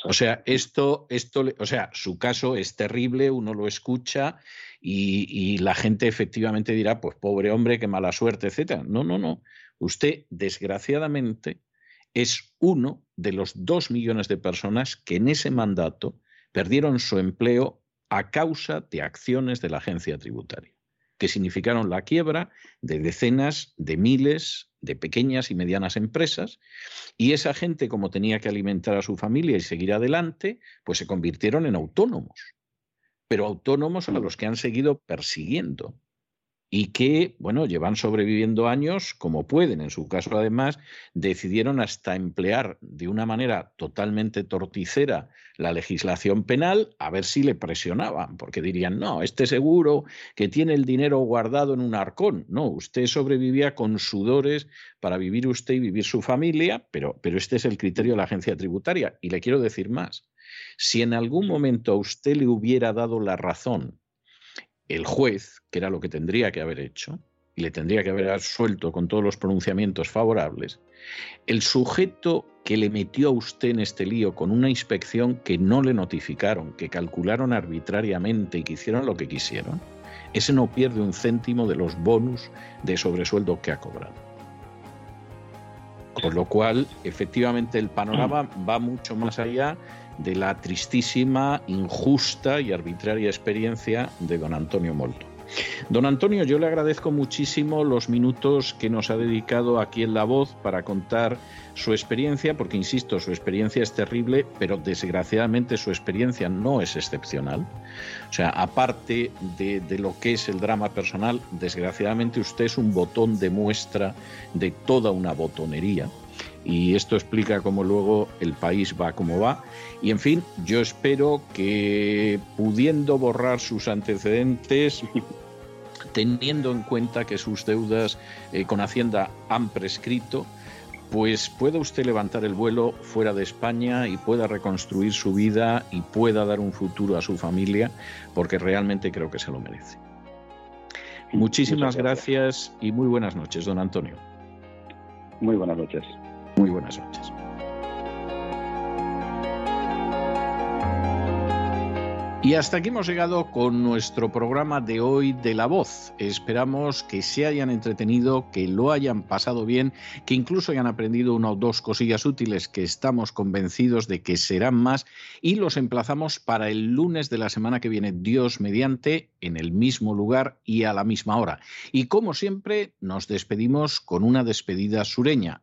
O sea, esto, esto, o sea, su caso es terrible, uno lo escucha y, y, la gente efectivamente dirá, pues pobre hombre, qué mala suerte, etcétera. No, no, no. Usted, desgraciadamente, es uno de los dos millones de personas que en ese mandato perdieron su empleo a causa de acciones de la agencia tributaria, que significaron la quiebra de decenas de miles de pequeñas y medianas empresas, y esa gente, como tenía que alimentar a su familia y seguir adelante, pues se convirtieron en autónomos, pero autónomos a los que han seguido persiguiendo y que, bueno, llevan sobreviviendo años como pueden. En su caso, además, decidieron hasta emplear de una manera totalmente torticera la legislación penal a ver si le presionaban, porque dirían, no, este seguro que tiene el dinero guardado en un arcón. No, usted sobrevivía con sudores para vivir usted y vivir su familia, pero, pero este es el criterio de la agencia tributaria. Y le quiero decir más. Si en algún momento a usted le hubiera dado la razón el juez, que era lo que tendría que haber hecho, y le tendría que haber suelto con todos los pronunciamientos favorables, el sujeto que le metió a usted en este lío con una inspección que no le notificaron, que calcularon arbitrariamente y que hicieron lo que quisieron, ese no pierde un céntimo de los bonus de sobresueldo que ha cobrado. Con lo cual, efectivamente, el panorama va mucho más allá de la tristísima, injusta y arbitraria experiencia de don Antonio Molto. Don Antonio, yo le agradezco muchísimo los minutos que nos ha dedicado aquí en La Voz para contar su experiencia, porque, insisto, su experiencia es terrible, pero desgraciadamente su experiencia no es excepcional. O sea, aparte de, de lo que es el drama personal, desgraciadamente usted es un botón de muestra de toda una botonería y esto explica cómo luego el país va como va. Y en fin, yo espero que pudiendo borrar sus antecedentes teniendo en cuenta que sus deudas eh, con Hacienda han prescrito, pues pueda usted levantar el vuelo fuera de España y pueda reconstruir su vida y pueda dar un futuro a su familia, porque realmente creo que se lo merece. Muchísimas gracias. y muy buenas noches, don Antonio. Muy buenas noches. Muy buenas noches. Y hasta aquí hemos llegado con nuestro programa de hoy de La Voz. Esperamos que se hayan entretenido, que lo hayan pasado bien, que incluso hayan aprendido una o dos cosillas útiles que estamos convencidos de que serán más y los emplazamos para el lunes de la semana que viene, Dios mediante, en el mismo lugar y a la misma hora. Y como siempre, nos despedimos con una despedida sureña.